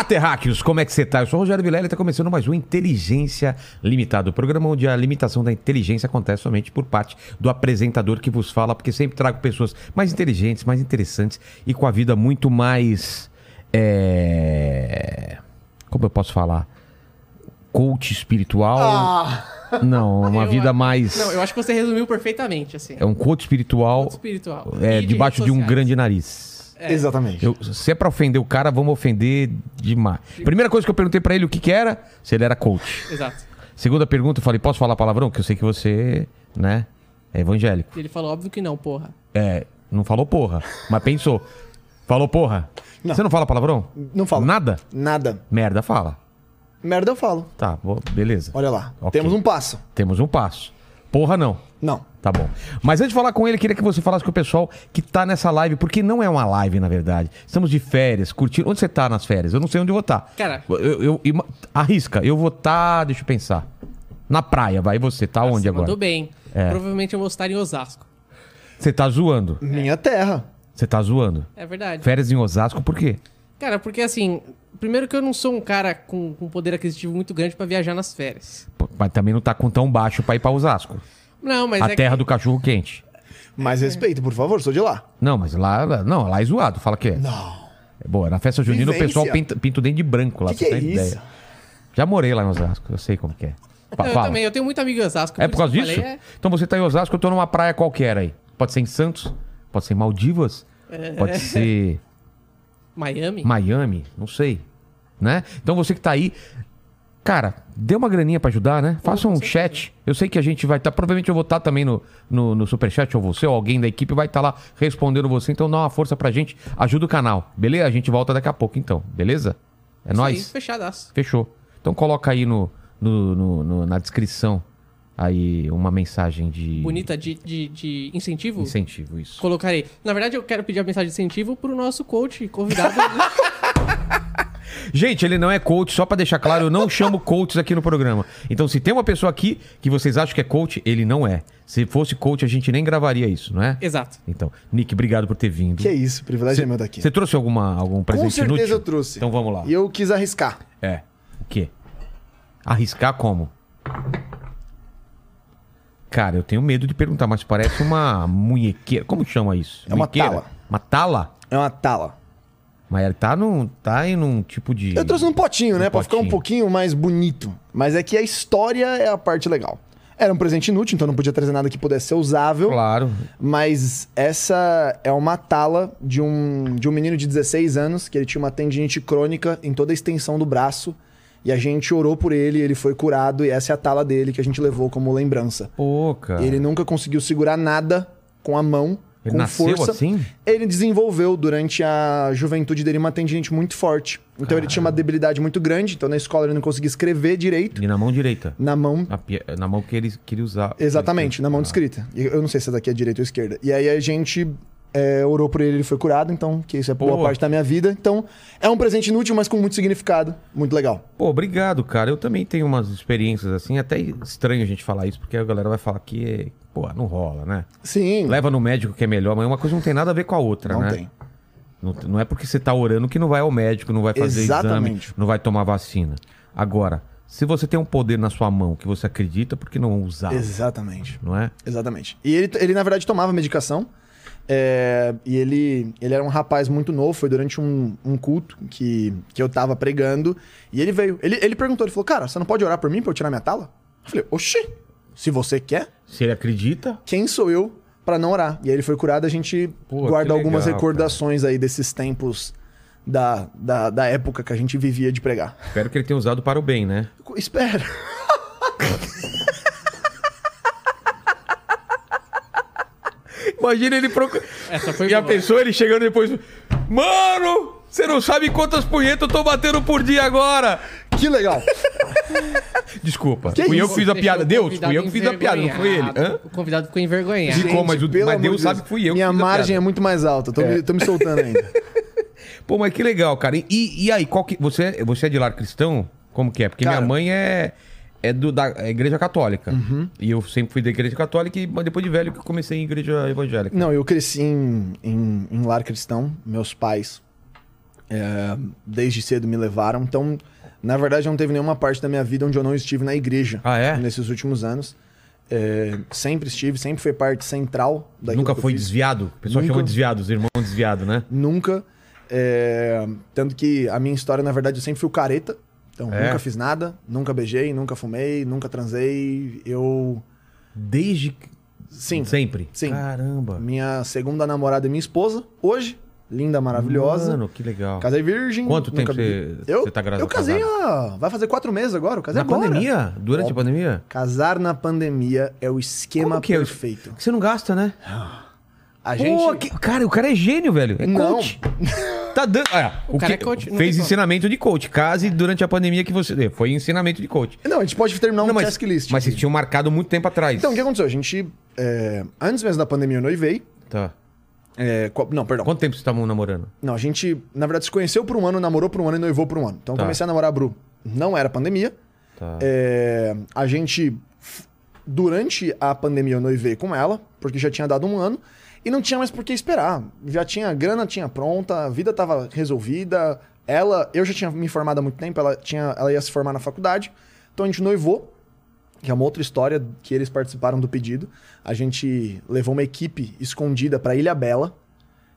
Olá, terráqueos! Como é que você tá? Eu sou o Rogério Vilela e está começando mais um Inteligência Limitada, o programa onde a limitação da inteligência acontece somente por parte do apresentador que vos fala, porque sempre trago pessoas mais inteligentes, mais interessantes e com a vida muito mais. é, Como eu posso falar? Coach espiritual. Não, uma Eu vida mais. Não, eu acho que você resumiu perfeitamente, assim. É um coach espiritual espiritual. é, de debaixo de um grande nariz. Exatamente. Eu- se é pra ofender o cara, vamos ofender demais. Primeira coisa que eu perguntei pra ele o que que era, se ele era coach. Exato. Segunda pergunta, eu falei, posso falar palavrão? Que eu sei que você, né, é evangélico. Ele falou, óbvio que não, porra. É, não falou porra, mas pensou. Falou porra. Não. Você não fala palavrão? Não falo. Nada? Nada. Merda, fala. Merda eu falo. Tá, beleza. Olha lá. Ok. Temos um passo. Temos um passo. Porra não. Não. Tá bom. Mas antes de falar com ele, queria que você falasse com o pessoal que tá nessa live, porque não é uma live, na verdade. Estamos de férias, curtindo. Onde você tá nas férias? Eu não sei onde eu vou estar. Cara. Eu, eu- ima- arrisca, eu vou estar. deixa eu pensar. Na praia, vai. E você tá onde Você agora? Mandou bem. É. Provavelmente eu vou estar em Osasco. Você tá zoando. Minha terra. Você tá zoando. É verdade. Férias em Osasco, por quê? Cara, porque assim, primeiro que eu não sou um cara com, com poder aquisitivo muito grande pra viajar nas férias. Pô, Mas também não tá com tão baixo pra ir pra Osasco. Não, mas a é terra que... do cachorro quente. Mais respeito, por favor, sou de lá. Não, mas lá, lá- não, lá é zoado. Fala que é. Não. É boa. Na festa junina o Vivência. pessoal pinta, pinta o dente de branco lá. Que pra que você é ideia. Já morei lá em Osasco, eu sei como que é. Fa- Eu também, eu tenho muito amigo em Osasco. É por causa que eu disso? falei, é- Então você tá em Osasco, eu tô numa praia qualquer aí. Pode ser em Santos, pode ser em Maldivas, É. pode ser Miami? Miami, não sei. Né? Então você que tá aí, cara, dê uma graninha pra ajudar, né? Faça um chat. Eu sei que a gente vai estar, provavelmente eu vou estar também no, no, no Superchat, ou você, ou alguém da equipe vai estar lá respondendo você. Então dá uma força pra gente, ajuda o canal, beleza? A gente volta daqui a pouco então, beleza? É Isso aí, nóis? fechadaço. Fechou. Então coloca aí no, no- no- no- na descrição aí uma mensagem de Bonita de, de, de incentivo? incentivo, isso. Colocarei. Na verdade, eu quero pedir a mensagem de incentivo pro nosso coach convidado. Gente, ele não é coach, só pra deixar claro, eu não chamo coaches aqui no programa. Então, se tem uma pessoa aqui que vocês acham que é coach, ele não é. Se fosse coach, a gente nem gravaria isso, não é? Exato. Então, Nick, obrigado por ter vindo. Que é isso, privilégio é meu daqui. Você trouxe alguma, algum presente Com certeza inútil? eu trouxe. Então vamos lá. E eu quis arriscar. É. O quê? Arriscar como? Cara, eu tenho medo de perguntar, mas parece uma munhequeira. Como chama isso? É uma Munhequeira? tala. Uma tala? É uma tala. Mas ele tá, num, tá em um tipo de. Eu trouxe um potinho, né? Um Pra ficar um potinho. pouquinho mais bonito. Mas é que a história é a parte legal. Era um presente inútil, então não podia trazer nada que pudesse ser usável. Claro. Mas essa é uma tala de um, de um menino de 16 anos, que ele tinha uma tendinite crônica em toda a extensão do braço. E a gente orou por ele, ele foi curado, e essa é a tala dele que a gente levou como lembrança. Pô, cara. Ele nunca conseguiu segurar nada com a mão, Ele com força. assim? Ele desenvolveu durante a juventude dele uma tendinite muito forte. Então ele tinha uma debilidade muito grande, então na escola ele não conseguia escrever direito. E na mão direita. Na mão Na, na mão que ele queria usar. Exatamente, na mão de escrita. Eu não sei se essa daqui é direita ou esquerda. E aí a gente é, orou por ele, ele foi curado, então, que isso é boa Pô. parte da minha vida. Então, é um presente inútil, mas com muito significado. Muito legal. Pô, obrigado, cara. Eu também tenho umas experiências assim, até estranho a gente falar isso, porque a galera vai falar que, pô, não rola, né? Sim. Leva no médico que é melhor, mas uma coisa não tem nada a ver com a outra, não né? tem. Não, não é porque você tá orando que não vai ao médico, não vai fazer exame, Exatamente. não vai tomar vacina. Agora, se você tem um poder na sua mão que você acredita, por que não usar? Exatamente. Não é? Exatamente. E ele, ele na verdade, tomava medicação. É, e ele, ele era um rapaz muito novo. Foi durante um, um culto que, que eu tava pregando. E ele veio. Ele, ele perguntou: ele falou, cara, você não pode orar por mim pra eu tirar minha tala? Eu falei, oxi, se você quer, Se ele acredita, quem sou eu pra não orar? E aí ele foi curado, a gente Pô, guarda que algumas legal, recordações aí desses tempos da, da, da época que a gente vivia de pregar. espero que ele tenha usado para o bem, né? Espera. Imagina ele procurando. E a boa. pessoa, ele chegando depois. Mano! Você não sabe quantas punhetas eu tô batendo por dia agora! Que legal. Desculpa. Que fui eu isso? que fiz a Deixou piada. Deus, fui eu que fiz a piada, não foi ele. Hã? O convidado ficou envergonhado. Ficou, mas o- pelo mas Deus de sabe que fui eu que Minha fiz a margem piada. é muito mais alta. Tô, me, tô me soltando ainda. Pô, mas que legal, cara. E, e aí, qual que. Você, você é de lar cristão? Como que é? Porque Cara- minha mãe é. É do, da é igreja católica. Uhum. E eu sempre fui da igreja católica e mas depois de velho que eu comecei em igreja evangélica. Não, eu cresci em, em, em lar cristão. Meus pais, é, desde cedo, me levaram. Então, na verdade, não teve nenhuma parte da minha vida onde eu não estive na igreja. Ah, é? Nesses últimos anos. É, sempre estive, sempre foi parte central daquilo Nunca foi desviado? O pessoal Nunca. chama desviado, os irmãos desviado, né? Nunca. É, tanto que a minha história, na verdade, eu sempre fui o careta. Então, É? nunca fiz nada, nunca beijei, nunca fumei, nunca transei. Eu. Desde. que- Sim. Sempre? Sim. Caramba. Minha segunda namorada é minha esposa, hoje. Linda, maravilhosa. Mano, que legal. Casei virgem. Quanto tempo você- eu, tá gra- Eu casei há... Vai fazer quatro meses agora. Eu casei Na agora. pandemia? Durante a pandemia? Casar na pandemia é o esquema que é? perfeito. Você não gasta, né? A Pô, gente... que- cara, o cara é gênio, velho. É Não. coach. Tá dando. Ah, o, cara que- é coach, Fez ensinamento de coach. Case durante a pandemia que você. Foi ensinamento de coach. Não, a gente pode terminar um mas, checklist. mas vocês tinham marcado muito tempo atrás. Então, o que aconteceu? A gente... é, Antes mesmo da pandemia, eu noivei. Tá. É, Não, perdão. Quanto tempo vocês estavam namorando? Não, a gente, na verdade, se conheceu por um ano, namorou por um ano e noivou por um ano. Então, eu Tá. comecei a namorar a Bru. Não era pandemia. Tá. É, a gente, durante a pandemia, eu noivei com ela, porque já tinha dado um ano, e não tinha mais por que esperar. Já tinha a grana, tinha pronta, a vida estava resolvida. Ela, eu já tinha me formado há muito tempo, ela, tinha, ela ia se formar na faculdade. Então a gente noivou, que é uma outra história que eles participaram do pedido. A gente levou uma equipe escondida para Ilha Bela.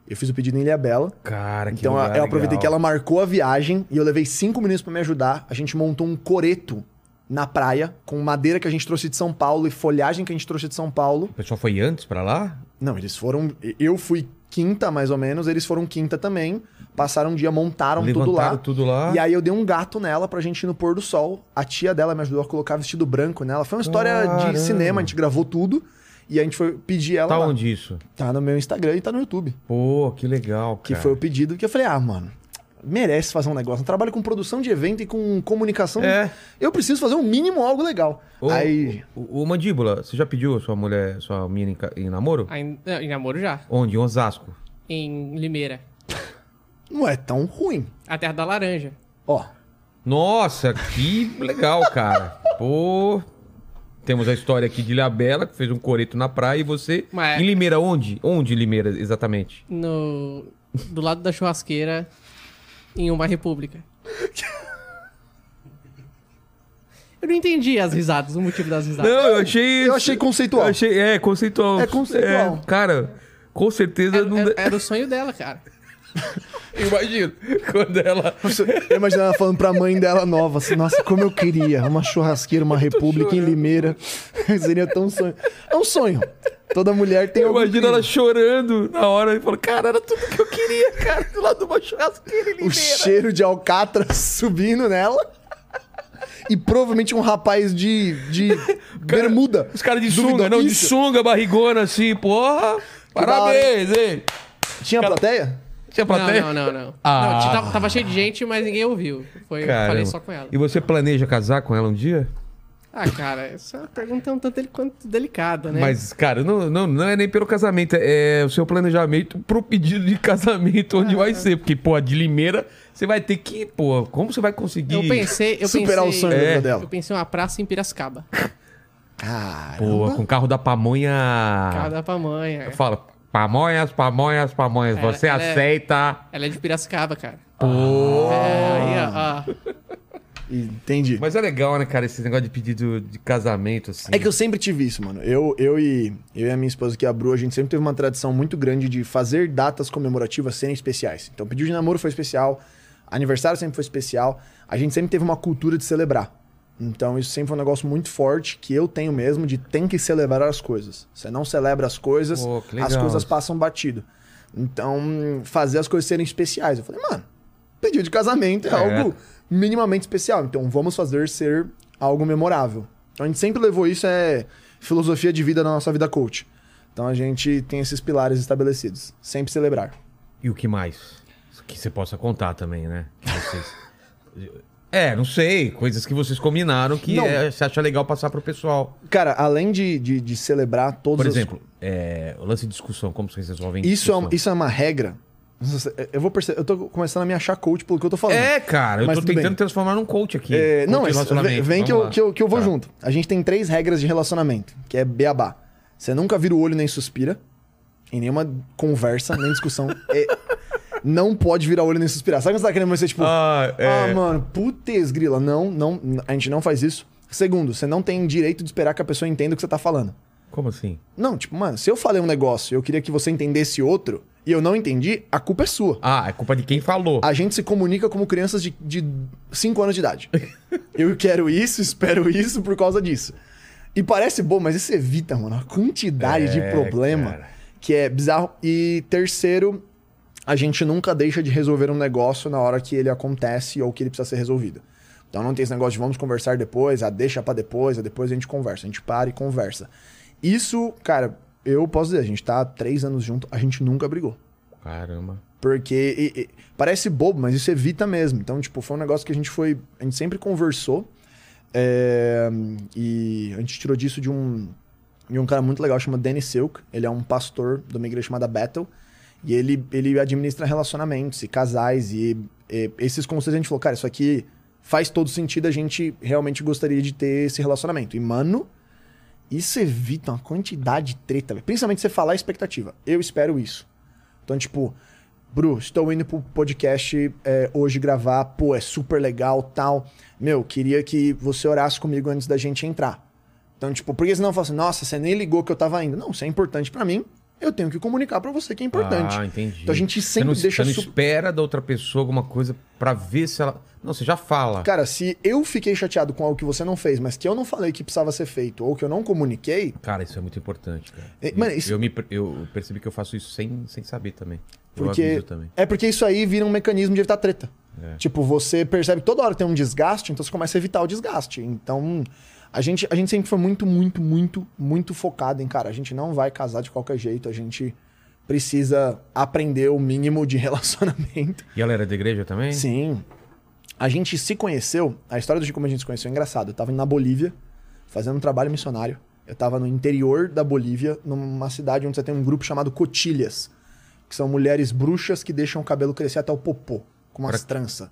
Eu fiz o pedido em Ilha Bela. Cara, que Então eu aproveitei legal. que ela marcou a viagem e eu levei cinco minutos pra me ajudar. A gente montou um coreto na praia com madeira que a gente trouxe de São Paulo e folhagem que a gente trouxe de São Paulo. O pessoal foi antes pra lá? Não, eles foram. Eu fui quinta, mais ou menos, eles foram quinta também. Passaram um dia, montaram tudo lá. tudo lá. E aí eu dei um gato nela pra gente ir no pôr do sol. A tia dela me ajudou a colocar vestido branco nela. Foi uma história Caramba. de cinema, a gente gravou tudo. E a gente foi pedir ela Tá lá. onde isso? Tá no meu Instagram e tá no YouTube. Pô, que legal, Que cara. foi o pedido que eu falei, ah, mano, merece fazer um negócio. Eu trabalho com produção de evento e com comunicação. É. Eu preciso fazer um mínimo algo legal. Ô, Aí. O, o Mandíbula, você já pediu a sua mulher, sua mina em, em namoro? Ainda, em namoro já. Onde? Em Osasco. Em Limeira. Não é tão ruim. A terra da laranja. Ó. Nossa, que legal, cara. Pô. Temos a história aqui de Ilha Bela, que fez um coreto na praia, e você. Mas- Em Limeira, onde? Onde Limeira, exatamente? No, do lado da churrasqueira, em uma república. Eu não entendi as risadas, o motivo das risadas. Não, eu achei. Eu achei conceitual. Eu achei, é, conceitual. É conceitual. É, cara, com certeza Era, não. era- era o sonho dela, cara. Imagino. Quando ela. Eu imagino ela falando pra mãe dela nova, assim, nossa, como eu queria uma churrasqueira, uma república em Limeira. Seria tão sonho. É um sonho. Toda mulher tem Eu algum imagino ela chorando na hora e falou: Cara, era tudo que eu queria, cara, do lado de uma churrasqueira em O Limeira. cheiro de alcatra subindo nela. E provavelmente um rapaz de, de bermuda. Os caras de sunga, não, de sunga, barrigona assim, porra. Parabéns, hein? Tinha plateia? Tinha plateia? Não, não, não, não. Ah. Não, tava, tava cheio de gente, mas ninguém ouviu. Foi, Caramba. falei só com ela. E você planeja casar com ela um dia? Ah, cara, essa pergunta é um tanto quanto delicada, né? Mas, cara, não, não, não é nem pelo casamento, é o seu planejamento pro pedido de casamento, onde vai ser. Porque, pô, de Limeira, você vai ter que, pô, como você vai conseguir. eu pensei, eu Superar pensei, o sonho da É. dela. Eu pensei uma praça em Piracicaba. Caramba. Pô, com carro da pamonha. Cada pamonha. Fala, pamonhas, pamonhas, pamonhas. Ela- você ela é- aceita. Ela é de Piracicaba, cara. Pô. É, aí, ó. Entendi. Mas é legal, né, cara, esse negócio de pedido de casamento, assim. É que eu sempre tive isso, mano. Eu, eu, e, eu e a minha esposa, que é a Bru, a gente sempre teve uma tradição muito grande de fazer datas comemorativas serem especiais. Então, pedido de namoro foi especial, aniversário sempre foi especial. A gente sempre teve uma cultura de celebrar. Então, isso sempre foi um negócio muito forte que eu tenho mesmo de tem que celebrar as coisas. Você não celebra as coisas, que as coisas passam batido. Então, fazer as coisas serem especiais. Eu falei, mano, pedido de casamento é, É. algo minimamente especial. Então, vamos fazer ser algo memorável. Então, a gente sempre levou isso, é filosofia de vida na nossa vida coach. Então, a gente tem esses pilares estabelecidos. Sempre celebrar. E o que mais? Que você possa contar também, né? Que vocês- É, não sei. Coisas que vocês combinaram que Não. é, você acha legal passar pro pessoal. Cara, além de, de, de celebrar todos Por os- exemplo, é, o lance de discussão, como vocês resolvem Isso é, discussão? uma, isso é uma regra. Eu vou perceber, eu tô começando a me achar coach pelo que eu tô falando. É, cara, eu Mas tô tudo tentando bem. transformar num coach aqui. É, Coach não, de mas relacionamento. vem, vem que, eu, lá. que, eu, que eu vou Tá. junto. A gente tem três regras de relacionamento, que é beabá. Você nunca vira o olho nem suspira, em nenhuma conversa, nem discussão. É, não pode virar o olho nem suspirar. Sabe quando você tá querendo ser tipo, Ah, é. ah, mano, putz, grila. Não, não, a gente não faz isso. Segundo, você não tem direito de esperar que a pessoa entenda o que você tá falando. Como assim? Não, tipo, mano, se eu falei um negócio e eu queria que você entendesse outro, e eu não entendi, a culpa é sua. Ah, é culpa de quem falou. A gente se comunica como crianças de 5 anos de idade. Eu quero isso, espero isso por causa disso. E parece bom, mas isso evita, mano, a quantidade de É, problema cara. que é bizarro. E terceiro, a gente nunca deixa de resolver um negócio na hora que ele acontece ou que ele precisa ser resolvido. Então não tem esse negócio de vamos conversar depois, ah, deixa pra depois, ah, depois a gente conversa. A gente para e conversa. Isso, cara, eu posso dizer, a gente tá há três anos junto, a gente nunca brigou. Caramba. Porque e- e- parece bobo, mas isso evita mesmo. Então, tipo, foi um negócio que a gente foi. A gente sempre conversou. é, e a gente tirou disso de um, de um cara muito legal, chama Danny Silk. Ele é um pastor de uma igreja chamada Bethel. E ele, ele administra relacionamentos e casais. E, e esses conselhos a gente falou, cara, isso aqui faz todo sentido. A gente realmente gostaria de ter esse relacionamento. E, mano, isso evita uma quantidade de treta, velho. Principalmente você falar a expectativa. Eu espero isso. Então, tipo, Bru, estou indo pro podcast é, hoje gravar, pô, é super legal tal. Meu, queria que você orasse comigo antes da gente entrar. Então, tipo, porque senão eu falo assim, nossa, você nem ligou que eu tava indo. Não, isso é importante pra mim. Eu tenho que comunicar pra você que é importante. Ah, entendi. Então a gente Você sempre não, deixa Você não su- espera da outra pessoa alguma coisa pra ver se ela... Não, você já fala. Cara, se eu fiquei chateado com algo que você não fez, mas que eu não falei que precisava ser feito, ou que eu não comuniquei, Cara, isso é muito importante, cara. É, Eu- mano, isso- eu, me, eu percebi que eu faço isso sem, sem saber também. Eu Porque aviso também. é porque isso aí vira um mecanismo de evitar treta. É. Tipo, você percebe que toda hora tem um desgaste, então você começa a evitar o desgaste. Então, a gente, a gente sempre foi muito, muito, muito, muito focado em, cara, a gente não vai casar de qualquer jeito, a gente precisa aprender o mínimo de relacionamento. E ela era da igreja também? Sim. A gente se conheceu, a história de como a gente se conheceu é engraçado. Eu tava na Bolívia, fazendo um trabalho missionário. Eu tava no interior da Bolívia, numa cidade onde você tem um grupo chamado Cotilhas, que são mulheres bruxas que deixam o cabelo crescer até o popô, com umas Pra- tranças.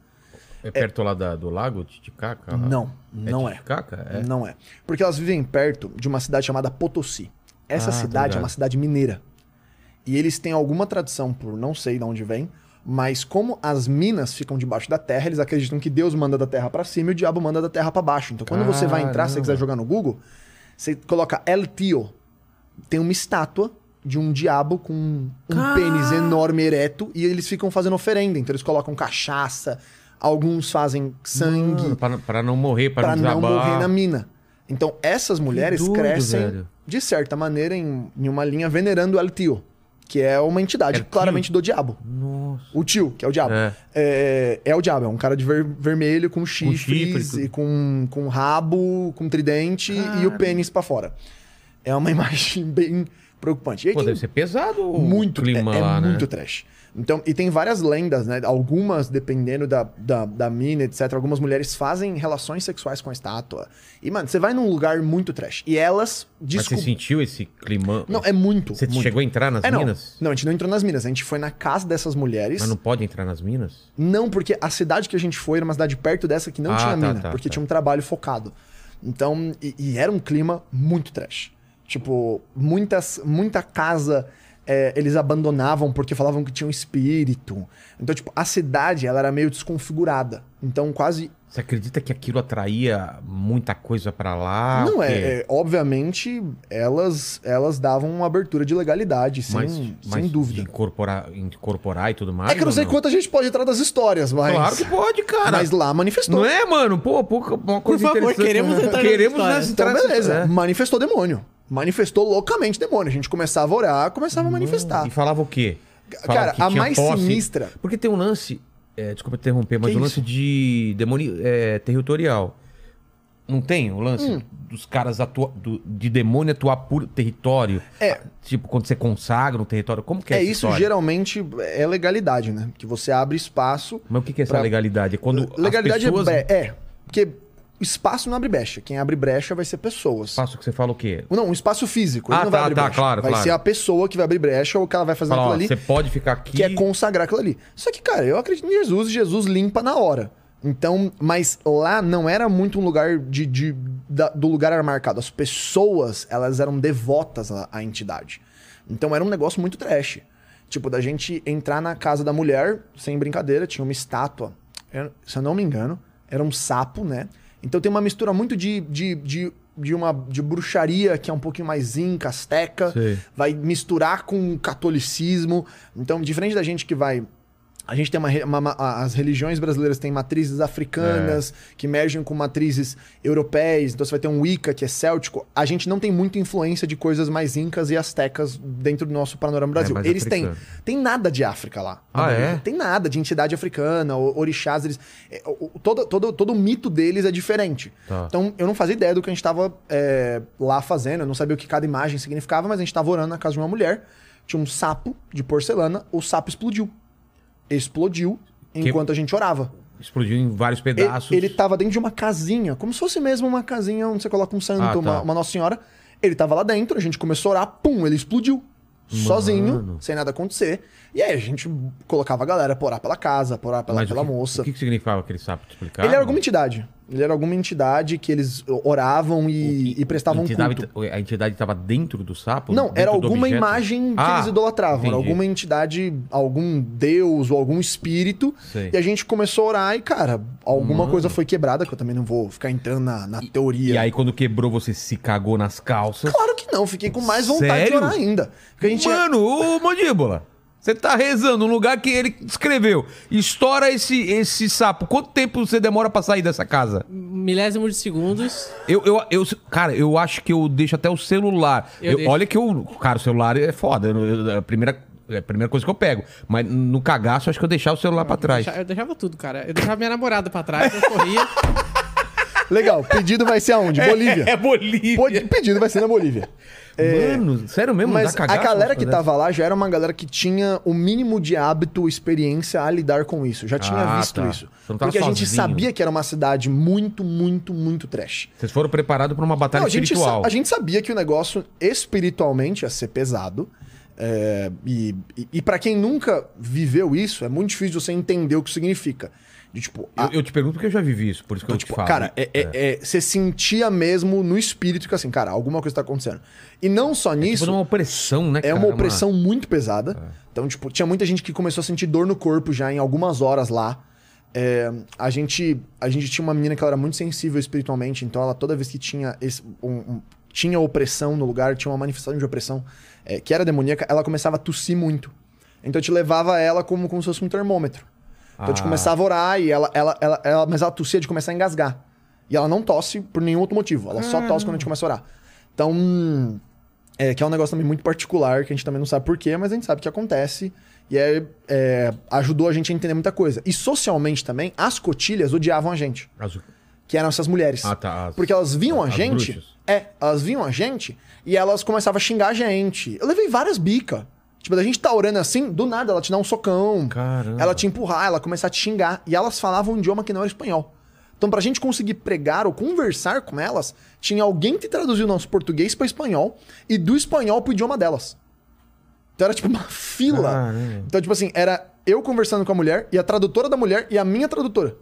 É perto lá da- do lago Titicaca? Não, não é. Titicaca? É. Não é. Porque elas vivem perto de uma cidade chamada Potosí. Essa Ah, tô cidade é uma cidade mineira. E eles têm alguma tradição, por não sei de onde vem, mas como as minas ficam debaixo da terra, eles acreditam que Deus manda da terra pra cima e o diabo manda da terra pra baixo. Então quando você vai entrar, se você Caramba. quiser jogar no Google, você coloca El Tio. Tem uma estátua de um diabo com um pênis enorme ereto e eles ficam fazendo oferenda. Então eles colocam cachaça, alguns fazem sangue Mano, pra, pra não morrer, para não não morrer na mina. Então, essas mulheres doido, crescem, velho. de certa maneira, em, em uma linha venerando El Tio, que é uma entidade El Tio? claramente do diabo. Nossa. O tio, que é o diabo. É. É, é o diabo, é um cara de ver- vermelho, com chifres, chifre, tudo. e com, com rabo, com tridente e o pênis pra fora. É uma imagem bem preocupante. E aí Pô, deve ser pesado o muito clima é, é lá, né? muito trash. Então, e tem várias lendas, né? Algumas, dependendo da, da, da mina, etc., algumas mulheres fazem relações sexuais com a estátua. E, mano, você vai num lugar muito trash. E elas Mas você sentiu esse clima? Não, é muito. Você muito. chegou a entrar nas É, não. minas? Não, a gente não entrou nas minas. A gente foi na casa dessas mulheres. Mas não pode entrar nas minas? Não, porque a cidade que a gente foi era uma cidade perto dessa que não Ah, tinha tá, mina, tá, porque tá. tinha um trabalho focado. Então, e, e era um clima muito trash. Tipo, muitas, muita casa é, eles abandonavam porque falavam que tinha um espírito. Então, tipo, a cidade ela era meio desconfigurada. Então, quase. Você acredita que aquilo atraía muita coisa pra lá? não é, é, Obviamente, elas elas davam uma abertura de legalidade, sem, Mas, sem mas dúvida. incorporar, incorporar e tudo mais? É que eu não sei quanto a gente pode entrar das histórias, mas. Claro que pode, cara. Mas lá manifestou. Não é, mano? Pô, pô, uma coisa favor, interessante. queremos entrar nessa Queremos nessa Então, entrar beleza. é. Manifestou demônio. Manifestou loucamente demônio. A gente começava a orar, começava a manifestar. E falava o quê? Falava Cara, que a mais posse. sinistra. Porque tem um lance. É, desculpa interromper, mas Que lance isso? de demônio é, territorial. Não tem o lance Hum. dos caras atua, do- de demônio atuar por território? É. Tipo, quando você consagra um território, como que é, É, essa isso história? geralmente é legalidade, né? Que você abre espaço. Mas o que, que é essa pra- legalidade? É quando legalidade as pessoas... é, é. Porque espaço não abre brecha. Quem abre brecha vai ser pessoas. Espaço que você fala o quê? Não, um espaço físico. Ah, não vai tá, abrir tá, brecha. claro, vai claro. ser a pessoa que vai abrir brecha ou que ela vai fazer aquilo ali. você pode ficar aqui... que é consagrar aquilo ali. Só que, cara, eu acredito em Jesus e Jesus limpa na hora. Então, mas lá não era muito um lugar de, de- da- do lugar era marcado. As pessoas, elas eram devotas à, à entidade. Então era um negócio muito trash. Tipo, da gente entrar na casa da mulher, sem brincadeira, tinha uma estátua. Se eu não me engano, era um sapo, né? Então tem uma mistura muito de, de, de, de uma de bruxaria, que é um pouquinho mais inca, azteca Sei. vai misturar com o catolicismo. Então, diferente da gente que vai. A gente tem uma, uma- as religiões brasileiras têm matrizes africanas que mergem com matrizes europeias. Então você vai ter um Wicca que é céltico. A gente não tem muita influência de coisas mais incas e astecas dentro do nosso panorama Brasil. mais Eles têm. africano. Tem nada de África lá. Ah, é? Tem nada de entidade africana, o- orixás. Eles, é, todo, todo, todo o mito deles é diferente. Tá. Então eu não fazia ideia do que a gente tava é, lá fazendo. Eu não sabia o que cada imagem significava, mas a gente tava orando na casa de uma mulher. Tinha um sapo de porcelana, o sapo explodiu. Explodiu enquanto a gente orava. Explodiu em vários Ele, pedaços. ele tava dentro de uma casinha, como se fosse mesmo uma casinha onde você coloca um santo, Ah, tá. uma, uma Nossa Senhora. Ele tava lá dentro, a gente começou a orar, pum, ele explodiu. Sozinho, sem nada acontecer. E aí a gente colocava a galera pra orar pela casa, pra orar pela, Mas o pela que- moça. O que, que significava aquele sapo? Te explicar? Ele era alguma entidade. Ele era alguma entidade que eles oravam e, e prestavam entidade, culto. A entidade estava dentro do sapo? Não, era alguma imagem que Ah, eles idolatravam. Era entendi. alguma entidade, algum deus ou algum espírito. Sei. E a gente começou a orar e, cara, alguma coisa foi quebrada, que eu também não vou ficar entrando na, na teoria. E aí, quando quebrou, você se cagou nas calças. Claro que não, fiquei com mais vontade Sério? de orar ainda. Porque a gente Mano, ô Mandíbula, você tá rezando num lugar que ele escreveu. Estoura esse, esse sapo. Quanto tempo você demora pra sair dessa casa? Milésimo de segundos. Eu, eu, eu, cara, eu acho que eu deixo até o celular. Eu Eu- olha que eu. Cara, o celular é foda. eu- eu- é a primeira, é a primeira coisa que eu pego. Mas no cagaço, eu acho que eu deixar o celular pra trás. Eu deixava tudo, cara. Eu deixava minha namorada pra trás, eu corria. Legal, pedido vai ser aonde? Bolívia. É Bolívia. Pode- Pedido vai ser na Bolívia. Mano, sério mesmo? Mas a galera que tava lá já era uma galera que tinha o mínimo de hábito, experiência a lidar com isso. Já tinha Ah, visto tá. isso. Porque a gente sozinho. sabia que era uma cidade muito, muito, muito trash. Vocês foram preparados pra uma batalha Não, a, gente espiritual. sa- a gente sabia que o negócio espiritualmente ia ser pesado. é, e e, e para quem nunca viveu isso, é muito difícil você entender o que significa. De, tipo, a- Eu, eu te pergunto porque eu já vivi isso, por isso que eu tipo, te falo. cara, é, é- é- você sentia mesmo no espírito que assim, cara, alguma coisa tá acontecendo. E não só nisso. Tipo, uma opressão, né, É cara? uma opressão muito pesada. É. Então, tipo, tinha muita gente que começou a sentir dor no corpo já em algumas horas lá. É, a, gente, a gente tinha uma menina que ela era muito sensível espiritualmente, então ela toda vez que tinha, esse, um- um- tinha opressão no lugar, tinha uma manifestação de opressão é, que era demoníaca, ela começava a tossir muito. Então eu te levava ela como, como se fosse um termômetro. Então a gente Ah. começava a orar e ela, ela, ela, ela- mas ela tossia de começar a engasgar. E ela não tosse por nenhum outro motivo, ela só tosse quando a gente começa a orar. Então, é, que é um negócio também muito particular, que a gente também não sabe porquê, mas a gente sabe que acontece. E é, é, ajudou a gente a entender muita coisa. E socialmente também, as cotilhas odiavam a gente, As- que eram essas mulheres. Ah, tá. as- Porque elas viam a as gente. bruxas. É, elas viam a gente e elas começavam a xingar a gente. Eu levei várias bicas. Tipo, da gente tá orando assim, do nada ela te dá um socão. Caramba. Ela te empurrar, ela começar a te xingar. E elas falavam um idioma que não era espanhol. Então, pra gente conseguir pregar ou conversar com elas, tinha alguém que traduziu o nosso português pra espanhol e do espanhol pro idioma delas. Então era tipo uma fila. Caramba. Então, tipo assim, era eu conversando com a mulher e a tradutora da mulher e a minha tradutora.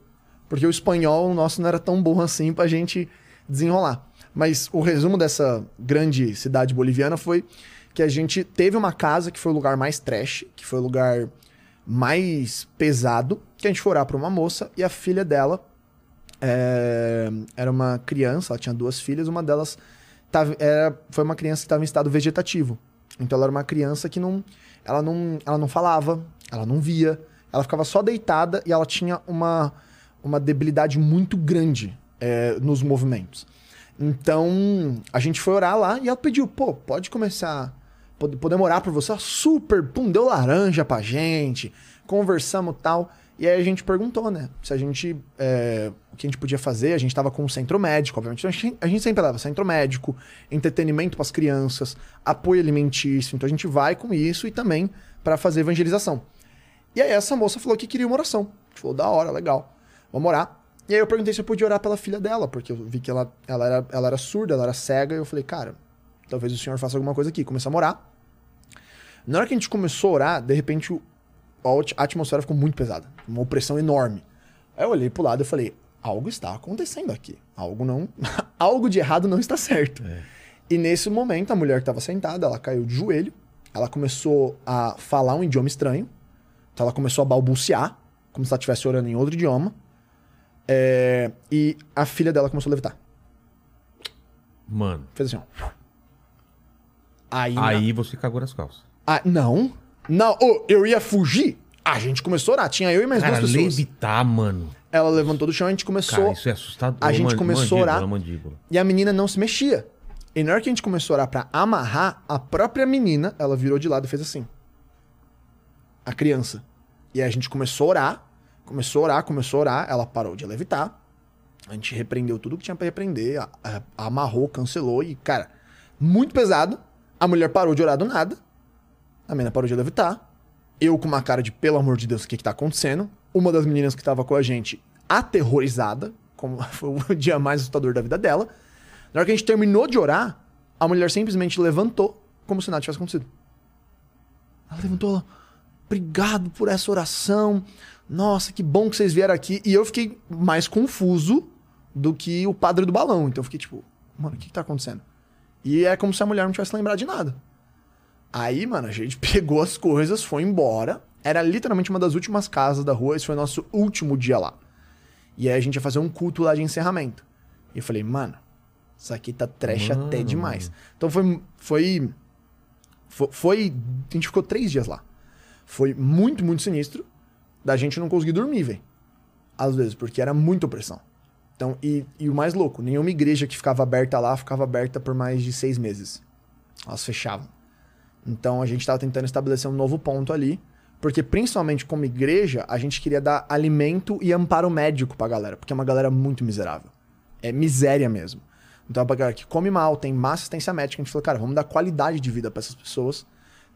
Porque o espanhol nosso não era tão bom assim pra gente desenrolar. Mas o resumo dessa grande cidade boliviana foi que a gente teve uma casa que foi o lugar mais trash, que foi o lugar mais pesado, que a gente foi orar pra uma moça e a filha dela é, era uma criança, ela tinha duas filhas, uma delas tava, era, foi uma criança que estava em estado vegetativo. Então ela era uma criança que não ela, não. ela não falava, ela não via, ela ficava só deitada e ela tinha uma, uma debilidade muito grande é, nos movimentos. Então a gente foi orar lá e ela pediu, pô, pode começar. Pode- Podemos orar por você? Super, pum, deu laranja pra gente, conversamos tal. E aí a gente perguntou, né? Se a gente. é, o que a gente podia fazer. A gente tava com um centro médico, obviamente. A gente, a gente sempre leva centro médico, entretenimento para as crianças, apoio alimentício. Então a gente vai com isso e também para fazer evangelização. E aí essa moça falou que queria uma oração. A gente falou, da hora, legal. Vamos orar. E aí eu perguntei se eu podia orar pela filha dela, porque eu vi que ela, ela, era, ela era surda, ela era cega, e eu falei, cara, talvez o senhor faça alguma coisa aqui. Começamos a orar. Na hora que a gente começou a orar, de repente a at- a atmosfera ficou muito pesada. Uma opressão enorme. Aí eu olhei pro lado e falei, algo está acontecendo aqui. Algo não. algo de errado não está certo. E nesse momento, a mulher que estava sentada, ela caiu de joelho, ela começou a falar um idioma estranho. Então ela começou a balbuciar, como se ela estivesse orando em outro idioma. É, e a filha dela começou a levitar. Mano, Fez assim, ó. Aí, aí você cagou nas calças. Ah, não. Não, Ô, eu ia fugir. A gente começou a orar. Tinha eu e mais Cara, duas pessoas. levitar, mano. Ela levantou do chão e a gente começou. Cara, isso é assustador. a gente começou a orar. mandíbula. E a menina não se mexia. E na hora que a gente começou a orar pra amarrar, a própria menina, ela virou de lado e fez assim. A criança. E aí a gente começou a orar. Começou a orar, começou a orar. Ela parou de levitar. A gente repreendeu tudo que tinha pra repreender. a- a- amarrou, cancelou. E, cara, muito pesado. A mulher parou de orar do nada. A menina parou de levitar. Eu com uma cara de, pelo amor de Deus, o que que tá acontecendo? Uma das meninas que tava com a gente, aterrorizada, como foi o dia mais assustador da vida dela. Na hora que a gente terminou de orar, a mulher simplesmente levantou, como se nada tivesse acontecido. Ela levantou, obrigado por essa oração. Nossa, que bom que vocês vieram aqui. E eu fiquei mais confuso do que o padre do balão. Então eu fiquei tipo, mano, o que, que tá acontecendo? E é como se a mulher não tivesse lembrado de nada. Aí, mano, a gente pegou as coisas, foi embora. Era literalmente uma das últimas casas da rua. Esse foi o nosso último dia lá. E aí a gente ia fazer um culto lá de encerramento. E eu falei, mano, isso aqui tá trash Mano, até demais. Então foi, foi. Foi. A gente ficou três dias lá. Foi muito, muito sinistro. Da gente não conseguir dormir, velho. Às vezes, porque era muita opressão. Então, e, e o mais louco, nenhuma igreja que ficava aberta lá ficava aberta por mais de seis meses. Elas fechavam. Então a gente estava tentando estabelecer um novo ponto ali, porque principalmente como igreja, a gente queria dar alimento e amparo médico pra galera, porque é uma galera muito miserável. É miséria mesmo. Então, pra galera que come mal, tem má assistência médica, a gente falou, cara, vamos dar qualidade de vida pra essas pessoas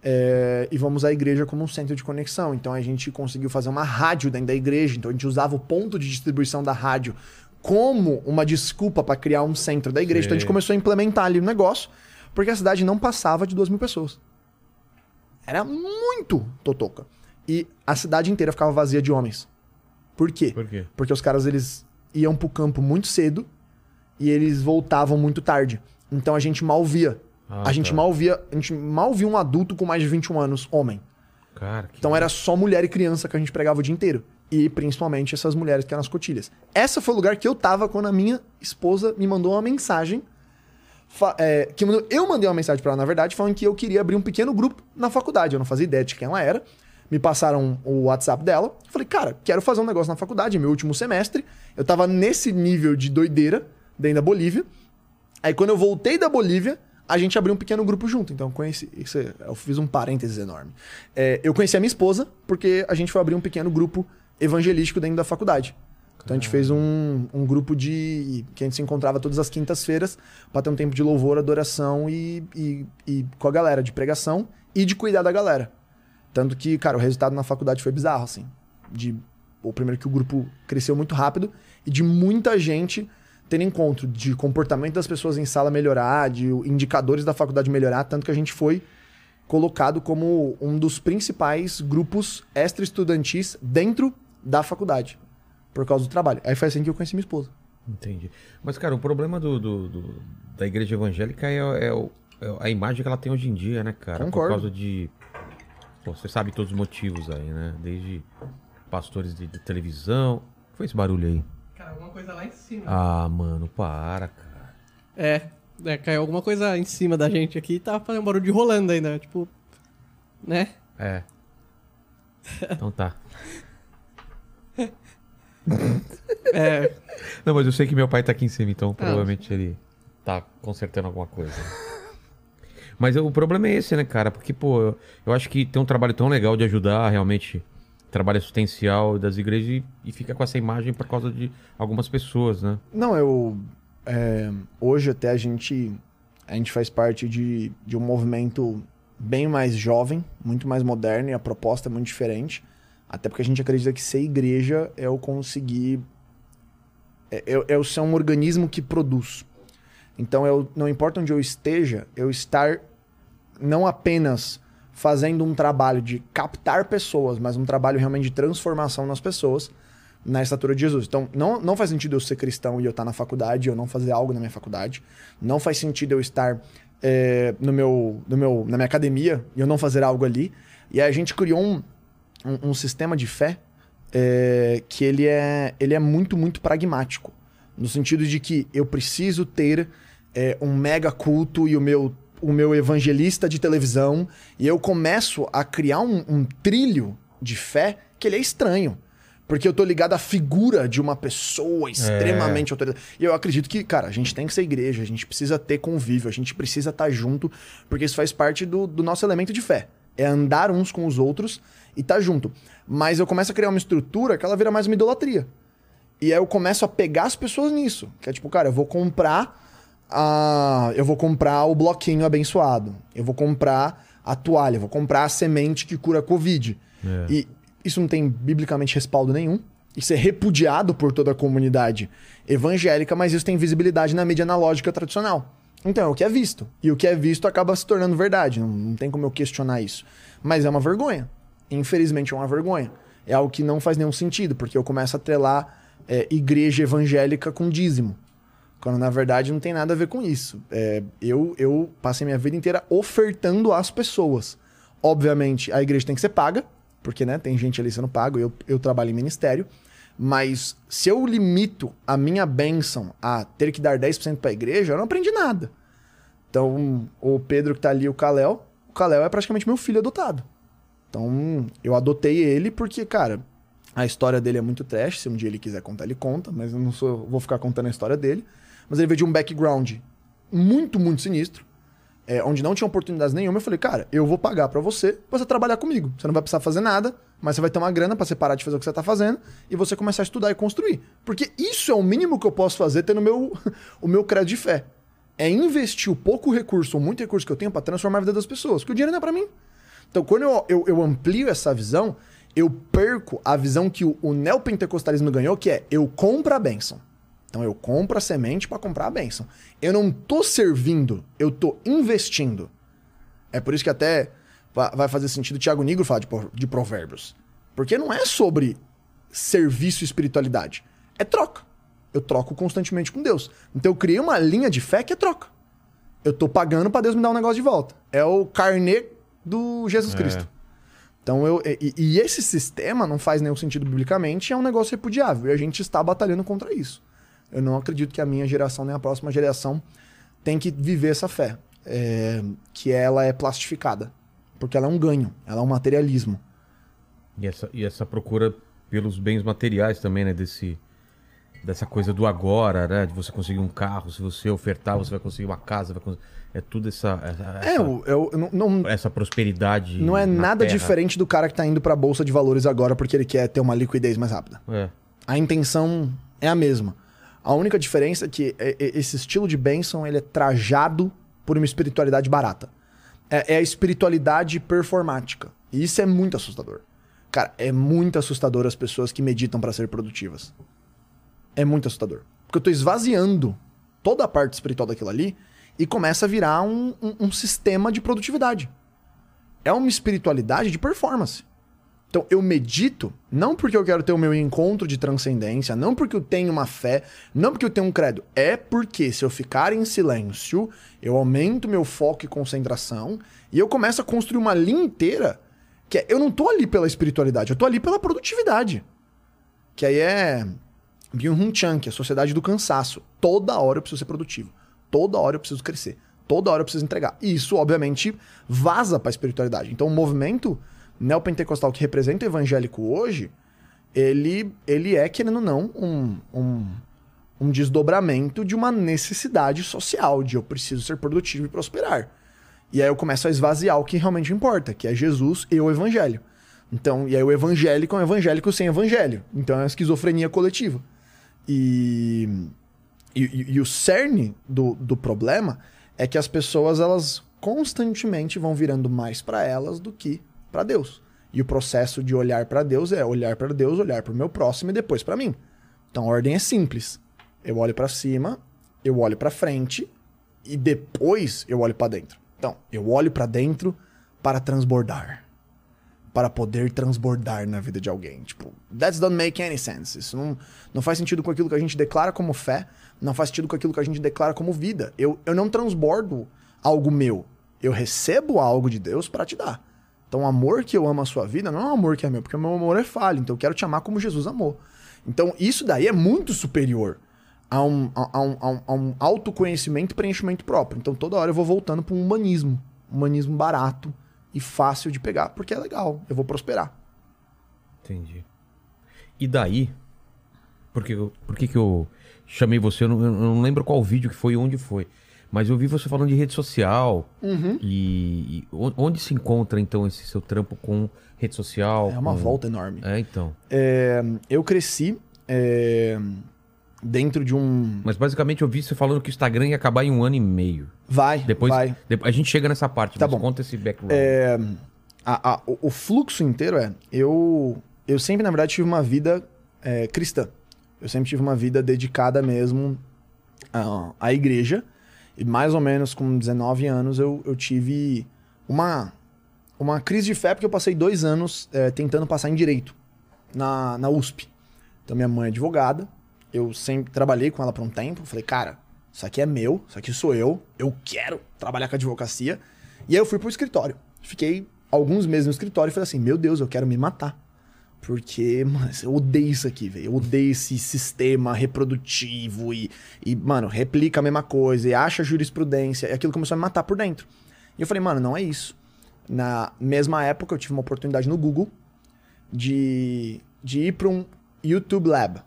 é, e vamos usar a igreja como um centro de conexão. Então a gente conseguiu fazer uma rádio dentro da igreja, então a gente usava o ponto de distribuição da rádio como uma desculpa pra criar um centro da igreja. Então a gente começou a implementar ali o negócio, porque a cidade não passava de duas mil pessoas. Era muito totoca. E a cidade inteira ficava vazia de homens. Por quê? Por quê? Porque os caras eles iam pro campo muito cedo e eles voltavam muito tarde. Então a gente mal via. Ah, a gente tá. mal via, a gente mal via um adulto com mais de 21 anos, homem. Cara, que... Então era só mulher e criança que a gente pregava o dia inteiro. E principalmente essas mulheres que eram as cotilhas. Essa foi o lugar que eu tava quando a minha esposa me mandou uma mensagem. É, que eu mandei uma mensagem pra ela, na verdade, falando que eu queria abrir um pequeno grupo na faculdade. Eu não fazia ideia de quem ela era. Me passaram o WhatsApp dela. Falei, cara, quero fazer um negócio na faculdade, é meu último semestre. Eu tava nesse nível de doideira dentro da Bolívia. Aí quando eu voltei da Bolívia, a gente abriu um pequeno grupo junto. Então conheci. Isso, é- eu fiz um parênteses enorme. É, eu conheci a minha esposa porque a gente foi abrir um pequeno grupo evangelístico dentro da faculdade. Então a gente fez um, um grupo de. que a gente se encontrava todas as quintas-feiras para ter um tempo de louvor, adoração e, e, e com a galera, de pregação e de cuidar da galera. Tanto que, cara, o resultado na faculdade foi bizarro, assim. De, o primeiro que o grupo cresceu muito rápido e de muita gente tendo encontro de comportamento das pessoas em sala melhorar, de indicadores da faculdade melhorar, tanto que a gente foi colocado como um dos principais grupos extra-estudantis dentro da faculdade, por causa do trabalho. Aí foi assim que eu conheci minha esposa. Entendi. Mas, cara, o problema do, do- do- da igreja evangélica é, é é a imagem que ela tem hoje em dia, né, cara? Concordo. Por causa de. Pô, você sabe todos os motivos aí, né? Desde pastores de, de televisão. O que foi esse barulho aí? Cara, alguma coisa lá em cima. Ah, mano, para, cara. É, é, caiu alguma coisa em cima da gente aqui e tava fazendo um barulho de rolando ainda, tipo. Né? É. Então tá. É, Não, mas eu sei que meu pai tá aqui em cima, então provavelmente ele tá consertando alguma coisa. Mas o problema é esse, né, cara? Porque, pô, eu, eu acho que tem um trabalho tão legal de ajudar realmente trabalho assistencial das igrejas e, e fica com essa imagem por causa de algumas pessoas, né? Não, eu. é, hoje até a gente. A gente faz parte de, de um movimento bem mais jovem, muito mais moderno, e a proposta é muito diferente. Até porque a gente acredita que ser igreja é o conseguir. É, é, é o ser um organismo que produz. Então, eu, não importa onde eu esteja, eu estar não apenas fazendo um trabalho de captar pessoas, mas um trabalho realmente de transformação nas pessoas na estatura de Jesus. Então, não, não faz sentido eu ser cristão e eu estar na faculdade, eu não fazer algo na minha faculdade. Não faz sentido eu estar é, no meu, no meu, na minha academia e eu não fazer algo ali. E aí a gente criou um, um, um sistema de fé é, que ele é, ele é muito, muito pragmático. No sentido de que eu preciso ter é, um mega culto e o meu, o meu evangelista de televisão. E eu começo a criar um, um trilho de fé que ele é estranho. Porque eu tô ligado à figura de uma pessoa extremamente autoritária. E eu acredito que, cara, a gente tem que ser igreja, a gente precisa ter convívio, a gente precisa estar junto, porque isso faz parte do, do nosso elemento de fé. É andar uns com os outros e estar junto. Mas eu começo a criar uma estrutura que ela vira mais uma idolatria. E aí eu começo a pegar as pessoas nisso. Que é tipo, cara, eu vou comprar a. Eu vou comprar o bloquinho abençoado. Eu vou comprar a toalha, eu vou comprar a semente que cura a Covid. É. E isso não tem biblicamente respaldo nenhum. Isso é repudiado por toda a comunidade evangélica, mas isso tem visibilidade na mídia analógica tradicional. Então é o que é visto. E o que é visto acaba se tornando verdade. Não, não tem como eu questionar isso. Mas é uma vergonha. Infelizmente é uma vergonha. É algo que não faz nenhum sentido, porque eu começo a atrelar é, igreja evangélica com dízimo. Quando na verdade não tem nada a ver com isso. É, eu, eu passei minha vida inteira ofertando às pessoas. Obviamente, a igreja tem que ser paga, porque né, tem gente ali sendo pago, eu, eu trabalho em ministério. Mas se eu limito a minha bênção a ter que dar 10% para a igreja, eu não aprendi nada. Então, o Pedro que tá ali, o Kalel, o Kalel é praticamente meu filho adotado. Então, eu adotei ele porque, cara, a história dele é muito trash. Se um dia ele quiser contar, ele conta, mas eu não sou, vou ficar contando a história dele. Mas ele veio de um background muito, muito sinistro, é, onde não tinha oportunidades nenhuma. Eu falei, cara, eu vou pagar pra você, pra você trabalhar comigo. Você não vai precisar fazer nada, mas você vai ter uma grana pra você parar de fazer o que você tá fazendo e você começar a estudar e construir. Porque isso é o mínimo que eu posso fazer tendo meu, o meu crédito de fé. É investir o pouco recurso ou muito recurso que eu tenho pra transformar a vida das pessoas. Porque o dinheiro não é pra mim. Então, quando eu, eu, eu amplio essa visão, eu perco a visão que o, o neopentecostalismo ganhou, que é eu compro a bênção. Então eu compro a semente para comprar a bênção. Eu não tô servindo, eu tô investindo. É por isso que até va- vai fazer sentido o Tiago Nigro falar de, de provérbios. Porque não é sobre serviço e espiritualidade. É troca. Eu troco constantemente com Deus. Então eu criei uma linha de fé que é troca. Eu tô pagando para Deus me dar um negócio de volta. É o carnê do Jesus É. Cristo. Então eu. E, e esse sistema não faz nenhum sentido biblicamente, é um negócio repudiável. E a gente está batalhando contra isso. Eu não acredito que a minha geração nem a próxima geração tem que viver essa fé. é, que ela é plastificada. Porque ela é um ganho, ela é um materialismo. E essa, e essa procura pelos bens materiais também, né? Desse, dessa coisa do agora, né? De você conseguir um carro, se você ofertar, você vai conseguir uma casa. Vai cons- É tudo essa, essa, É, essa, eu, eu, eu não, não, essa prosperidade. não é na nada terra. diferente do cara que tá indo pra bolsa de valores agora porque ele quer ter uma liquidez mais rápida. É. A intenção é a mesma. A única diferença é que é- é- esse estilo de bênção ele é trajado por uma espiritualidade barata. É, é a espiritualidade performática. E isso é muito assustador. Cara, é muito assustador as pessoas que meditam para ser produtivas. É muito assustador. Porque eu tô esvaziando toda a parte espiritual daquilo ali e começa a virar um, um- um sistema de produtividade. É uma espiritualidade de performance. Então eu medito não porque eu quero ter o meu encontro de transcendência, não porque eu tenho uma fé, não porque eu tenho um credo. É porque se eu ficar em silêncio, eu aumento meu foco e concentração e eu começo a construir uma linha inteira que é, eu não tô ali pela espiritualidade, eu tô ali pela produtividade. Que aí é Byung-Hun Chan, que é a sociedade do cansaço. Toda hora eu preciso ser produtivo. Toda hora eu preciso crescer. Toda hora eu preciso entregar. E isso, obviamente, vaza pra espiritualidade. Então, o movimento neopentecostal que representa o evangélico hoje, ele, ele é, querendo ou não, um, um, um desdobramento de uma necessidade social, de eu preciso ser produtivo e prosperar. E aí eu começo a esvaziar o que realmente importa, que é Jesus e o evangelho. Então, e aí o evangélico é um evangélico sem evangelho. Então é uma esquizofrenia coletiva. E, e, e- o cerne do, do problema é que as pessoas, elas constantemente vão virando mais para elas do que para Deus. E o processo de olhar para Deus é olhar para Deus, olhar para o meu próximo e depois para mim. Então a ordem é simples. Eu olho para cima, eu olho para frente e depois eu olho para dentro. Então, eu olho para dentro para transbordar. Para poder transbordar na vida de alguém. Tipo, that don't make any sense. Isso não, não faz sentido com aquilo que a gente declara como fé, não faz sentido com aquilo que a gente declara como vida. Eu, eu não transbordo algo meu. Eu recebo algo de Deus para te dar. Então, o amor que eu amo a sua vida não é um amor que é meu, porque o meu amor é falho. Então, eu quero te amar como Jesus amou. Então, isso daí é muito superior a um, a, um, a um, a um autoconhecimento e preenchimento próprio. Então, toda hora eu vou voltando para um humanismo. Um humanismo barato e fácil de pegar, porque é legal. Eu vou prosperar. Entendi. E daí? Por que, por que, que eu chamei você? Eu não, eu não lembro qual vídeo que foi e onde foi. Mas eu vi você falando de rede social. Uhum. E, e on- onde se encontra, então, esse seu trampo com rede social? É uma com- volta enorme. É, então. É, eu cresci é, dentro de um. Mas basicamente eu vi você falando que o Instagram ia acabar em um ano e meio. Vai, Depois, vai. depois a gente chega nessa parte. Tá mas bom. Conta esse background. É, a- a- o, o fluxo inteiro é. Eu, eu sempre, na verdade, tive uma vida é, cristã. Eu sempre tive uma vida dedicada mesmo à, à igreja. E mais ou menos com 19 anos eu, eu tive uma, uma crise de fé, porque eu passei dois anos é, tentando passar em direito na, na USP. Então, minha mãe é advogada. Eu sempre trabalhei com ela por um tempo. Falei, cara, isso aqui é meu, isso aqui sou eu. Eu quero trabalhar com advocacia. E aí eu fui pro escritório. Fiquei alguns meses no escritório e falei assim: Meu Deus, eu quero me matar. Porque, mano, eu odeio isso aqui, velho. Eu odeio esse sistema reprodutivo e, e, mano, replica a mesma coisa e acha jurisprudência. E aquilo começou a me matar por dentro. E eu falei, mano, não é isso. Na mesma época, eu tive uma oportunidade no Google de, de ir para um YouTube Lab.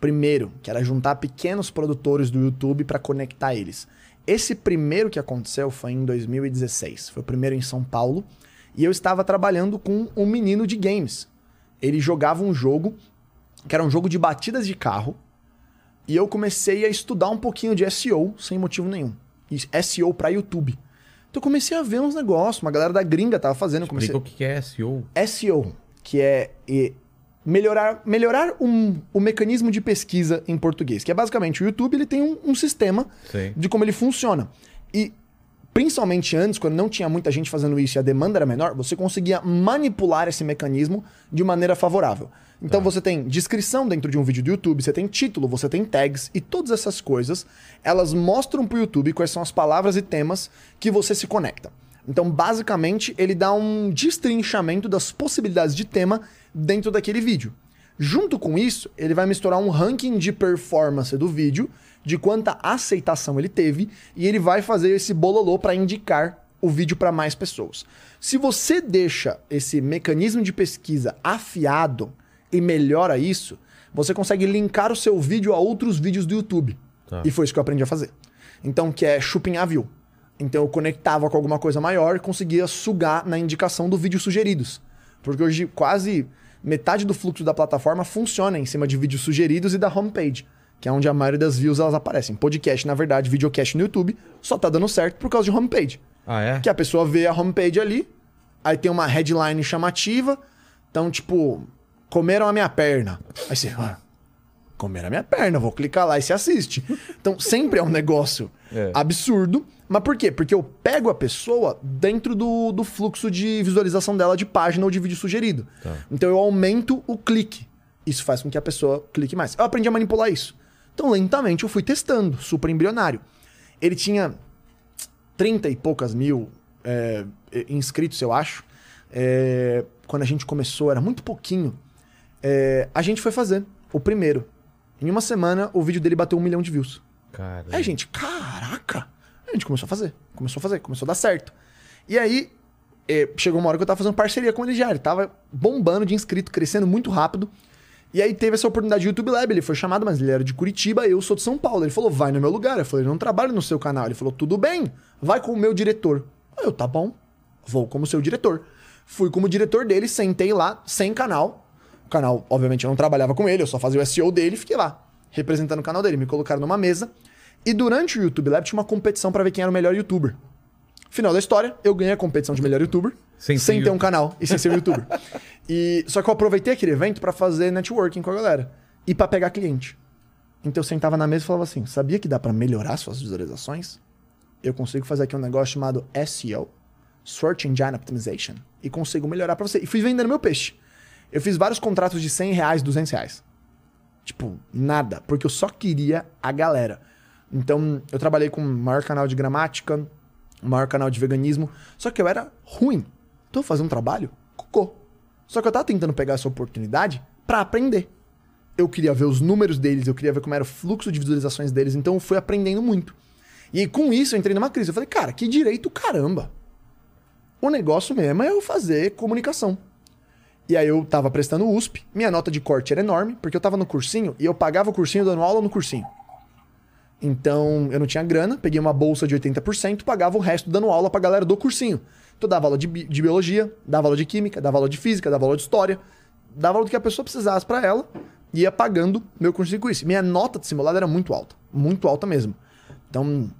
Primeiro, que era juntar pequenos produtores do YouTube para conectar eles. Esse primeiro que aconteceu foi em 2016. Foi o primeiro em São Paulo. E eu estava trabalhando com um menino de games. Ele jogava um jogo que era um jogo de batidas de carro. E eu comecei a estudar um pouquinho de SEO sem motivo nenhum. E SEO para YouTube. Então eu comecei a ver uns negócios, uma galera da gringa tava fazendo. Comecei... Explica o que é SEO. SEO, que é melhorar, melhorar um, o mecanismo de pesquisa em português, que é basicamente o YouTube ele tem um, um sistema Sei. de como ele funciona. E principalmente antes, quando não tinha muita gente fazendo isso e a demanda era menor, você conseguia manipular esse mecanismo de maneira favorável. Então você tem descrição dentro de um vídeo do YouTube, você tem título, você tem tags e todas essas coisas, elas mostram pro YouTube quais são as palavras e temas que você se conecta. Então, basicamente, ele dá um destrinchamento das possibilidades de tema dentro daquele vídeo. Junto com isso, ele vai misturar um ranking de performance do vídeo, de quanta aceitação ele teve, e ele vai fazer esse bololô para indicar o vídeo para mais pessoas. Se você deixa esse mecanismo de pesquisa afiado e melhora isso, você consegue linkar o seu vídeo a outros vídeos do YouTube. Tá. E foi isso que eu aprendi a fazer. Então, que é chupinhar view. Então eu conectava com alguma coisa maior e conseguia sugar na indicação do vídeo sugeridos. Porque hoje quase metade do fluxo da plataforma funciona em cima de vídeos sugeridos e da homepage, que é onde a maioria das views elas aparecem. Podcast, na verdade, videocast no YouTube, só tá dando certo por causa de homepage. Ah, é? Que a pessoa vê a homepage ali, aí tem uma headline chamativa, então tipo, comeram a minha perna. Aí você, ah, comeram a minha perna, vou clicar lá e se assiste. Então sempre é um negócio É. absurdo. Mas por quê? Porque eu pego a pessoa dentro do, do fluxo de visualização dela de página ou de vídeo sugerido. Tá. Então eu aumento o clique. Isso faz com que a pessoa clique mais. Eu aprendi a manipular isso. Então lentamente eu fui testando, super embrionário. Ele tinha 30 e poucas mil é, inscritos, eu acho. É, quando a gente começou, era muito pouquinho. É, a gente foi fazer o primeiro. Em uma semana, o vídeo dele bateu um milhão de views. Cara. Aí a gente, caraca! A gente começou a fazer, começou a fazer, começou a dar certo. E aí, chegou uma hora que eu tava fazendo parceria com ele já. Ele tava bombando de inscrito, crescendo muito rápido. E aí teve essa oportunidade de YouTube Lab. Ele foi chamado, mas ele era de Curitiba, eu sou de São Paulo. Ele falou, vai no meu lugar. Eu falei, não trabalho no seu canal. Ele falou, tudo bem, vai com o meu diretor. Eu, tá bom, vou como seu diretor. Fui como diretor dele, sentei lá, sem canal. O canal, obviamente, eu não trabalhava com ele, eu só fazia o SEO dele fiquei lá, representando o canal dele. Me colocaram numa mesa. E durante o YouTube Lab tinha uma competição pra ver quem era o melhor youtuber. Final da história, eu ganhei a competição de melhor youtuber, Sem sem, ter um canal e sem ser um youtuber. E, só que eu aproveitei aquele evento pra fazer networking com a galera e pra pegar cliente. Então eu sentava na mesa e falava assim: sabia que dá pra melhorar suas visualizações? Eu consigo fazer aqui um negócio chamado SEO, Search Engine Optimization, e consigo melhorar pra você. E fui vendendo meu peixe. Eu fiz vários contratos de 100 reais, 200 reais. Tipo, nada, porque eu só queria a galera. Então, eu trabalhei com o maior canal de gramática, o maior canal de veganismo, só que eu era ruim. Tô fazendo um trabalho, cocô. Só que eu tava tentando pegar essa oportunidade pra aprender. Eu queria ver os números deles, eu queria ver como era o fluxo de visualizações deles, então eu fui aprendendo muito. E com isso eu entrei numa crise. Eu falei, cara, que direito caramba. O negócio mesmo é eu fazer comunicação. E aí eu tava prestando USP, minha nota de corte era enorme, porque eu tava no cursinho e eu pagava o cursinho dando aula no cursinho. Então eu não tinha grana, peguei uma bolsa de 80%, pagava o resto dando aula pra galera do cursinho. Então eu dava aula de, bi- de biologia, dava aula de química, dava aula de física, dava aula de história, dava aula do que a pessoa precisasse pra ela, e ia pagando meu cursinho com isso. Minha nota de simulado era muito alta, muito alta mesmo. Então,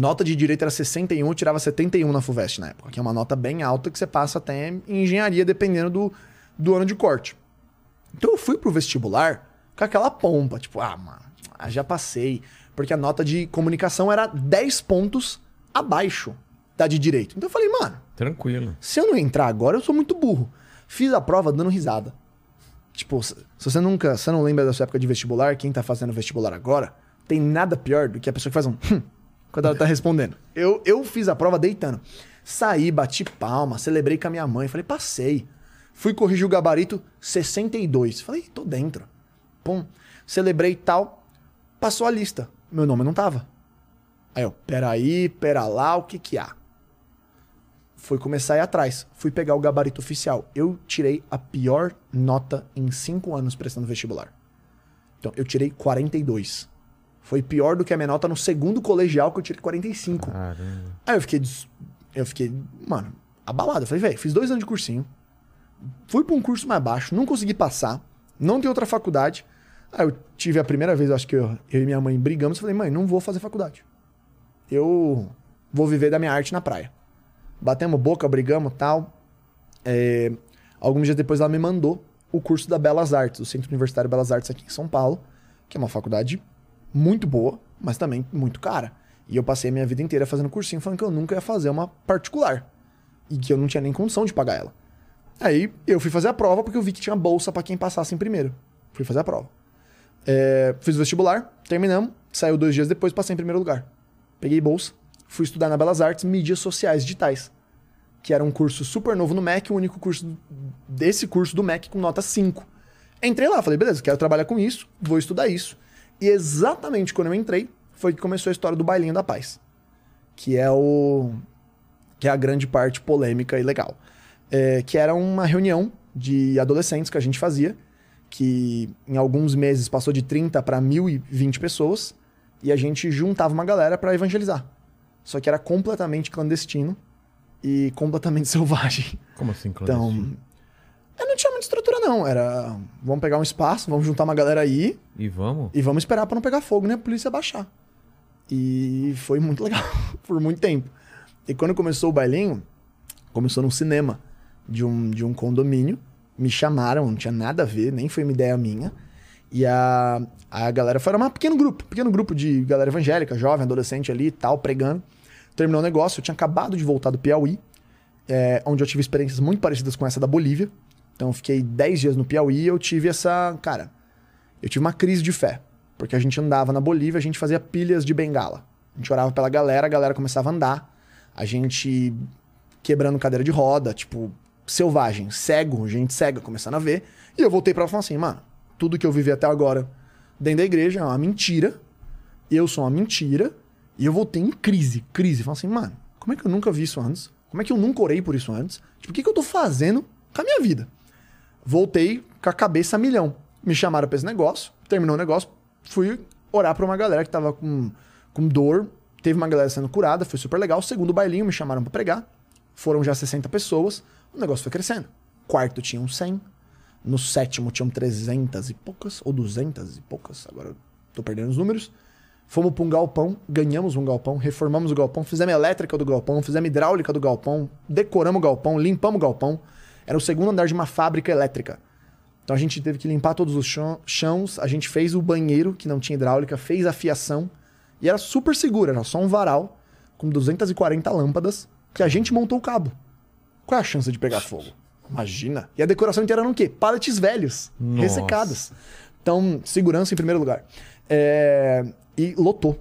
nota de direito era 61, eu tirava 71 na FUVEST na época, que é uma nota bem alta que você passa até em engenharia, dependendo do, do ano de corte. Então eu fui pro vestibular com aquela pompa, tipo, ah, mano, já passei. Porque a nota de comunicação era 10 pontos abaixo da de direito. Então eu falei, mano, Tranquilo. se eu não entrar agora, eu sou muito burro. Fiz a prova dando risada. Tipo, se você nunca, se você não lembra da sua época de vestibular, quem tá fazendo vestibular agora, tem nada pior do que a pessoa que faz um hum, quando ela tá respondendo. Eu, eu fiz a prova deitando. Saí, bati palma, celebrei com a minha mãe, falei, passei. Fui corrigir o gabarito 62. Falei, tô dentro. Pum. Celebrei tal. Passou a lista. Meu nome não tava. Aí eu, peraí, pera lá, o que que há? Fui começar a ir atrás. Fui pegar o gabarito oficial. Eu tirei a pior nota em cinco anos prestando vestibular. Então, eu tirei 42. Foi pior do que a minha nota no segundo colegial, que eu tirei 45. Caramba. Aí eu fiquei. des- Eu fiquei, mano, abalado. Eu falei, velho, fiz dois anos de cursinho. Fui pra um curso mais baixo, não consegui passar. Não tem outra faculdade. Aí eu tive a primeira vez, acho que eu, eu e minha mãe brigamos. Eu falei, mãe, não vou fazer faculdade. Eu vou viver da minha arte na praia. Batemos boca, brigamos tal. É, alguns dias depois ela me mandou o curso da Belas Artes, do Centro Universitário Belas Artes aqui em São Paulo, que é uma faculdade muito boa, mas também muito cara. E eu passei a minha vida inteira fazendo cursinho, falando que eu nunca ia fazer uma particular. E que eu não tinha nem condição de pagar ela. Aí eu fui fazer a prova porque eu vi que tinha bolsa pra quem passasse em primeiro. Fui fazer a prova. É, fiz o vestibular, terminamos, saiu dois dias depois, passei em primeiro lugar. Peguei bolsa, fui estudar na Belas Artes mídias sociais digitais, que era um curso super novo no MEC, o único curso desse curso do MEC com nota 5. Entrei lá, falei, beleza, quero trabalhar com isso, vou estudar isso. E exatamente quando eu entrei, foi que começou a história do Bailinho da Paz, que é o que é a grande parte polêmica e legal. É, que era uma reunião de adolescentes que a gente fazia, que em alguns meses passou de 30 para 1020 pessoas, e a gente juntava uma galera para evangelizar. Só que era completamente clandestino e completamente selvagem. Como assim, Então, clandestino? eu não tinha muita estrutura não, era vamos pegar um espaço, vamos juntar uma galera aí E vamos? e vamos esperar para não pegar fogo, né? A polícia baixar. E foi muito legal, por muito tempo. E quando começou o bailinho, começou num cinema de um, de um condomínio. Me chamaram, não tinha nada a ver, nem foi uma ideia minha. E a, a galera foi um pequeno grupo, pequeno grupo de galera evangélica, jovem, adolescente ali e tal, pregando. Terminou o negócio, eu tinha acabado de voltar do Piauí, é, onde eu tive experiências muito parecidas com essa da Bolívia. Então eu fiquei 10 dias no Piauí e eu tive essa. Cara, eu tive uma crise de fé. Porque a gente andava na Bolívia, a gente fazia pilhas de bengala. A gente orava pela galera, a galera começava a andar. A gente quebrando cadeira de roda, tipo, selvagem, cego, gente cega começando a ver. E eu voltei pra ela e falei assim, mano, tudo que eu vivi até agora dentro da igreja é uma mentira. Eu sou uma mentira. E eu voltei em crise, crise. Falei assim, mano, como é que eu nunca vi isso antes? Como é que eu nunca orei por isso antes? Tipo, o que, que eu tô fazendo com a minha vida? Voltei com a cabeça a milhão. Me chamaram pra esse negócio, terminou o negócio, fui orar pra uma galera que tava com, com dor. Teve uma galera sendo curada, foi super legal. Segundo bailinho, me chamaram pra pregar. Foram já 60 pessoas. O negócio foi crescendo. Quarto tinha um 100. No sétimo tinham 300 e poucas, ou 200 e poucas, agora eu tô perdendo os números. Fomos pra um galpão, ganhamos um galpão, reformamos o galpão, fizemos elétrica do galpão, fizemos hidráulica do galpão, decoramos o galpão, limpamos o galpão. Era o segundo andar de uma fábrica elétrica. Então a gente teve que limpar todos os chão- chãos, a gente fez o banheiro, que não tinha hidráulica, fez a fiação. E era super seguro, era só um varal com 240 lâmpadas que a gente montou o cabo. Qual é a chance de pegar fogo? Imagina. E a decoração inteira eram o quê? Pallets velhos, Nossa. ressecados. Então, segurança em primeiro lugar. É, E lotou.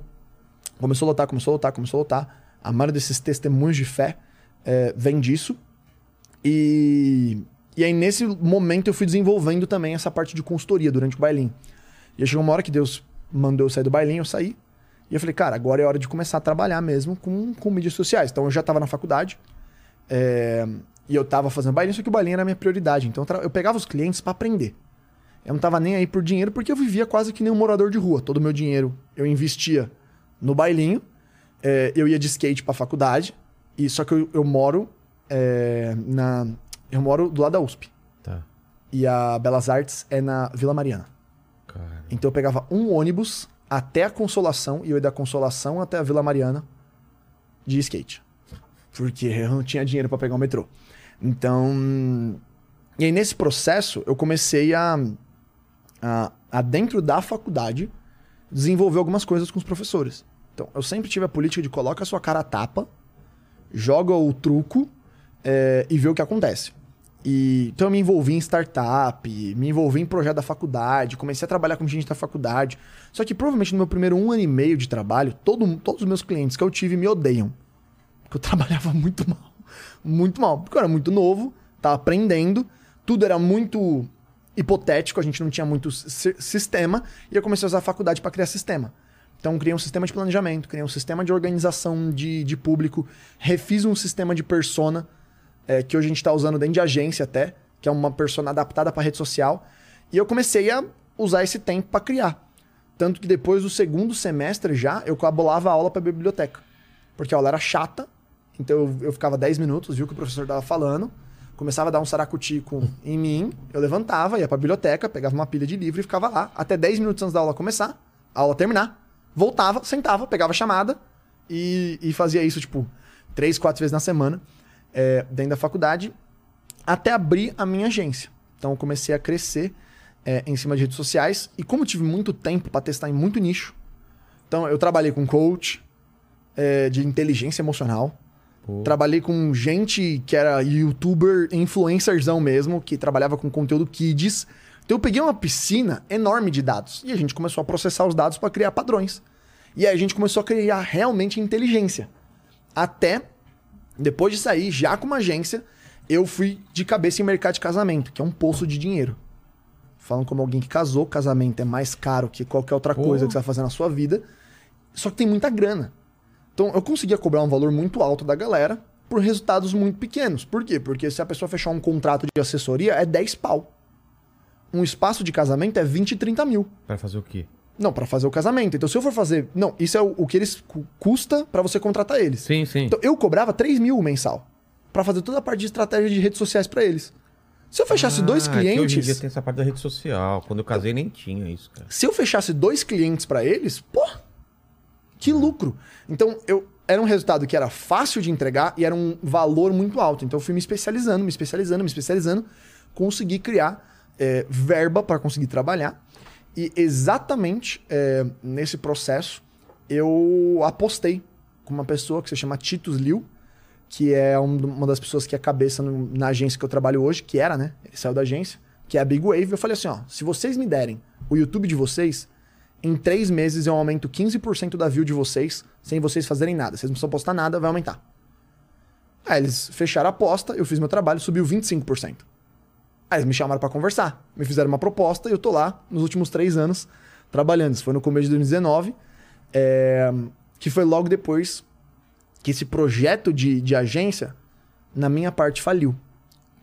Começou a lotar, começou a lotar, começou a lotar. A maioria desses testemunhos de fé é, vem disso. E, e aí, nesse momento, eu fui desenvolvendo também essa parte de consultoria durante o bailinho. E aí chegou uma hora que Deus mandou eu sair do bailinho, eu saí. E eu falei, cara, agora é hora de começar a trabalhar mesmo com, com mídias sociais. Então eu já tava na faculdade. É, e eu tava fazendo bailinho, só que o bailinho era a minha prioridade. Então eu, eu pegava os clientes pra aprender. Eu não tava nem aí por dinheiro, porque eu vivia quase que nem um morador de rua. Todo o meu dinheiro eu investia no bailinho. é, eu ia de skate pra faculdade. E só que eu, eu moro é, na. Eu moro do lado da USP. Tá. E a Belas Artes é na Vila Mariana. Cara. Então eu pegava um ônibus até a Consolação e eu ia da Consolação até a Vila Mariana de skate. Porque eu não tinha dinheiro pra pegar o metrô. Então. E aí nesse processo eu comecei a, a, a dentro da faculdade, desenvolver algumas coisas com os professores. Então eu sempre tive a política de coloca a sua cara a tapa, joga o truco é, e vê o que acontece. E, então eu me envolvi em startup, me envolvi em projeto da faculdade, comecei a trabalhar com gente da faculdade. Só que provavelmente no meu primeiro um ano e meio de trabalho, todo, todos os meus clientes que eu tive me odeiam. Porque eu trabalhava muito mal. Muito mal. Porque eu era muito novo, tava aprendendo, tudo era muito hipotético, a gente não tinha muito si- sistema, e eu comecei a usar a faculdade para criar sistema. Então, criei um sistema de planejamento, criei um sistema de organização de, de público, refiz um sistema de persona, é, que hoje a gente está usando dentro de agência até, que é uma persona adaptada para rede social. E eu comecei a usar esse tempo para criar. Tanto que depois do segundo semestre já, eu cabolava a aula para biblioteca. Porque a aula era chata, então eu, eu ficava 10 minutos, viu o que o professor estava falando, começava a dar um saracutico em mim, eu levantava, ia para a biblioteca, pegava uma pilha de livro e ficava lá, até 10 minutos antes da aula começar, a aula terminar, voltava, sentava, pegava a chamada e, e fazia isso, tipo, três, quatro vezes na semana, é, dentro da faculdade, até abrir a minha agência. Então eu comecei a crescer é, em cima de redes sociais. E como eu tive muito tempo para testar em muito nicho, então eu trabalhei com coach é, de inteligência emocional. Pô. Trabalhei com gente que era youtuber, influencerzão mesmo, que trabalhava com conteúdo kids. Então eu peguei uma piscina enorme de dados e a gente começou a processar os dados para criar padrões. E aí a gente começou a criar realmente inteligência. Até depois de sair, já com uma agência, eu fui de cabeça em mercado de casamento, que é um poço de dinheiro. Falando como alguém que casou, casamento é mais caro que qualquer outra coisa que você vai fazer na sua vida. Só que tem muita grana. Então eu conseguia cobrar um valor muito alto da galera por resultados muito pequenos. Por quê? Porque se a pessoa fechar um contrato de assessoria, é 10 pau. Um espaço de casamento é 20, 30 mil. Vai fazer o quê? Não, pra fazer o casamento. Então, se eu for fazer. Não, isso é o, o que eles cu- custa pra você contratar eles. Sim, sim. Então, eu cobrava 3 mil mensal pra fazer toda a parte de estratégia de redes sociais pra eles. Se eu fechasse dois Ah, que Hoje em dia clientes. tem essa parte da rede social. Quando eu casei nem tinha isso, cara. Se eu fechasse dois clientes pra eles, pô, que lucro. Então, eu era um resultado que era fácil de entregar e era um valor muito alto. Então, eu fui me especializando, me especializando, me especializando, consegui criar é, verba para conseguir trabalhar. E exatamente é, nesse processo, eu apostei com uma pessoa que se chama Titus Liu, que é um- uma das pessoas que é cabeça no- na agência que eu trabalho hoje, que era, né? Ele saiu da agência, que é a Big Wave. Eu falei assim: ó, se vocês me derem o YouTube de vocês, em três meses eu aumento 15% da view de vocês, sem vocês fazerem nada. Vocês não precisam postar nada, vai aumentar. Aí eles fecharam a aposta, eu fiz meu trabalho, subiu 25%. Aí eles me chamaram pra conversar, me fizeram uma proposta e eu tô lá nos últimos três anos trabalhando. Isso foi no começo de 2019, é, que foi logo depois que esse projeto de, de agência, na minha parte, faliu.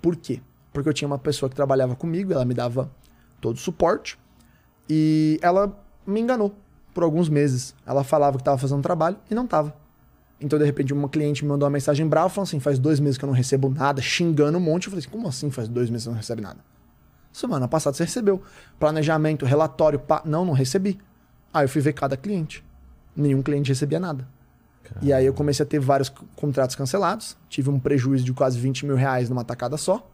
Por quê? Porque eu tinha uma pessoa que trabalhava comigo, ela me dava todo o suporte, e ela me enganou por alguns meses. Ela falava que estava fazendo trabalho e não estava. Então, de repente, uma cliente me mandou uma mensagem brava, falando assim: faz dois meses que eu não recebo nada, xingando um monte. Eu falei assim: como assim faz dois meses que você não recebe nada? Semana passada você recebeu. Planejamento, relatório, pá. Não, não recebi. Aí eu fui ver cada cliente. Nenhum cliente recebia nada. E aí eu comecei a ter vários contratos cancelados. Tive um prejuízo de quase 20 mil reais numa tacada só.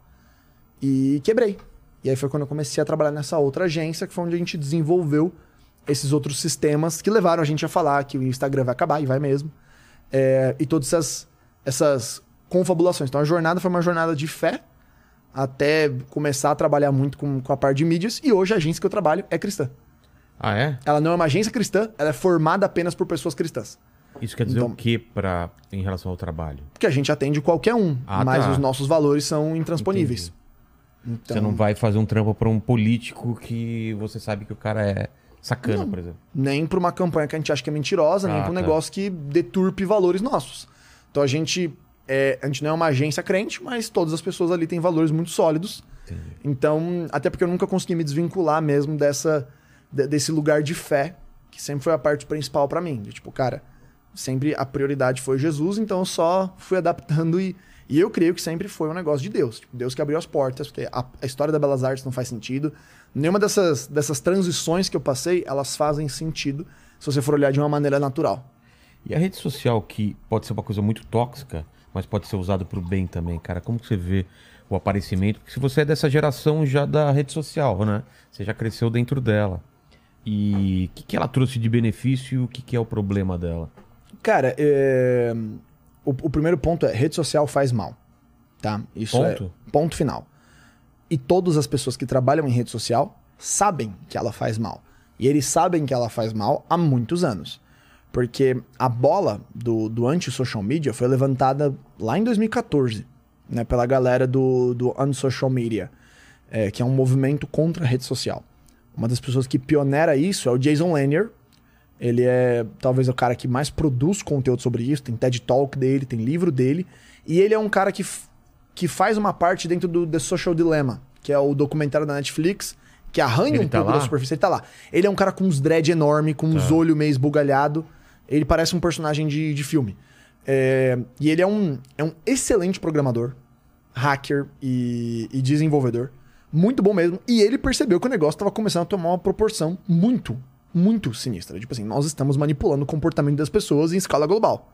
E quebrei. E aí foi quando eu comecei a trabalhar nessa outra agência, que foi onde a gente desenvolveu esses outros sistemas que levaram a gente a falar que o Instagram vai acabar, e vai mesmo. É, e todas essas, essas confabulações. Então a jornada foi uma jornada de fé até começar a trabalhar muito com, com a parte de mídias. E hoje a agência que eu trabalho é cristã. Ah, é? Ela não é uma agência cristã, ela é formada apenas por pessoas cristãs. Isso quer dizer Então- o que pra, em relação ao trabalho? Porque a gente atende qualquer um, Ah, mas tá. os nossos valores são intransponíveis. Então, Você não vai fazer um trampo pra um político que você sabe que o cara é sacana, por exemplo. nem para uma campanha que a gente acha que é mentirosa, nem Ah, para um tá. negócio que deturpe valores nossos. Então a gente é, a gente não é uma agência crente, mas todas as pessoas ali têm valores muito sólidos. Então, até porque eu nunca consegui me desvincular mesmo dessa de- desse lugar de fé, que sempre foi a parte principal para mim. De, tipo, cara, sempre a prioridade foi Jesus, então eu só fui adaptando e e eu creio que sempre foi um negócio de Deus. Tipo, Deus que abriu as portas, porque a, a história da Belas Artes não faz sentido. Nenhuma dessas, dessas transições que eu passei, elas fazem sentido se você for olhar de uma maneira natural. E a rede social, que pode ser uma coisa muito tóxica, mas pode ser usada pro bem também, cara. Como que você vê o aparecimento? Porque se você é dessa geração já da rede social, né? Você já cresceu dentro dela. E o que, que ela trouxe de benefício e o que, que é o problema dela? Cara, é, o, o primeiro ponto é rede social faz mal. Tá? Isso Ponto? é ponto final. E todas as pessoas que trabalham em rede social sabem que ela faz mal. E eles sabem que ela faz mal há muitos anos. Porque a bola do, do anti-social media foi levantada lá em 2014, né, pela galera do, do Unsocial Media, é, que é um movimento contra a rede social. Uma das pessoas que pionera isso é o Jason Lanier. Ele é talvez o cara que mais produz conteúdo sobre isso. Tem TED Talk dele, tem livro dele. E ele é um cara que, que faz uma parte dentro do The Social Dilemma, que é o documentário da Netflix, que arranha Ele um tá pouco lá? da superfície. Ele tá lá. Ele é um cara com uns dread enorme, com uns olhos meio esbugalhado. Ele parece um personagem de, de filme. É, e ele é um, é um excelente programador, hacker e, e desenvolvedor. Muito bom mesmo. E ele percebeu que o negócio estava começando a tomar uma proporção muito, muito sinistra. Tipo assim, nós estamos manipulando o comportamento das pessoas em escala global.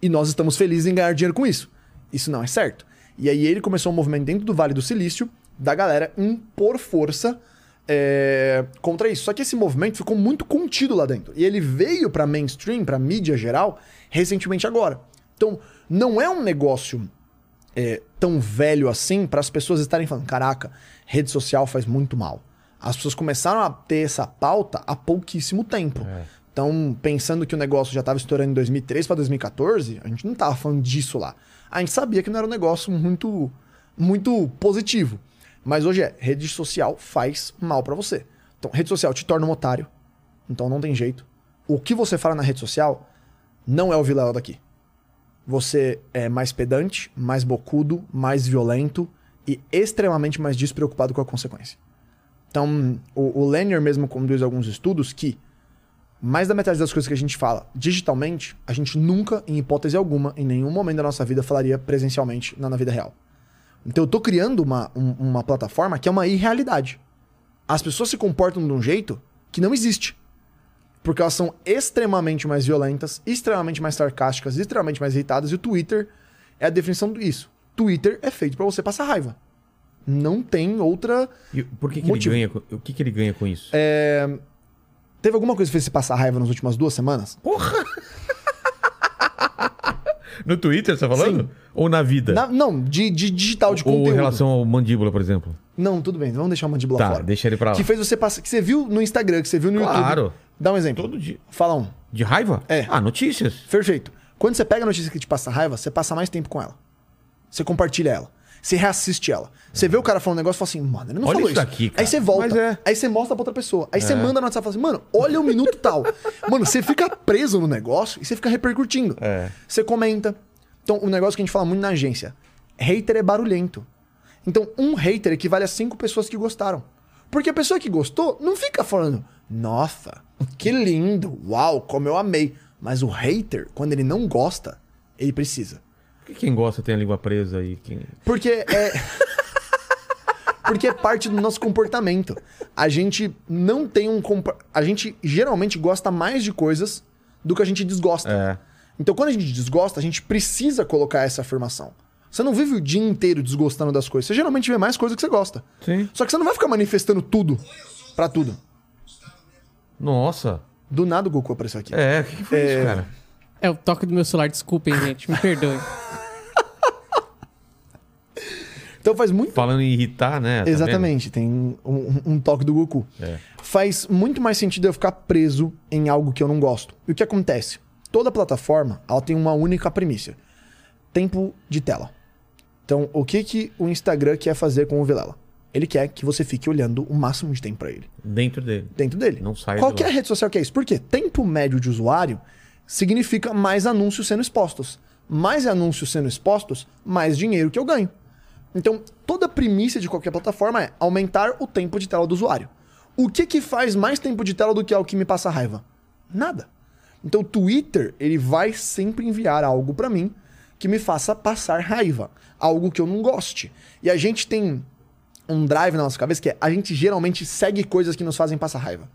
E nós estamos felizes em ganhar dinheiro com isso. Isso não é certo. E aí ele começou um movimento dentro do Vale do Silício da galera impor força é, contra isso. Só que esse movimento ficou muito contido lá dentro. E ele veio pra mainstream, pra mídia geral, recentemente agora. Então, não é um negócio é, tão velho assim para as pessoas estarem falando: caraca, rede social faz muito mal. As pessoas começaram a ter essa pauta há pouquíssimo tempo. Então, pensando que o negócio já estava estourando em 2013 para 2014, a gente não estava falando disso lá. A gente sabia que não era um negócio muito, muito positivo. Mas hoje é, rede social faz mal para você. Então, rede social te torna um otário. Então não tem jeito. O que você fala na rede social não é o Vilela daqui. Você é mais pedante, mais bocudo, mais violento e extremamente mais despreocupado com a consequência. Então, o, o Lanier mesmo conduz alguns estudos que mais da metade das coisas que a gente fala digitalmente, a gente nunca, em hipótese alguma, em nenhum momento da nossa vida, falaria presencialmente na, na vida real. Então eu tô criando uma, um- uma plataforma que é uma irrealidade. As pessoas se comportam de um jeito que não existe. Porque elas são extremamente mais violentas, extremamente mais sarcásticas, extremamente mais irritadas, e o Twitter é a definição disso. Twitter é feito pra você passar raiva. Não tem outra. E por que, que ele ganha? O que, que ele ganha com isso? Teve alguma coisa que fez você passar raiva nas últimas duas semanas? No Twitter, você tá falando? Sim. Ou na vida? Na- não, de, de digital, de Ou conteúdo. em relação ao mandíbula, por exemplo? Não, tudo bem, vamos deixar o mandíbula Tá, fora. deixa ele pra lá. Que fez você passar. Que você viu no Instagram, que você viu no Claro. YouTube. Dá um exemplo. Todo dia. Fala um. De raiva? É. Ah, notícias. Perfeito. Quando você pega a notícia que te passa raiva, você passa mais tempo com ela. Você compartilha ela. Você reassiste ela. Você vê o cara falando um negócio e fala assim, mano, ele não Olha falou isso daqui, cara. Aí você volta. Mas é. Aí você mostra pra outra pessoa. Aí você manda no WhatsApp e fala assim, mano, olha o minuto tal. mano, você fica preso no negócio e você fica repercutindo. É. Você comenta. Então, um negócio que a gente fala muito na agência. Hater é barulhento. Então, um hater equivale a cinco pessoas que gostaram. Porque a pessoa que gostou não fica falando, nossa, que lindo, uau, como eu amei. Mas o hater, quando ele não gosta, ele precisa. Que quem gosta tem a língua presa aí? Quem... Porque é. Porque é parte do nosso comportamento. A gente não tem um. compa- A gente geralmente gosta mais de coisas do que a gente desgosta. É. Então, quando a gente desgosta, a gente precisa colocar essa afirmação. Você não vive o dia inteiro desgostando das coisas. Você geralmente vê mais coisa que você gosta. Sim. Só que você não vai ficar manifestando tudo pra tudo. Nossa. Do nada o Goku apareceu aqui. É, o que, que foi isso, cara? É o toque do meu celular, desculpem, gente. Me perdoem. Então faz muito. Falando em irritar, né? tá Exatamente, tem um, um- toque do Goku. É. Faz muito mais sentido eu ficar preso em algo que eu não gosto. E o que acontece? Toda plataforma ela tem uma única premissa: tempo de tela. Então, o que, que o Instagram quer fazer com o Vilela? Ele quer que você fique olhando o máximo de tempo pra ele. Dentro dele. Dentro dele. Não sai Qualquer rede social que é isso. Por quê? Tempo médio de usuário significa mais anúncios sendo expostos. Mais anúncios sendo expostos, mais dinheiro que eu ganho. Então, toda a premissa de qualquer plataforma é aumentar o tempo de tela do usuário. O que que faz mais tempo de tela do que algo que me passa raiva? Nada. Então, o Twitter, ele vai sempre enviar algo pra mim que me faça passar raiva, algo que eu não goste. E a gente tem um drive na nossa cabeça que é a gente geralmente segue coisas que nos fazem passar raiva.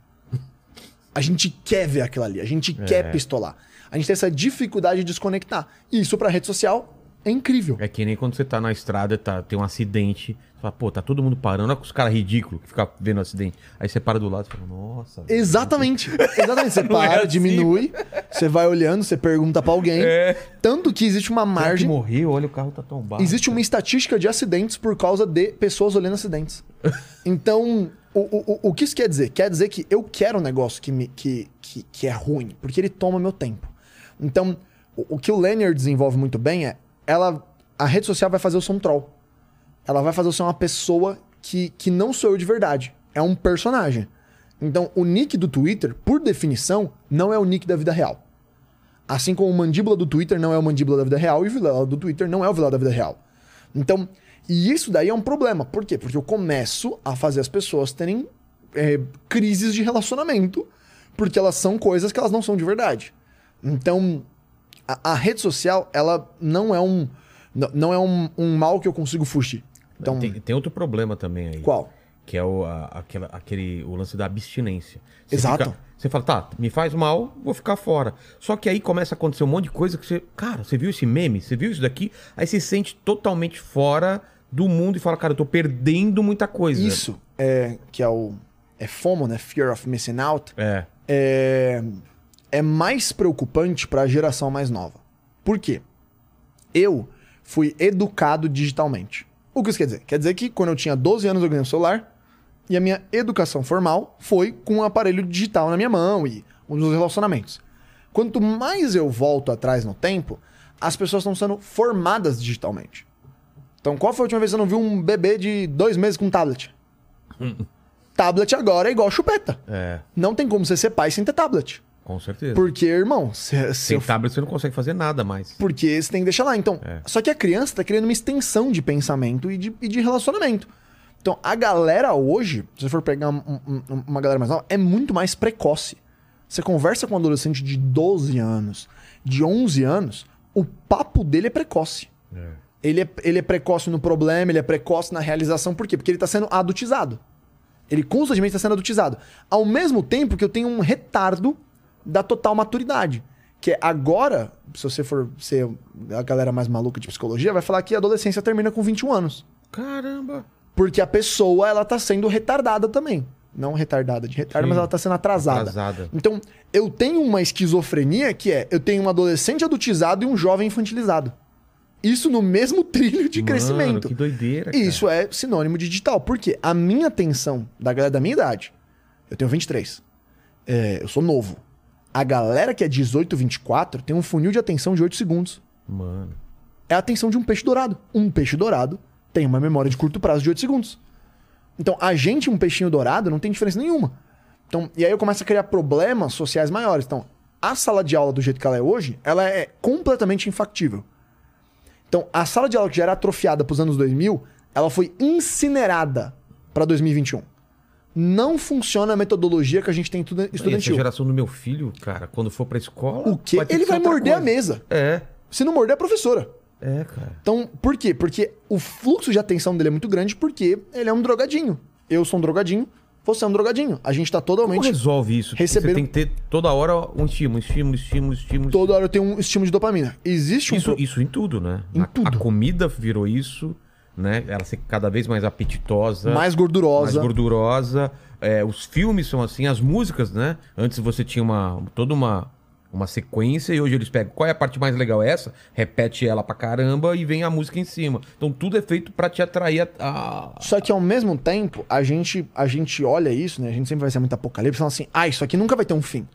A gente quer ver aquilo ali, a gente quer pistolar. A gente tem essa dificuldade de desconectar. E isso pra rede social é incrível. É que nem quando você tá na estrada, tá, tem um acidente. Você fala, pô, tá todo mundo parando. Olha com os caras ridículos que ficam vendo o acidente. Aí você para do lado e fala, nossa. Exatamente. Exatamente. Você para, assim. diminui, você vai olhando, você pergunta pra alguém. É. Tanto que existe uma que margem. morreu, olha o carro tá tombado. Existe uma estatística de acidentes por causa de pessoas olhando acidentes. Então, o, o, o- o que isso quer dizer? Quer dizer que eu quero um negócio que, me, que, que, que é ruim, porque ele toma meu tempo. Então, o, o que o Lanyard desenvolve muito bem é, ela, a rede social vai fazer eu ser um troll. Ela vai fazer eu ser uma pessoa que, que não sou eu de verdade. É um personagem. Então, o nick do Twitter, por definição, não é o nick da vida real. Assim como o mandíbula do Twitter não é o mandíbula da vida real e o Vilela do Twitter não é o Vilela da vida real. Então, e isso daí é um problema. Por quê? Porque eu começo a fazer as pessoas terem é, crises de relacionamento, porque elas são coisas que elas não são de verdade. Então, a, a rede social, ela não é um não- é um, um mal que eu consigo fugir. Então, tem, tem outro problema também aí. qual? Que é o, a- aquela, aquele, o lance da abstinência. Você Exato. fica- você fala, tá, me faz mal, vou ficar fora. Só que aí começa a acontecer um monte de coisa que você. Cara, você viu esse meme? Você viu isso daqui? Aí você se sente totalmente fora do mundo e fala, cara, eu tô perdendo muita coisa. Isso é que é o é FOMO, né? Fear of Missing Out. É. é, é mais preocupante para a geração mais nova. Por quê? Eu fui educado digitalmente. O que isso quer dizer? Quer dizer que quando eu tinha 12 anos eu ganhei um celular e a minha educação formal foi com um aparelho digital na minha mão e os relacionamentos. Quanto mais eu volto atrás no tempo, as pessoas estão sendo formadas digitalmente. Então, qual foi a última vez que você não viu um bebê de dois meses com tablet? tablet agora é igual chupeta. É, Não tem como você ser pai sem ter tablet. Com certeza. Porque, irmão, se, se Sem eu- tablet você não consegue fazer nada mais. porque você tem que deixar lá. Então, É. só que a criança tá criando uma extensão de pensamento e de, e de relacionamento. Então, a galera hoje, se você for pegar um- um- uma galera mais nova, é muito mais precoce. Você conversa com um adolescente de 12 anos, de 11 anos, o papo dele é precoce. Ele é, ele é precoce no problema, ele é precoce na realização. Por quê? Porque ele tá sendo adultizado. Ele constantemente está sendo adultizado. Ao mesmo tempo que eu tenho um retardo da total maturidade. Que é agora, se você for ser a galera mais maluca de psicologia, vai falar que a adolescência termina com 21 anos. Caramba! Porque a pessoa, ela tá sendo retardada também. Não retardada de retardo, Sim. mas ela tá sendo atrasada. Atrasada. Então, eu tenho uma esquizofrenia que é, eu tenho um adolescente adultizado e um jovem infantilizado. Isso no mesmo trilho de Mano, crescimento. que doideira, cara. isso é sinônimo de digital. Porque a minha atenção da galera da minha idade, eu tenho 23. É, eu sou novo. A galera que é 18, 24 tem um funil de atenção de 8 segundos. Mano. É a atenção de um peixe dourado. Um peixe dourado tem uma memória de curto prazo de 8 segundos. Então, a gente, um peixinho dourado, não tem diferença nenhuma. Então, e aí eu começo a criar problemas sociais maiores. Então, a sala de aula do jeito que ela é hoje, ela é completamente infactível. Então, a sala de aula que já era atrofiada para os anos 2000, ela foi incinerada para 2021. Não funciona a metodologia que a gente tem em tudo- E essa estudantil. geração do meu filho, cara, quando for pra escola. O quê? ter Ele vai morder a coisa. mesa. É, Se não morder, é a professora. é, cara. Então, por quê? Porque o fluxo de atenção dele é muito grande porque ele é um drogadinho. Eu sou um drogadinho, você é um drogadinho. A gente tá Como totalmente. resolve isso? Recebendo- Você tem que ter toda hora um estímulo, estímulo, estímulo, estímulo. Toda hora eu tenho um estímulo de dopamina. Existe um. Isso, pro- isso em tudo, né? Em a, tudo. a comida virou isso, né? Ela ser cada vez mais apetitosa. mais gordurosa. mais gordurosa. É, os filmes são assim, as músicas, né? Antes você tinha uma toda uma, uma sequência e hoje eles pegam qual é a parte mais legal essa, repete ela pra caramba e vem a música em cima. Então tudo é feito pra te atrair a, a- Só que ao mesmo tempo, a gente, a gente olha isso, né? A gente sempre vai ser muito apocalipse, falando assim, ah, isso aqui nunca vai ter um fim.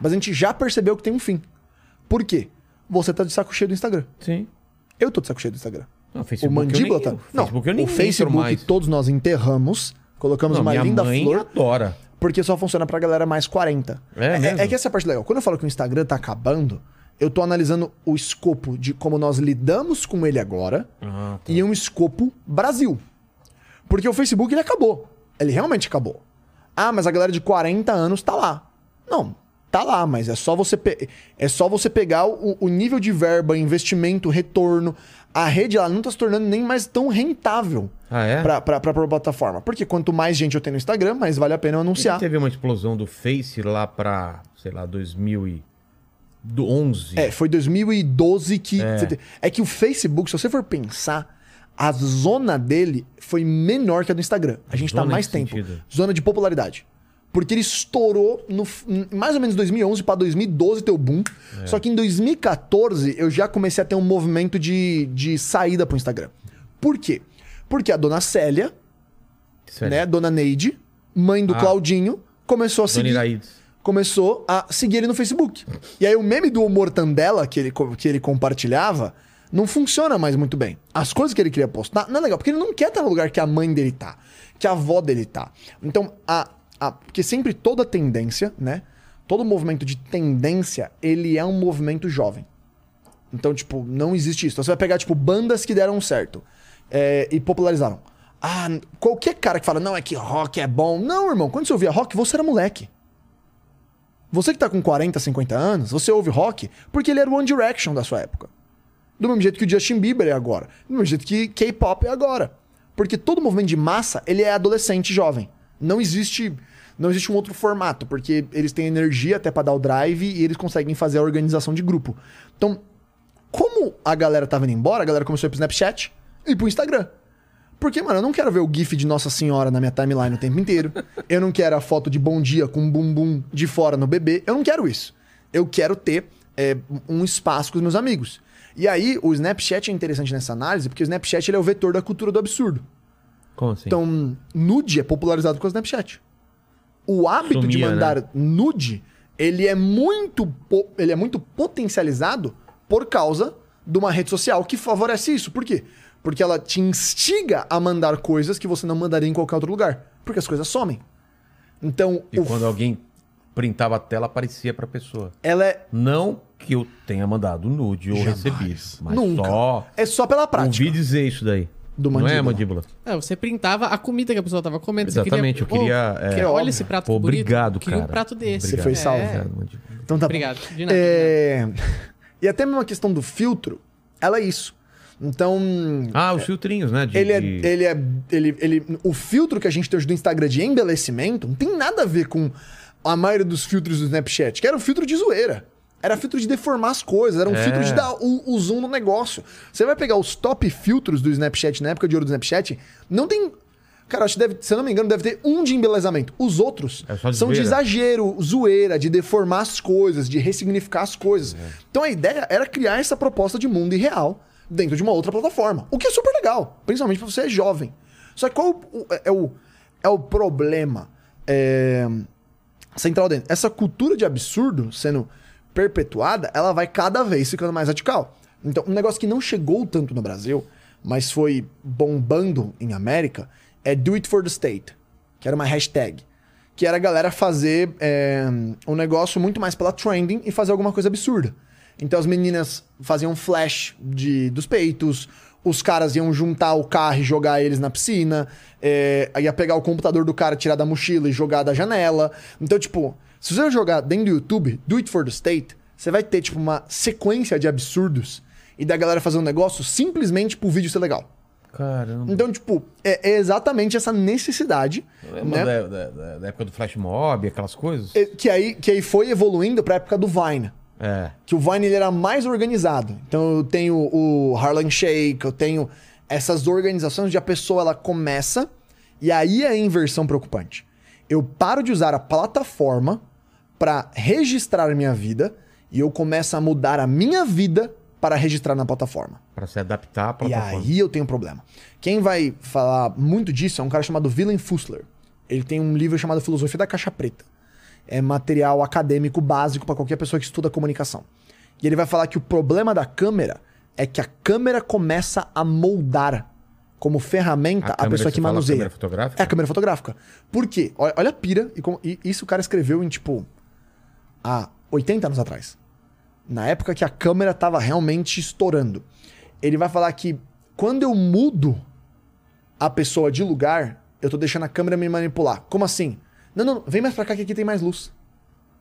Mas a gente já percebeu que tem um fim. Por quê? Você tá de saco cheio do Instagram. Sim. Eu tô de saco cheio do Instagram. Não, O mandíbula tá. Não, Facebook o Facebook todos nós enterramos, colocamos Não, uma minha linda mãe flor, adora. porque só funciona pra galera mais 40. É mesmo? é que essa é a parte legal. Quando eu falo que o Instagram tá acabando, eu tô analisando o escopo de como nós lidamos com ele agora Ah, tá. e um escopo Brasil. Porque o Facebook ele acabou. Ele realmente acabou. Ah, mas a galera de 40 anos tá lá. Não, tá lá, mas é só você, é só você pegar o, o nível de verba, investimento, retorno. A rede ela não tá se tornando nem mais tão rentável Ah, é? pra, pra plataforma. Porque quanto mais gente eu tenho no Instagram, mais vale a pena eu anunciar. Teve uma explosão do Face lá pra, sei lá, 2011. É, foi 2012 que. É. é que o Facebook, se você for pensar, a zona dele foi menor que a do Instagram. A gente tá em mais tempo. sentido? Zona de popularidade. Porque ele estourou no mais ou menos 2011 para 2012 teu boom. É. Só que em 2014 eu já comecei a ter um movimento de, de saída pro Instagram. Por quê? Porque a dona Célia, Sério. né, dona Neide, mãe do Ah. Claudinho, começou a seguir começou a seguir ele no Facebook. E aí o meme do Mortandela que ele, que ele compartilhava não funciona mais muito bem. As coisas que ele queria postar não é legal, porque ele não quer estar no lugar que a mãe dele tá, que a avó dele tá. Então, a, porque sempre toda tendência, né? Todo movimento de tendência, ele é um movimento jovem. Então, tipo, não existe isso. Então, você vai pegar, tipo, bandas que deram certo é, e popularizaram. Ah, qualquer cara que fala, não, é que rock é bom. Não, irmão, quando você ouvia rock, você era moleque. Você que tá com 40, 50 anos, você ouve rock porque ele era o One Direction da sua época. Do mesmo jeito que o Justin Bieber é agora. Do mesmo jeito que K-pop é agora. Porque todo movimento de massa, ele é adolescente jovem. Não existe não existe um outro formato, porque eles têm energia até pra dar o drive e eles conseguem fazer a organização de grupo. Então, como a galera tava indo embora, a galera começou a ir pro Snapchat e pro Instagram. Porque, mano, eu não quero ver o GIF de Nossa Senhora na minha timeline o tempo inteiro. Eu não quero a foto de bom dia com um bumbum de fora no bebê. Eu não quero isso. Eu quero ter é, um espaço com os meus amigos. E aí, o Snapchat é interessante nessa análise, porque o Snapchat ele é o vetor da cultura do absurdo. Como assim? Então, nude é popularizado com o Snapchat. O hábito de Sumia, mandar né? nude, ele é muito ele é muito potencializado por causa de uma rede social que favorece isso. Por quê? Porque ela te instiga a mandar coisas que você não mandaria em qualquer outro lugar, porque as coisas somem. Então, E quando f- alguém printava a tela, aparecia pra pessoa. ela é Não que eu tenha mandado nude ou Jamais. recebido, mas nunca. só É só pela prática. ouvi dizer isso daí. Do Não é, mandíbula. mandíbula? É, você printava a comida que a pessoa tava comendo. Você Exatamente, eu queria, Ô, é, que- olha esse prato Pô, bonito. obrigado, Queria um cara. prato desse. Você foi É. salvo. Obrigado, mandíbula. Então tá bom. Obrigado. De nada. É... E até mesmo a questão do filtro, ela é isso. Então, Ah, os filtrinhos, né? de- Ele é, de- ele é. Ele, ele, o filtro que a gente tem hoje do Instagram de embelecimento não tem nada a ver com a maioria dos filtros do Snapchat, que era um filtro de zoeira. Era filtro de deformar as coisas, era um É. filtro de dar o, o zoom no negócio. Você vai pegar os top filtros do Snapchat na época de ouro do Snapchat, não tem. Cara, acho que deve, se eu não me engano, deve ter um de embelezamento. Os outros É de são de exagero, zoeira, de deformar as coisas, de ressignificar as coisas. É. Então a ideia era criar essa proposta de mundo irreal dentro de uma outra plataforma. O que é super legal, principalmente pra você é jovem. Só que qual o- é, o, é o problema é, central dentro? Essa cultura de absurdo sendo perpetuada, ela vai cada vez ficando mais radical. Então, um negócio que não chegou tanto no Brasil, mas foi bombando em América, é Do It For The State, que era uma hashtag. Que era a galera fazer é, um negócio muito mais pela trending e fazer alguma coisa absurda. Então as meninas faziam flash de, dos peitos, os caras iam juntar o carro e jogar eles na piscina, é, ia pegar o computador do cara, tirar da mochila e jogar da janela. Então, tipo, se você jogar dentro do YouTube, Do It for the State, você vai ter, tipo, uma sequência de absurdos e da galera fazer um negócio simplesmente pro vídeo ser legal. Caramba. Então, tipo, é, é exatamente essa necessidade, Lembra né? da, da- da- da época do Flash Mob, aquelas coisas? É, Que aí, que aí foi evoluindo pra época do Vine. É. que o Vine ele era mais organizado. Então eu tenho o Harlem Shake, eu tenho essas organizações onde a pessoa ela começa e aí é a inversão preocupante. Eu paro de usar a plataforma para registrar minha vida e eu começo a mudar a minha vida para registrar na plataforma. Pra se adaptar à E plataforma. aí eu tenho um problema. Quem vai falar muito disso é um cara chamado Willem Fussler. Ele tem um livro chamado Filosofia da Caixa Preta. É material acadêmico básico para qualquer pessoa que estuda comunicação. E ele vai falar que o problema da câmera é que a câmera começa a moldar como ferramenta a, câmera, pessoa que fala manuseia. câmera fotográfica? É a câmera fotográfica. Por quê? Olha, olha a pira. E, como- e isso o cara escreveu em, tipo, há 80 anos atrás. Na época que a câmera tava realmente estourando. Ele vai falar que quando eu mudo a pessoa de lugar, eu tô deixando a câmera me manipular. Como assim? Não, não, não, vem mais pra cá que aqui tem mais luz.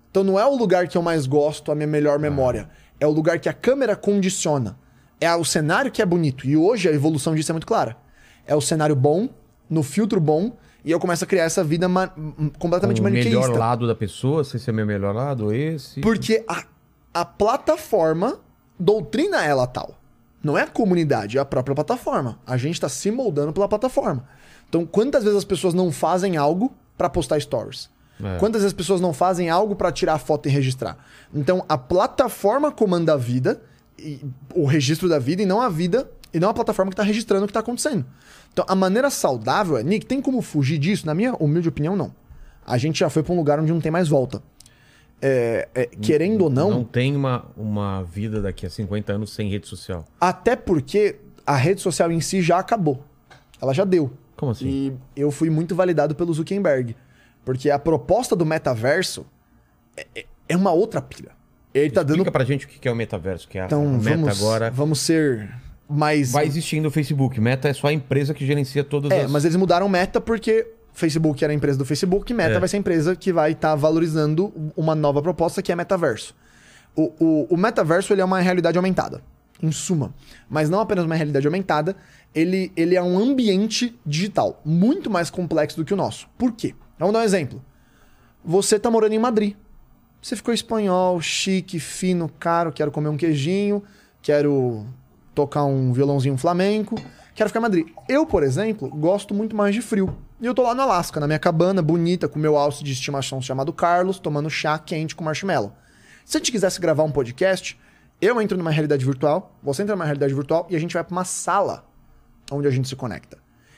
Então não é o lugar que eu mais gosto, a minha melhor memória. É o lugar que a câmera condiciona. É o cenário que é bonito. E hoje a evolução disso é muito clara. É o cenário bom, no filtro bom, e eu começo a criar essa vida ma- completamente o maniqueísta. melhor lado da pessoa, se esse é meu melhor lado, esse. Porque a, a plataforma doutrina ela tal. Não é a comunidade, é a própria plataforma. A gente tá se moldando pela plataforma. Então, quantas vezes as pessoas não fazem algo pra postar stories? É. Quantas vezes as pessoas não fazem algo pra tirar foto e registrar? Então, a plataforma comanda a vida, e- o registro da vida, e não a vida, e não a plataforma que tá registrando o que tá acontecendo. Então, a maneira saudável é, Nick, tem como fugir disso? Na minha humilde opinião, não. A gente já foi pra um lugar onde não tem mais volta. É, é, querendo ou Não tem uma, uma vida daqui a 50 anos sem rede social. Até porque a rede social em si já acabou. Ela já deu. Como assim? E eu fui muito validado pelo Zuckerberg. Porque a proposta do metaverso é, é- é uma outra pira. Ele tá dando. Explica pra gente o que é o metaverso, que é a Então, meta vamos, agora. vamos ser mais. Vai existir ainda o Facebook. Meta é só a empresa que gerencia todas É, as. mas eles mudaram meta porque Facebook era a empresa do Facebook, Meta É. vai ser a empresa que vai estar valorizando uma nova proposta que é metaverso. O, o, o metaverso ele é uma realidade aumentada, em suma. Mas não apenas uma realidade aumentada, ele, ele é um ambiente digital muito mais complexo do que o nosso. Por quê? Vamos dar um exemplo. Você tá morando em Madrid. Você ficou espanhol, chique, fino, caro, quero comer um queijinho, quero tocar um violãozinho flamenco, quero ficar em Madrid. Eu, por exemplo, gosto muito mais de frio. E eu tô lá no Alasca, na minha cabana, bonita, com meu alce de estimação chamado Carlos, tomando chá quente com marshmallow. Se a gente quisesse gravar um podcast, eu entro numa realidade virtual, você entra numa realidade virtual e a gente vai pra uma sala onde a gente se conecta.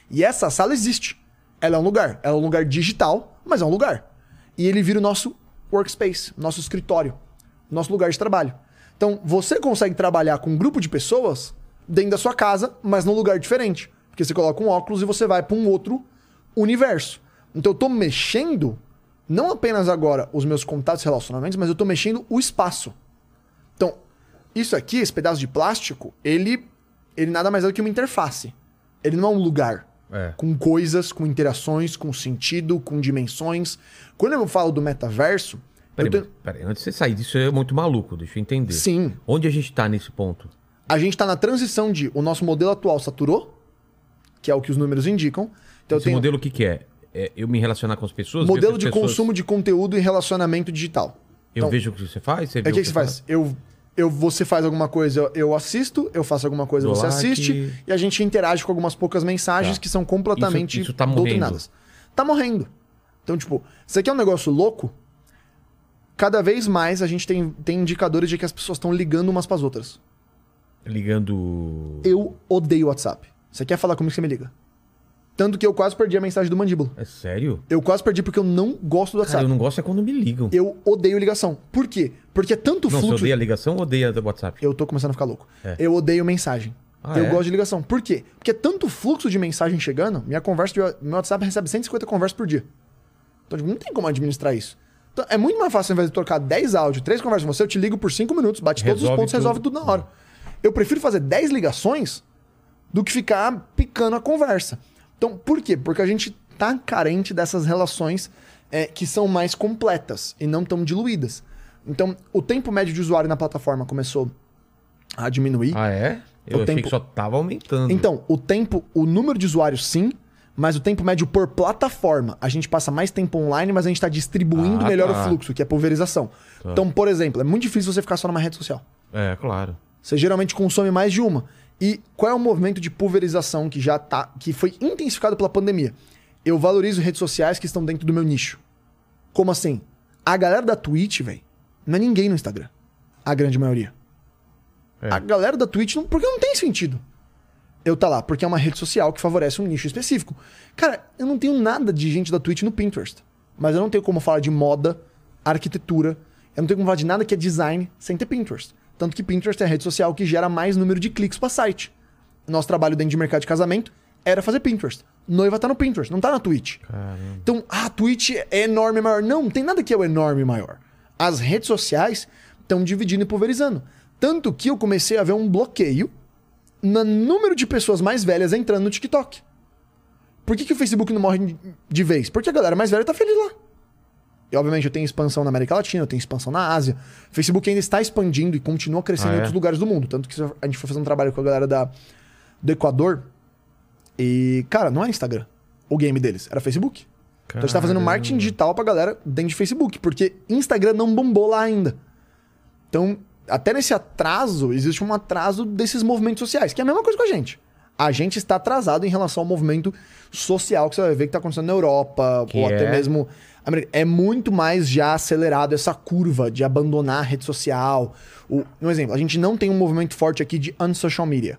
E essa sala existe. Ela é um lugar. Ela é um lugar digital, mas é um lugar. E ele vira o nosso workspace, nosso escritório, nosso lugar de trabalho. Então, você consegue trabalhar com um grupo de pessoas dentro da sua casa, mas num lugar diferente. Porque você coloca um óculos e você vai para um outro universo. Então, eu tô mexendo não apenas agora os meus contatos e relacionamentos, mas eu tô mexendo o espaço. Então, isso aqui, esse pedaço de plástico, ele, ele nada mais é do que uma interface. Ele não é um lugar. É. Com coisas, com interações, com sentido, com dimensões. Quando eu falo do metaverso, Peraí, peraí, antes de você sair disso, é muito maluco, deixa eu entender. Sim. Onde a gente tá nesse ponto? a gente está na transição de o nosso modelo atual saturou, que é o que os números indicam. Então Esse tenho modelo o que, que é? É eu me relacionar com as pessoas? modelo as de pessoas- consumo de conteúdo e relacionamento digital. Eu Então, vejo o que você faz, você É o que, que você faz? Eu, eu, você faz alguma coisa, eu assisto, eu faço alguma coisa, Dou você like. assiste, e a gente interage com algumas poucas mensagens Tá. que são completamente Isso- isso tá morrendo. doutrinadas. Tá morrendo. Então, tipo, isso aqui é um negócio louco. Cada vez mais a gente tem, tem indicadores de que as pessoas estão ligando umas pras outras. Ligando. Eu odeio WhatsApp. Você quer falar comigo, você me liga. Tanto que eu quase perdi a mensagem do mandíbulo. É sério? Eu quase perdi porque eu não gosto do Cara, WhatsApp. eu não gosto é quando me ligam. Eu odeio ligação. Por quê? Porque é tanto Não, você fluxo. odeia a ligação ou odeia o WhatsApp? Eu tô começando a ficar louco. É. Eu odeio mensagem. Ah, eu é? gosto de ligação. Por quê? Porque é tanto fluxo de mensagem chegando. Minha conversa de, meu WhatsApp recebe 150 conversas por dia. Então, tipo, não tem como administrar isso. Então, é muito mais fácil, ao invés de trocar 10 áudios, 3 conversas com você, eu te ligo por 5 minutos, bate todos os Resolve pontos, tudo. resolve tudo na hora. Eu prefiro fazer 10 ligações do que ficar picando a conversa. Então, por quê? Porque a gente tá carente dessas relações é, que são mais completas e não tão diluídas. Então, o tempo médio de usuário na plataforma começou a diminuir. Ah, é? Eu O achei tempo- que só tava aumentando. Então, o tempo, o número de usuários sim, mas o tempo médio por plataforma. A gente passa mais tempo online, mas a gente está distribuindo Ah, melhor tá. o fluxo, que é pulverização. Então, por exemplo, é muito difícil você ficar só numa rede social. É, claro. Você geralmente consome mais de uma. E qual é o movimento de pulverização que já tá, que foi intensificado pela pandemia? Eu valorizo redes sociais que estão dentro do meu nicho. Como assim? A galera da Twitch, velho, não é ninguém no Instagram. A grande maioria. É. A galera da Twitch, não, porque não tem sentido. Eu tá lá, porque é uma rede social que favorece um nicho específico. Cara, eu não tenho nada de gente da Twitch no Pinterest. Mas eu não tenho como falar de moda, arquitetura. Eu não tenho como falar de nada que é design sem ter Pinterest. Tanto que Pinterest é a rede social que gera mais número de cliques para site. Nosso trabalho dentro de mercado de casamento era fazer Pinterest. Noiva tá no Pinterest, não tá na Twitch. Então, ah, a Twitch é enorme maior. Não, não tem nada que é o enorme maior. As redes sociais estão dividindo e pulverizando. Tanto que eu comecei a ver um bloqueio no número de pessoas mais velhas entrando no TikTok. Por que, que o Facebook não morre de- vez? Porque a galera mais velha tá feliz lá. E obviamente eu tenho expansão na América Latina, eu tenho expansão na Ásia. O Facebook ainda está expandindo e continua crescendo Ah, em é? outros lugares do mundo. Tanto que a gente foi fazer um trabalho com a galera da, do Equador. E, cara, não era Instagram. O game deles era Facebook. Então a gente tá fazendo marketing digital pra galera dentro de Facebook, porque Instagram não bombou lá ainda. Então, até nesse atraso, existe um atraso desses movimentos sociais, que é a mesma coisa com a gente. A gente está atrasado em relação ao movimento social que você vai ver que tá acontecendo na Europa, Que ou até é? mesmo. América. É muito mais já acelerado essa curva de abandonar a rede social. O, um exemplo, a gente não tem um movimento forte aqui de unsocial media.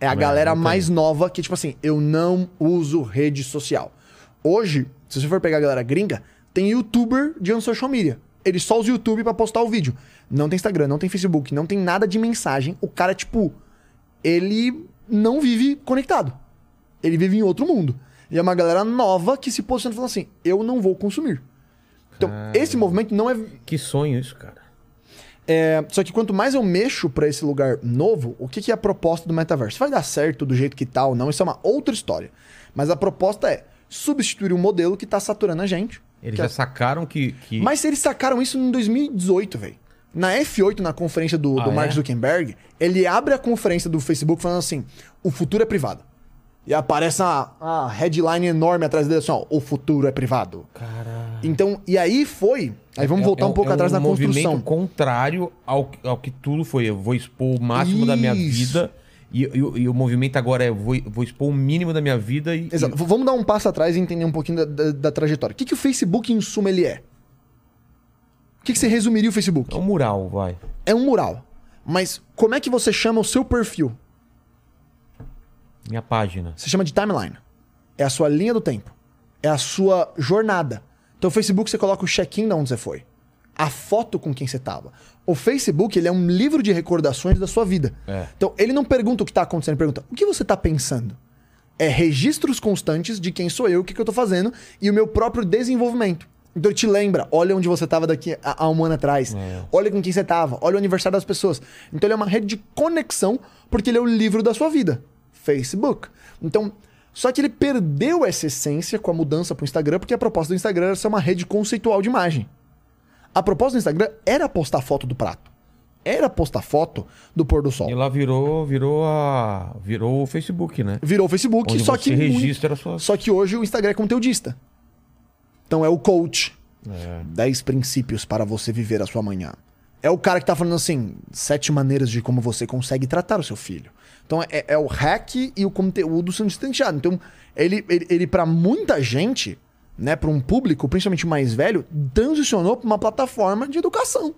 É a É, galera não mais nova que, tipo assim, eu não uso rede social. Hoje, se você for pegar a galera gringa, tem youtuber de unsocial media. Ele só usa o YouTube pra postar o vídeo. Não tem Instagram, não tem Facebook, não tem nada de mensagem. O cara, tipo, ele não vive conectado. Ele vive em outro mundo. E é uma galera nova que se posiciona e fala assim: eu não vou consumir. Então, esse movimento não é Que sonho isso, cara. é, só que quanto mais eu mexo pra esse lugar novo, o que, que é a proposta do metaverso? Vai dar certo do jeito que tá ou não, isso é uma outra história. Mas a proposta é substituir um modelo que tá saturando a gente. Eles que já é- sacaram que. que... Mas eles sacaram isso em 2018, velho. Na F8, na conferência do, Ah, do Mark é? Zuckerberg, ele abre a conferência do Facebook falando assim: o futuro é privado. E aparece uma, uma headline enorme atrás dele assim: ó, o futuro é privado. Caralho. Então, e aí foi. Aí vamos É- voltar é um pouco é atrás na movimento construção. contrário ao, ao que tudo foi. Eu vou expor o máximo da minha Isso. vida. E, e o- e o movimento agora é vou, vou expor o mínimo da minha vida e. Exato. V- Vamos dar um passo atrás e entender um pouquinho da, da- da trajetória. O que, que o Facebook, em suma, ele é? O que, que você resumiria o Facebook? É um mural, vai. É um mural. Mas como é que você chama o seu perfil? Minha página. Você chama de timeline. É a sua linha do tempo. É a sua jornada. Então o Facebook você coloca o check-in de onde você foi. A foto com quem você tava. O Facebook, ele é um livro de recordações da sua vida. É. Então ele não pergunta o que tá acontecendo, ele pergunta o que você tá pensando. É registros constantes de quem sou eu, o que, que eu tô fazendo e o meu próprio desenvolvimento. Então ele te lembra, olha onde você tava daqui a, a um ano atrás. É. Olha com quem você tava, olha o aniversário das pessoas. Então ele é uma rede de conexão, porque ele é o livro da sua vida. Facebook. Então, só que ele perdeu essa essência com a mudança pro Instagram, porque a proposta do Instagram era ser uma rede conceitual de imagem. A proposta do Instagram era postar foto do prato. Era postar foto do pôr do sol. E lá virou, virou a. Virou o Facebook, né? Virou o Facebook, Onde só você que muito- registra a sua- Só que hoje o Instagram é conteudista. Então é o coach. É. 10 princípios para você viver a sua manhã. É o cara que tá falando assim, sete maneiras de como você consegue tratar o seu filho. Então é, é o hack e o conteúdo sendo distanciado. Então ele, ele, ele para muita gente, né, para um público, principalmente mais velho, transicionou para uma plataforma de educação.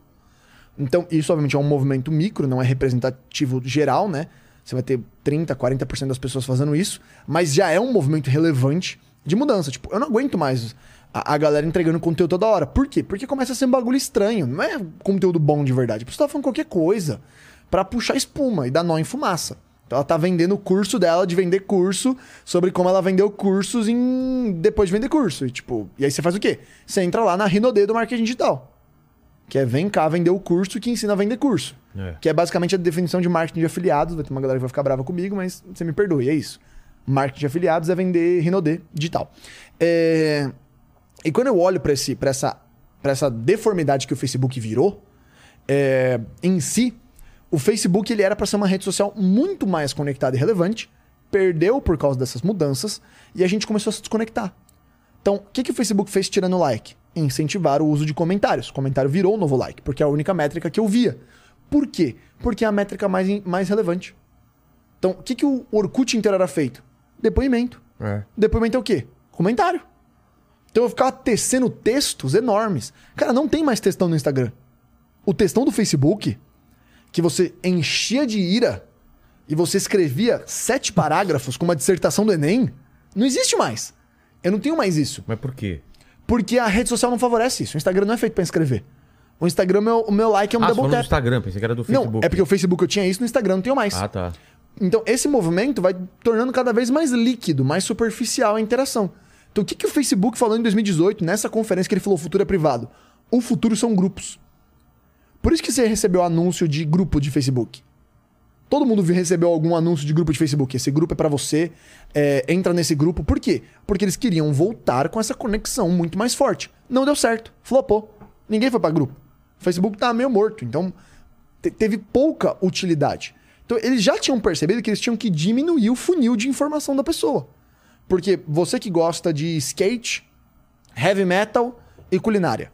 Então, isso obviamente é um movimento micro, não é representativo geral, né? Você vai ter 30, 40% das pessoas fazendo isso, mas já é um movimento relevante de mudança. Tipo, eu não aguento mais a, a galera entregando conteúdo toda hora. Por quê? Porque começa a ser um bagulho estranho. Não é conteúdo bom de verdade. A pessoa tá falando qualquer coisa pra puxar espuma e dar nó em fumaça. Então ela tá vendendo o curso dela de vender curso sobre como ela vendeu cursos em depois de vender curso. E tipo, e aí você faz o quê? Você entra lá na Rinode do marketing digital que é vem cá vender o curso que ensina a vender curso. É. Que é basicamente a definição de marketing de afiliados. Vai ter uma galera que vai ficar brava comigo, mas você me perdoe, é isso. Marketing de afiliados é vender Rinodê digital. É, E quando eu olho para essa, pra essa deformidade que o Facebook virou, é, em si, o Facebook ele era para ser uma rede social muito mais conectada e relevante, perdeu por causa dessas mudanças e a gente começou a se desconectar. Então, o que, que o Facebook fez tirando o like? Incentivar o uso de comentários. O comentário virou o novo like, porque é a única métrica que eu via. Por quê? Porque é a métrica mais, mais relevante. Então, o que, que o Orkut inteiro era feito? Depoimento. É. Depoimento é o quê? Comentário. Então eu ficava tecendo textos enormes. Cara, não tem mais textão no Instagram. O textão do Facebook, que você enchia de ira e você escrevia sete parágrafos com uma dissertação do Enem, não existe mais. Eu não tenho mais isso. Mas por quê? Porque a rede social não favorece isso. O Instagram não é feito pra escrever. O Instagram, meu, o meu like é um ah, double tap. Instagram, pensei que era do Não, Facebook. é porque o Facebook eu tinha isso, no Instagram não tenho mais. Ah, tá. Então, esse movimento vai tornando cada vez mais líquido, mais superficial a interação. Então, o que, que o Facebook falou em 2018, nessa conferência que ele falou: o futuro é privado? O futuro são grupos. Por isso que você recebeu anúncio de grupo de Facebook. Todo mundo recebeu algum anúncio de grupo de Facebook. Esse grupo é pra você, é, entra nesse grupo. Por quê? Porque eles queriam voltar com essa conexão muito mais forte. Não deu certo, flopou. Ninguém foi pra grupo. O Facebook tá meio morto, então te- teve pouca utilidade. Então eles já tinham percebido que eles tinham que diminuir o funil de informação da pessoa. Porque você que gosta de skate, heavy metal e culinária.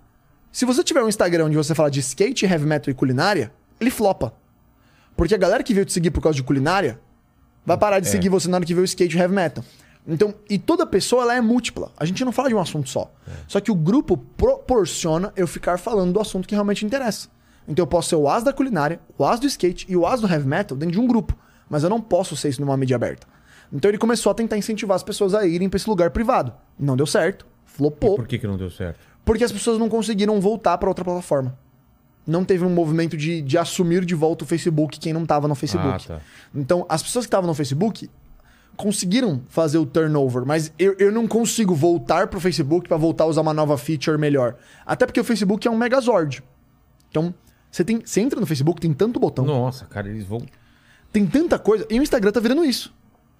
Se você tiver um Instagram onde você fala de skate, heavy metal e culinária, ele flopa. Porque a galera que veio te seguir por causa de culinária vai parar de É. seguir você na hora que vê o skate e heavy metal. Então, e toda pessoa ela é múltipla. A gente não fala de um assunto só. Só que o grupo proporciona eu ficar falando do assunto que realmente interessa. Então eu posso ser o as da culinária, o as do skate e o as do heavy metal dentro de um grupo. Mas eu não posso ser isso numa mídia aberta. Então ele começou a tentar incentivar as pessoas a irem pra esse lugar privado. Não deu certo. Flopou. Por que, que não deu certo? Porque as pessoas não conseguiram voltar pra outra plataforma. Não teve um movimento de, de assumir de volta o Facebook quem não tava no Facebook. Ah, tá. Então, as pessoas que estavam no Facebook conseguiram fazer o turnover, mas eu, eu não consigo voltar pro Facebook pra voltar a usar uma nova feature melhor. Até porque o Facebook é um megazord. Então, você, tem, você entra no Facebook, tem tanto botão, Nossa, cara, eles vão. tem tanta coisa, e o Instagram tá virando isso.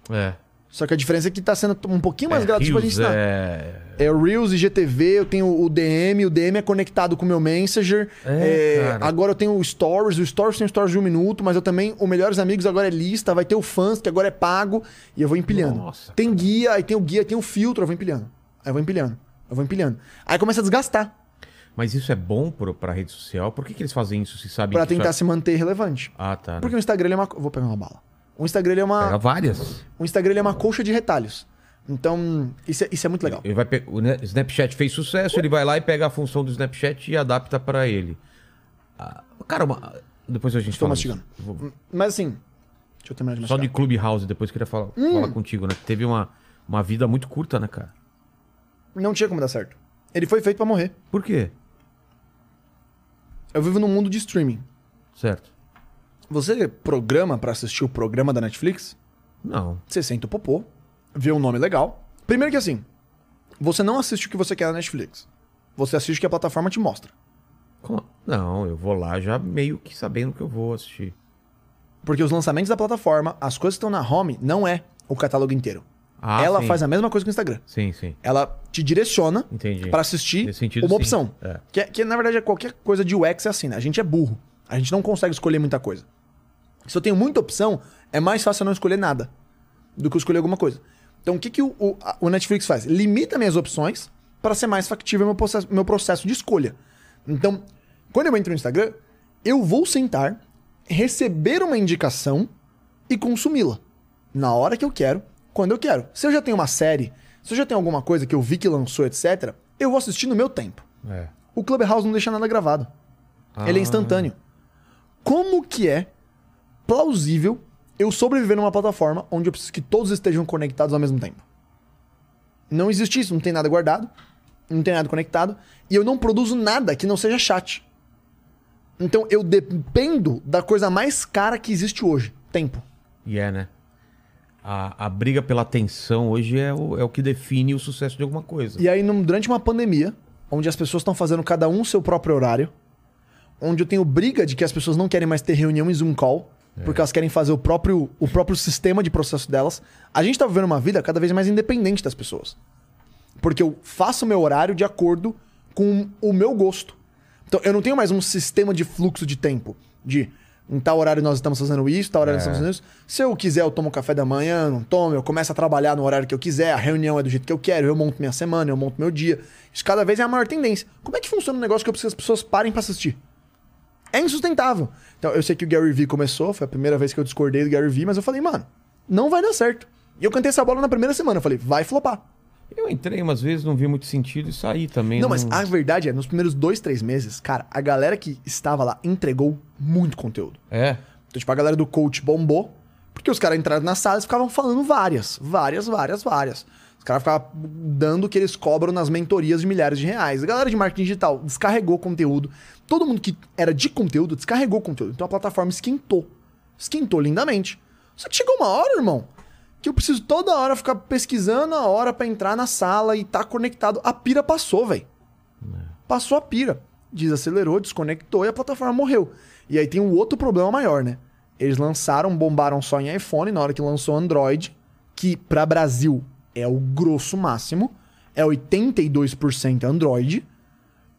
É. Só que a diferença é que tá sendo um pouquinho mais é, gratuito pra Reels, gente estar. é... É o Reels, IGTV, eu tenho o DM, o DM é conectado com o meu Messenger. É, É, agora eu tenho o Stories, o Stories tem Stories de um minuto, mas eu também, o Melhores Amigos agora é lista, vai ter o Fãs, que agora é pago, e eu vou empilhando. Nossa, tem guia, aí tem o guia, tem o filtro, eu vou empilhando. Aí eu vou empilhando, eu vou empilhando. Aí começa a desgastar, Mas isso é bom pro, pra rede social? Por que, que eles fazem isso se sabem pra tentar é... se manter relevante. Ah, tá. né? Porque o Instagram é uma... Vou pegar uma bala. O Instagram ele é uma... Pega várias. O Instagram ele é uma colcha de retalhos. Então, isso é, isso é muito legal. Ele vai pe- O Snapchat fez sucesso, ele vai lá e pega a função do Snapchat e adapta pra ele. Ah, cara, uma- depois a gente Estou fala mastigando. Vou- Mas assim, deixa eu terminar de Só mastigar. de Clubhouse, depois queria falar, Hum. falar contigo, né? Teve uma, uma vida muito curta, né, cara? Não tinha como dar certo. Ele foi feito pra morrer. Por quê? Eu vivo num mundo de streaming. Certo. Você programa pra assistir o programa da Netflix, Não. você senta o popô, vê um nome legal. Primeiro que assim, você não assiste o que você quer na Netflix. Você assiste o que a plataforma te mostra. Como- Não, eu vou lá já meio que sabendo que eu vou assistir. Porque os lançamentos da plataforma, as coisas que estão na home, não é o catálogo inteiro. Ah, Ela sim. faz a mesma coisa que o Instagram. Sim, sim. Ela te direciona pra assistir sentido, uma opção. É. Que, é- que, na verdade é qualquer coisa de UX é assim, né? A gente é burro. A gente não consegue escolher muita coisa. Se eu tenho muita opção, é mais fácil eu não escolher nada do que eu escolher alguma coisa. Então o que, que o, o- a- o Netflix faz? Limita minhas opções para ser mais factível meu processo, meu processo de escolha. Então, quando eu entro no Instagram, eu vou sentar, receber uma indicação e consumi-la. Na hora que eu quero, quando eu quero. Se eu já tenho uma série, se eu já tenho alguma coisa que eu vi que lançou, etc., eu vou assistir no meu tempo. É. O Clubhouse não deixa nada gravado. Ele é Ah. instantâneo. Como que é plausível eu sobreviver numa plataforma onde eu preciso que todos estejam conectados ao mesmo tempo? Não existe isso, não tem nada guardado, não tem nada conectado, e eu não produzo nada que não seja chat. Então eu dependo da coisa mais cara que existe hoje, tempo. E é, né? A, a briga pela atenção hoje é o, é o que define o sucesso de alguma coisa. E aí, num- durante uma pandemia, onde as pessoas estão fazendo cada um seu próprio horário, onde eu tenho briga de que as pessoas não querem mais ter reunião em Zoom Call, porque elas querem fazer o próprio, o próprio sistema de processo delas. A gente tá vivendo uma vida cada vez mais independente das pessoas. Porque eu faço meu horário de acordo com o meu gosto. Então, eu não tenho mais um sistema de fluxo de tempo. De em tal horário nós estamos fazendo isso, tal horário nós estamos fazendo isso. Se eu quiser, eu tomo café da manhã, não tomo, eu começo a trabalhar no horário que eu quiser, a reunião é do jeito que eu quero, eu monto minha semana, eu monto meu dia. Isso cada vez é a maior tendência. Como é que funciona um negócio que eu preciso que as pessoas parem pra assistir? É insustentável. Então, eu sei que o Gary Vee começou, foi a primeira vez que eu discordei do Gary Vee, mas eu falei, mano, não vai dar certo. E eu cantei essa bola na primeira semana, eu falei, vai flopar. Eu entrei umas vezes, não vi muito sentido e saí também. Não, mas a verdade é, nos primeiros dois, três meses, cara, a galera que estava lá entregou muito conteúdo. É. Então, tipo, a galera do coach bombou, porque os caras entraram na sala e ficavam falando várias, várias, várias, várias. Os caras ficavam dando o que eles cobram nas mentorias de milhares de reais. A galera de marketing digital descarregou conteúdo. Todo mundo que era de conteúdo descarregou conteúdo. Então a plataforma esquentou. Esquentou lindamente. Só que chegou uma hora, irmão, que eu preciso toda hora ficar pesquisando a hora pra entrar na sala e tá conectado. A pira passou, velho. Passou a pira. Desacelerou, desconectou e a plataforma morreu. E aí tem um outro problema maior, né? Eles lançaram, bombaram só em iPhone na hora que lançou Android, que pra Brasil é o grosso máximo, é 82% Android.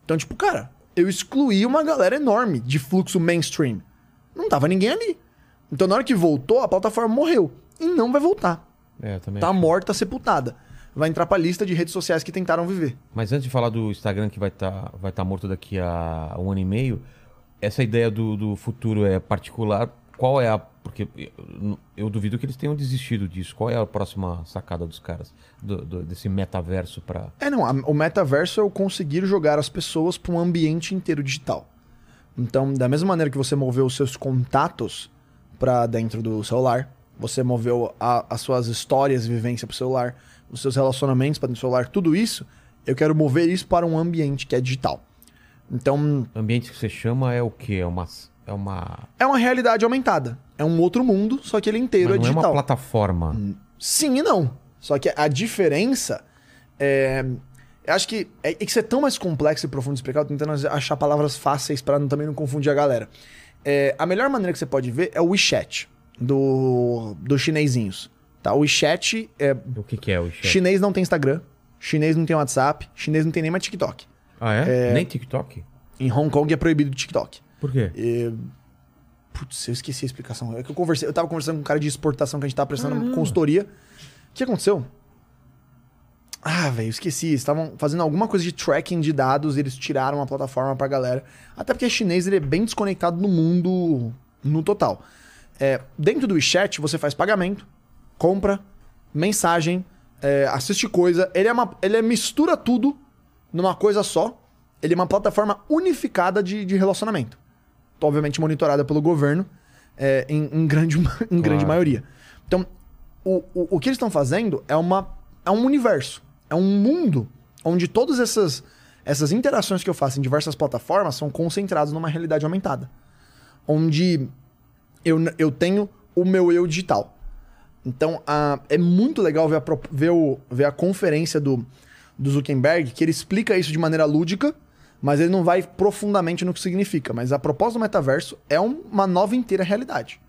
Então, tipo, cara, eu excluí uma galera enorme de fluxo mainstream. Não tava ninguém ali. Então, na hora que voltou, a plataforma morreu. E não vai voltar. É, também. Tá acho. morta, sepultada. Vai entrar pra lista de redes sociais que tentaram viver. Mas antes de falar do Instagram que vai estar vai tá morto daqui a um ano e meio, essa ideia do, do futuro é particular. Qual é a. Porque eu, eu duvido que eles tenham desistido disso. Qual é a próxima sacada dos caras? do- do- desse metaverso pra. É, não. a- o metaverso é eu conseguir jogar as pessoas para um ambiente inteiro digital. Então, da mesma maneira que você moveu os seus contatos para dentro do celular, você moveu a- as suas histórias vivência para o celular, os seus relacionamentos para dentro do celular, tudo isso, eu quero mover isso para um ambiente que é digital. Então, Ambiente que você chama é o quê? É uma. É uma. é uma realidade aumentada. É um outro mundo, só que ele inteiro Mas é não é digital. uma plataforma. Sim e não. Só que a diferença é. Eu acho que é, é que isso é tão mais complexo e profundo de explicar, eu tô tentando achar palavras fáceis pra não- também não confundir a galera. É, a melhor maneira que você pode ver é o WeChat, do, dos chinesinhos. Tá? O WeChat é. O que, que é o chat? Chinês não tem Instagram, chinês não tem WhatsApp, chinês não tem nem mais TikTok. Ah, é? Nem TikTok? Em Hong Kong é proibido o TikTok. Por quê? E... Putz, eu esqueci a explicação. É que eu conversei, eu tava conversando com um cara de exportação que a gente tava prestando consultoria. O que aconteceu? Ah, velho, esqueci. Estavam fazendo alguma coisa de tracking de dados eles tiraram a plataforma pra galera. Até porque chinês ele é bem desconectado no mundo no total. É, dentro do WeChat, você faz pagamento, compra, mensagem, é, assiste coisa. Ele é uma. Ele é, mistura tudo numa coisa só. Ele é uma plataforma unificada de, de relacionamento. Obviamente monitorada pelo governo é, em, em grande, em grande Claro. maioria. Então, o, o, o que eles estão fazendo é, uma, é um universo. É um mundo onde todas essas, essas interações que eu faço em diversas plataformas são concentradas numa realidade aumentada. Onde eu, eu tenho o meu eu digital. Então, a- é muito legal ver a, ver o- ver a conferência do, do Zuckerberg, que ele explica isso de maneira lúdica, mas ele não vai profundamente no que significa. Mas a proposta do metaverso é um- uma nova inteira realidade.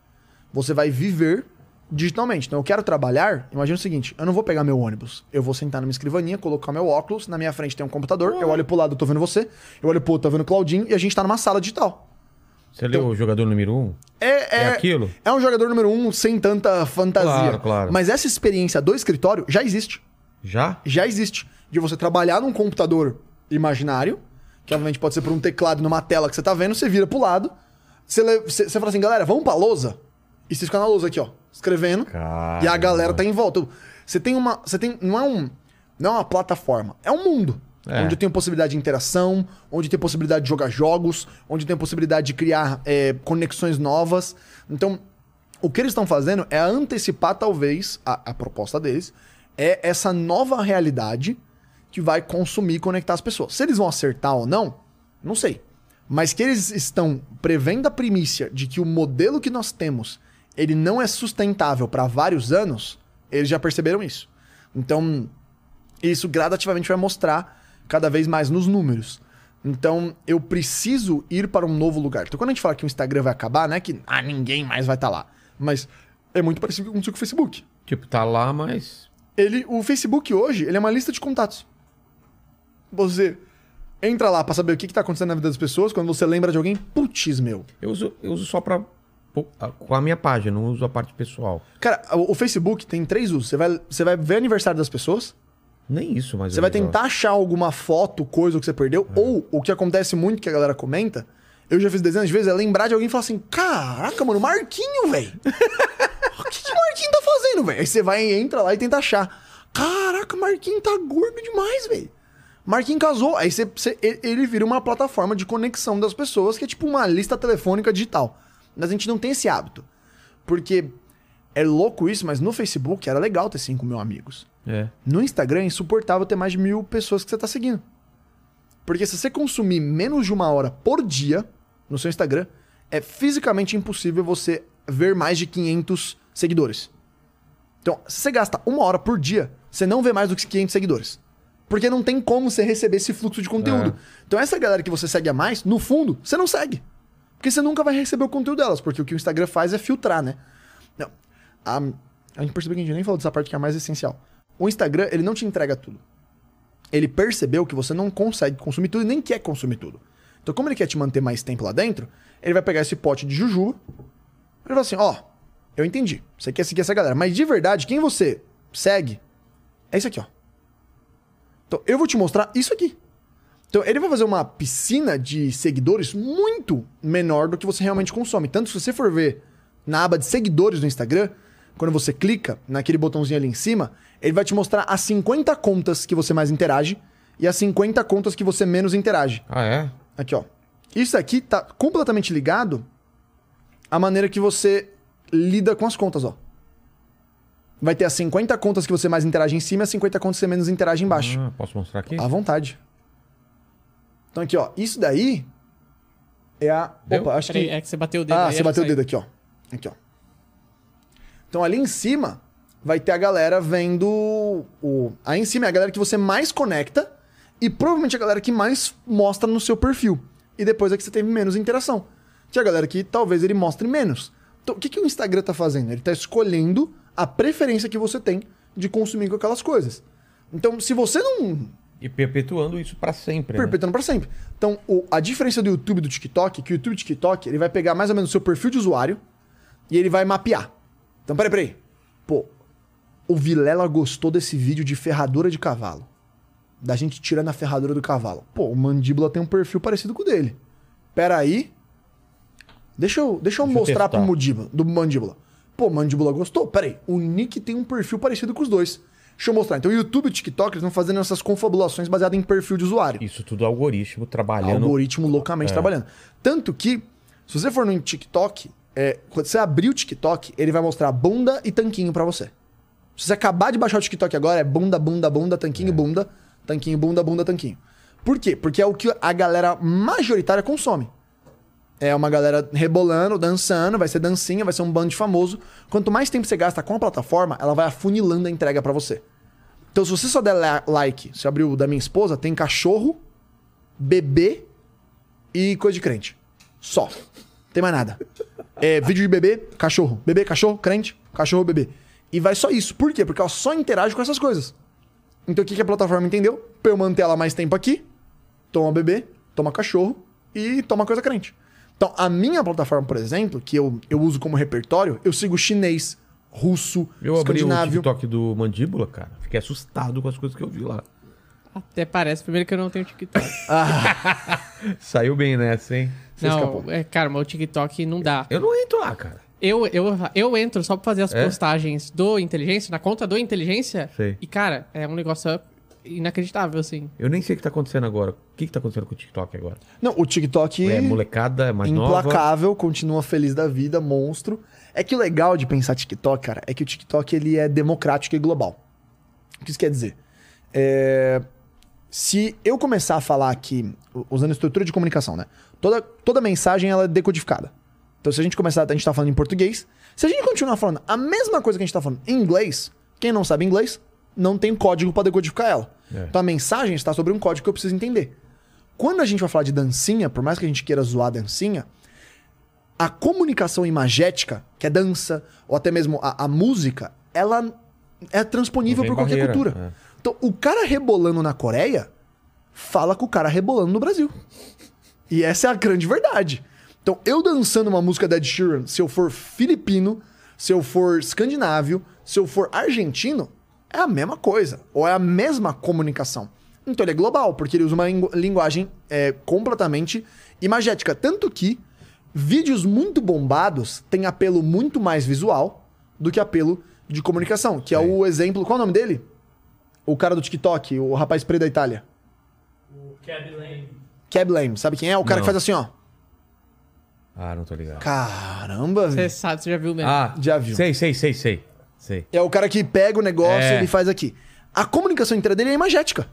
Você vai viver digitalmente. Então, eu quero trabalhar. Imagina o seguinte: eu não vou pegar meu ônibus. Eu vou sentar numa escrivaninha, colocar meu óculos, na minha frente tem um computador, eu olho pro lado, eu tô vendo você, eu olho pro outro, tô vendo o Claudinho, e a gente tá numa sala digital. Você leu o jogador número um? É, É aquilo? É um jogador número um sem tanta fantasia. Claro, claro. Mas essa experiência do escritório já existe. Já? Já existe. De você trabalhar num computador imaginário, que obviamente pode ser por um teclado numa tela que você tá vendo, você vira pro lado, você, le- você, você fala assim, galera, vamos pra lousa? E você fica na lousa aqui, ó, escrevendo. Caramba. E a galera tá em volta. Você tem uma. Você tem. Não é um. Não é uma plataforma. É um mundo. É. Onde tem possibilidade de interação, onde tem possibilidade de jogar jogos, onde tem possibilidade de criar é, conexões novas. Então, o que eles estão fazendo é antecipar, talvez, a, a proposta deles, é essa nova realidade que vai consumir e conectar as pessoas. Se eles vão acertar ou não, não sei. Mas que eles estão prevendo a primícia de que o modelo que nós temos ele não é sustentável para vários anos, eles já perceberam isso. Então, isso gradativamente vai mostrar cada vez mais nos números. Então, eu preciso ir para um novo lugar. Então, quando a gente fala que o Instagram vai acabar, não é que ah, ninguém mais vai estar lá. Mas é muito parecido com o Facebook. Tipo, tá lá, mas. Ele, o Facebook hoje, ele é uma lista de contatos. Você entra lá pra saber o que, que tá acontecendo na vida das pessoas. Quando você lembra de alguém, putz, meu. Eu uso, eu uso só pra. Com a minha página, não uso a parte pessoal. Cara, o, o Facebook tem três usos. Você vai, você vai ver aniversário das pessoas. Nem isso, mas. Você vai tentar achar alguma foto, coisa que você perdeu. Ou o que acontece muito que a galera comenta. Eu já fiz dezenas de vezes, é lembrar de alguém e falar assim: Caraca, mano, Marquinho, velho. O que, que o Marquinho tá fazendo, velho? Aí você vai, entra lá e tenta achar. Caraca, Marquinho tá gordo demais, velho. Marquinho casou. Aí você, você- ele- vira uma plataforma de conexão das pessoas, que é tipo uma lista telefônica digital. Mas a gente não tem esse hábito. Porque é louco isso, mas no Facebook era legal ter 5 mil amigos. É. No Instagram é insuportável ter mais de mil pessoas que você tá seguindo. Porque se você consumir menos de uma hora por dia no seu Instagram, é fisicamente impossível você ver mais de 500 seguidores. Então, se você gasta uma hora por dia, você não vê mais do que 500 seguidores. Porque não tem como você receber esse fluxo de conteúdo. É. Então, essa galera que você segue a mais, no fundo, você não segue. Porque você nunca vai receber o conteúdo delas. Porque o que o Instagram faz é filtrar, né? Não. A, a gente percebeu que a gente nem falou dessa parte que é a mais essencial. O Instagram, ele não te entrega tudo. Ele percebeu que você não consegue consumir tudo e nem quer consumir tudo. Então, como ele quer te manter mais tempo lá dentro, ele vai pegar esse pote de jujuba e vai falar assim: ó, eu entendi. Você quer seguir essa galera, mas de verdade, quem você segue é isso aqui, ó. Então, eu vou te mostrar isso aqui. Então, ele vai fazer uma piscina de seguidores muito menor do que você realmente consome. Tanto se você for ver na aba de seguidores do Instagram, quando você clica naquele botãozinho ali em cima, ele vai te mostrar as 50 contas que você mais interage e as 50 contas que você menos interage. Ah, é? Aqui, ó. Isso aqui tá completamente ligado à maneira que você lida com as contas, ó. Vai ter as 50 contas que você mais interage em cima e as 50 contas que você menos interage embaixo. Ah, posso mostrar aqui? À vontade. Então aqui, ó. Isso daí é a. Deu? Opa, acho Peraí, que. é que você bateu o dedo. Ah, aí você bateu o dedo aqui, ó. Aqui, ó. Então ali em cima vai ter a galera vendo o. Aí em cima é a galera que você mais conecta e provavelmente a galera que mais mostra no seu perfil. E depois é que você teve menos interação. Que é a galera que talvez ele mostre menos. Então o que, que o Instagram tá fazendo? Ele tá escolhendo a preferência que você tem de consumir com aquelas coisas. Então, se você não E perpetuando isso pra sempre. né? perpetuando para sempre. Então, o- a diferença do YouTube e do TikTok é que o YouTube e o TikTok, ele vai pegar mais ou menos o seu perfil de usuário e ele vai mapear. Então, peraí, peraí. Pô, o Vilela gostou desse vídeo de ferradura de cavalo. Da gente tirando a ferradura do cavalo. Pô, o Mandíbula tem um perfil parecido com o dele. Pera aí. Deixa eu, deixa eu Deixa eu mostrar testar. pro Mandíbula, do Mandíbula. Pô, Mandíbula gostou? Pera aí. O Nick tem um perfil parecido com os dois. Deixa eu mostrar. Então, o YouTube e o TikTok eles vão fazendo essas confabulações baseadas em perfil de usuário Isso tudo é algoritmo trabalhando. algoritmo loucamente trabalhando. Tanto que, se você for no TikTok, é, quando você abrir o TikTok, ele vai mostrar bunda e tanquinho pra você. Se você acabar de baixar o TikTok agora, é bunda, bunda, bunda, tanquinho, bunda, tanquinho, bunda, bunda, tanquinho. Por quê? Porque é o que a galera majoritária consome. É uma galera rebolando, dançando, vai ser dancinha, vai ser um bando de famoso. Quanto mais tempo você gasta com a plataforma, ela vai afunilando a entrega pra você. Então, se você só der like, se abrir o da minha esposa, tem cachorro, bebê e coisa de crente. Só. Tem mais nada. É vídeo de bebê, cachorro. Bebê, cachorro, crente, cachorro, bebê. E vai só isso. Por quê? Porque ela só interage com essas coisas. Então o que, que a plataforma entendeu? Pra eu manter ela mais tempo aqui, toma bebê, toma cachorro e toma coisa crente. Então, a minha plataforma, por exemplo, que eu, eu uso como repertório, eu sigo chinês, russo, Eu abri o escandinávio. TikTok do Mandíbula, cara. Fiquei assustado com as coisas que eu vi lá. Até parece. Primeiro que eu não tenho TikTok. Saiu bem nessa, hein? Você não, escapou. é, cara, mas o TikTok não dá. Eu não entro lá, cara. Eu, eu, eu entro só pra fazer as É? postagens do Inteligência, na conta do Inteligência. Sei. E, cara, é um negócio inacreditável, assim. Eu nem sei o que tá acontecendo agora. O que, que tá acontecendo com o TikTok agora? Não, o TikTok É molecada, é mais nova. implacável, continua feliz da vida, monstro. É que o legal de pensar TikTok, cara, é que o TikTok ele é democrático e global. O que isso quer dizer? É, Se eu começar a falar aqui, usando estrutura de comunicação, né? Toda, toda mensagem ela é decodificada. Então, se a gente começar, a gente tá falando em português. Se a gente continuar falando a mesma coisa que a gente tá falando em inglês, quem não sabe inglês, não tem código para decodificar ela. É. Então, a mensagem está sobre um código que eu preciso entender. quando a gente vai falar de dancinha, por mais que a gente queira zoar a dancinha, a comunicação imagética, que é dança, ou até mesmo a, a música, ela é transponível por qualquer barreira, cultura. é. Então, o cara rebolando na Coreia fala com o cara rebolando no Brasil. E essa é a grande verdade. Então, eu dançando uma música da Ed Sheeran, se eu for filipino, se eu for escandinávio, se eu for argentino, é a mesma coisa. Ou é a mesma comunicação. Então, ele é global, porque ele usa uma lingu- linguagem é, completamente imagética. Tanto que vídeos muito bombados têm apelo muito mais visual do que apelo de comunicação. Que é o exemplo. Qual é o nome dele? O cara do TikTok, o rapaz preto da Itália. O Cab Lane. Cab Lame, sabe quem é? O cara Não. que faz assim, ó. Ah, não tô ligado. Caramba, Você velho. sabe, você já viu mesmo. Ah, Já viu. Sei, sei, sei, sei. Sei. É o cara que pega o negócio É. e ele faz aqui. A comunicação inteira dele é imagética.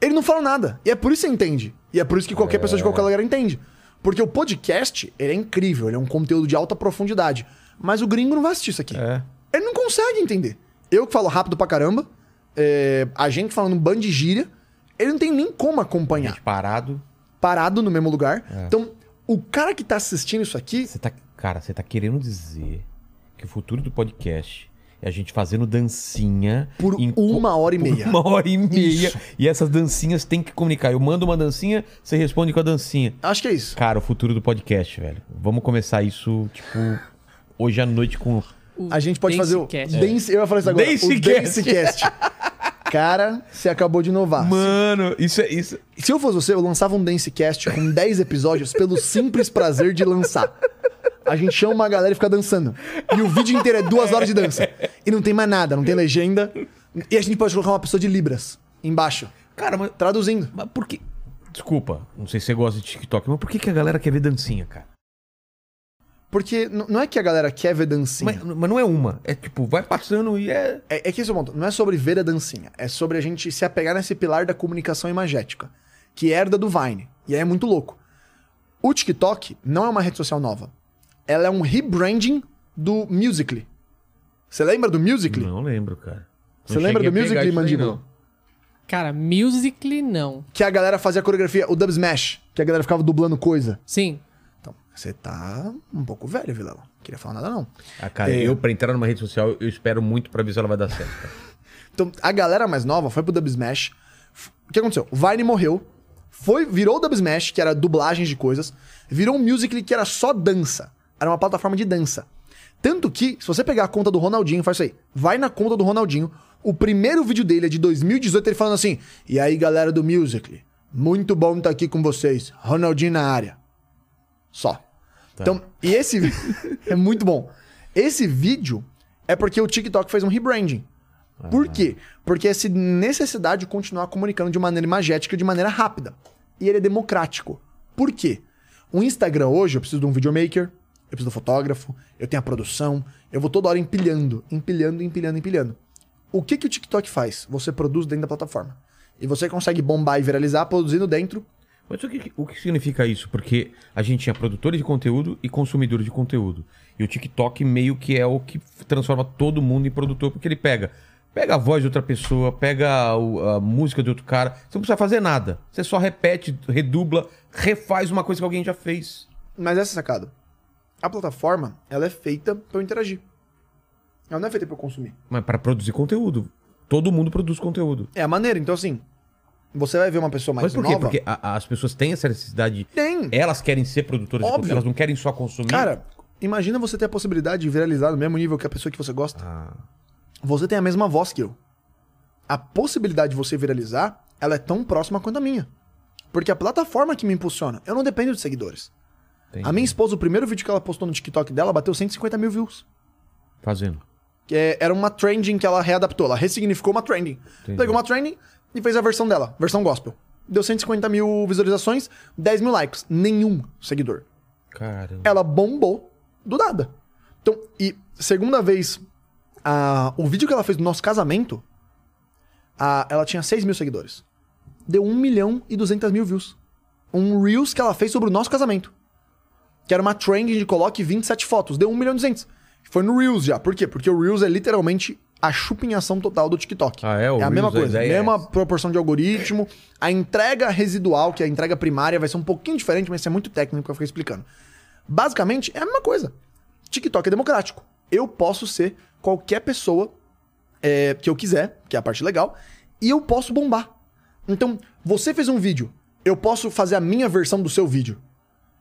Ele não fala nada. E é por isso que você entende. E é por isso que qualquer pessoa de qualquer lugar entende. Porque o podcast, ele é incrível, ele é um conteúdo de alta profundidade. Mas o gringo não vai assistir isso aqui. É. Ele não consegue entender. Eu que falo rápido pra caramba, é, a gente falando um bando de gíria, ele não tem nem como acompanhar. Parado. Parado no mesmo lugar. É. Então, o cara que tá assistindo isso aqui, Você tá, cara, você tá querendo dizer que o futuro do podcast é a gente fazendo dancinha por em uma hora e meia. Uma hora e meia. Isso. E essas dancinhas tem que comunicar. Eu mando uma dancinha, você responde com a dancinha. Acho que é isso. Cara, o futuro do podcast, velho. Vamos começar isso, tipo, hoje à noite com. O A gente pode fazer o Dancecast. Dance, eu ia falar isso agora. Dancecast. O Dancecast. Cara, você acabou de inovar. Mano, isso é isso. Se eu fosse você, eu lançava um Dancecast com 10 episódios pelo simples prazer de lançar. A gente chama uma galera e fica dançando. E o vídeo inteiro é duas horas de dança. E não tem mais nada, não tem legenda. E a gente pode colocar uma pessoa de Libras embaixo, Cara, mas, traduzindo. mas por que. Desculpa, não sei se você gosta de TikTok, mas por que, que a galera quer ver dancinha, cara? Porque não é que a galera quer ver dancinha. Mas, mas não é uma. É tipo, vai passando e é. É, é que esse é o ponto. Não é sobre ver a dancinha. É sobre a gente se apegar nesse pilar da comunicação imagética. Que herda do Vine. E aí é muito louco. O TikTok não é uma rede social nova. Ela é um rebranding do Musical.ly. Você lembra do Musical.ly? Não lembro, cara. Você lembra do Musical.ly, Mandíbula? não. Cara, Musically não. Que a galera fazia a coreografia, o Dub Smash. Que a galera ficava dublando coisa. Sim. Então, você tá um pouco velho, Vilela. Não queria falar nada, não. Ah, cara, É. eu pra entrar numa rede social, eu espero muito pra ver se ela vai dar certo. cara. Então, a galera mais nova foi pro Dub Smash. O que aconteceu? O Vine morreu. Foi, virou o Dub Smash, que era dublagens de coisas. Virou um Musical.ly que era só dança. Era uma plataforma de dança. Tanto que, se você pegar a conta do Ronaldinho, faz isso aí. Vai na conta do Ronaldinho. O primeiro vídeo dele é de 2018, ele falando assim: E aí, galera do Musical.ly, muito bom estar aqui com vocês. Ronaldinho na área. Só. Então, e esse é muito bom. Esse vídeo é porque o TikTok fez um rebranding. Por quê? Porque essa necessidade de continuar comunicando de maneira imagética, de maneira rápida. E ele é democrático. Por quê? O Instagram hoje, eu preciso de um videomaker, eu preciso do fotógrafo, eu tenho a produção, eu vou toda hora empilhando, empilhando, empilhando, empilhando. O que, que o TikTok faz? Você produz dentro da plataforma. E você consegue bombar e viralizar produzindo dentro. Mas o que, o que significa isso? Porque a gente tinha produtores de conteúdo e consumidores de conteúdo. E o TikTok meio que é o que transforma todo mundo em produtor, porque ele pega. Pega a voz de outra pessoa, pega o- a música de outro cara. Você não precisa fazer nada. Você só repete, redubla, refaz uma coisa que alguém já fez. Mas essa é a sacada. A plataforma, ela é feita para eu interagir. Ela não é feita para eu consumir. Mas para produzir conteúdo. Todo mundo produz conteúdo. É a maneira. Então, assim, você vai ver uma pessoa mais Mas por quê? nova... Porque a- as pessoas têm essa necessidade. Tem. Elas querem ser produtoras de Óbvio. conteúdo, elas não querem só consumir. Cara, imagina você ter a possibilidade de viralizar no mesmo nível que a pessoa que você gosta. Ah, Você tem a mesma voz que eu. A possibilidade de você viralizar, ela é tão próxima quanto a minha. Porque a plataforma que me impulsiona, eu não dependo de seguidores. Entendi. A minha esposa, o primeiro vídeo que ela postou no TikTok dela, bateu 150 mil views. Fazendo. Que é- era uma trending que ela readaptou, ela ressignificou uma trending. Entendi. Pegou uma trending e fez a versão dela, versão gospel. Deu 150 mil visualizações, 10 mil likes. Nenhum seguidor. Caramba. ela bombou do nada. Então, e segunda vez, a- o vídeo que ela fez do nosso casamento, a- ela tinha 6 mil seguidores. Deu 1 milhão e 200 mil views. Um Reels que ela fez sobre o nosso casamento. Que era uma trend de coloque 27 fotos. Deu 1 milhão e 200. Foi no Reels já. Por quê? Porque o Reels é literalmente a chupinhação total do TikTok. Ah, é? O é a mesma Reels, a coisa. ideia é mesma essa. proporção de algoritmo. A entrega residual, que é a entrega primária, vai ser um pouquinho diferente, mas isso é muito técnico que eu fiquei explicando. Basicamente, é a mesma coisa. TikTok é democrático. Eu posso ser qualquer pessoa é, que eu quiser, que é a parte legal, e eu posso bombar. Então, você fez um vídeo, eu posso fazer a minha versão do seu vídeo.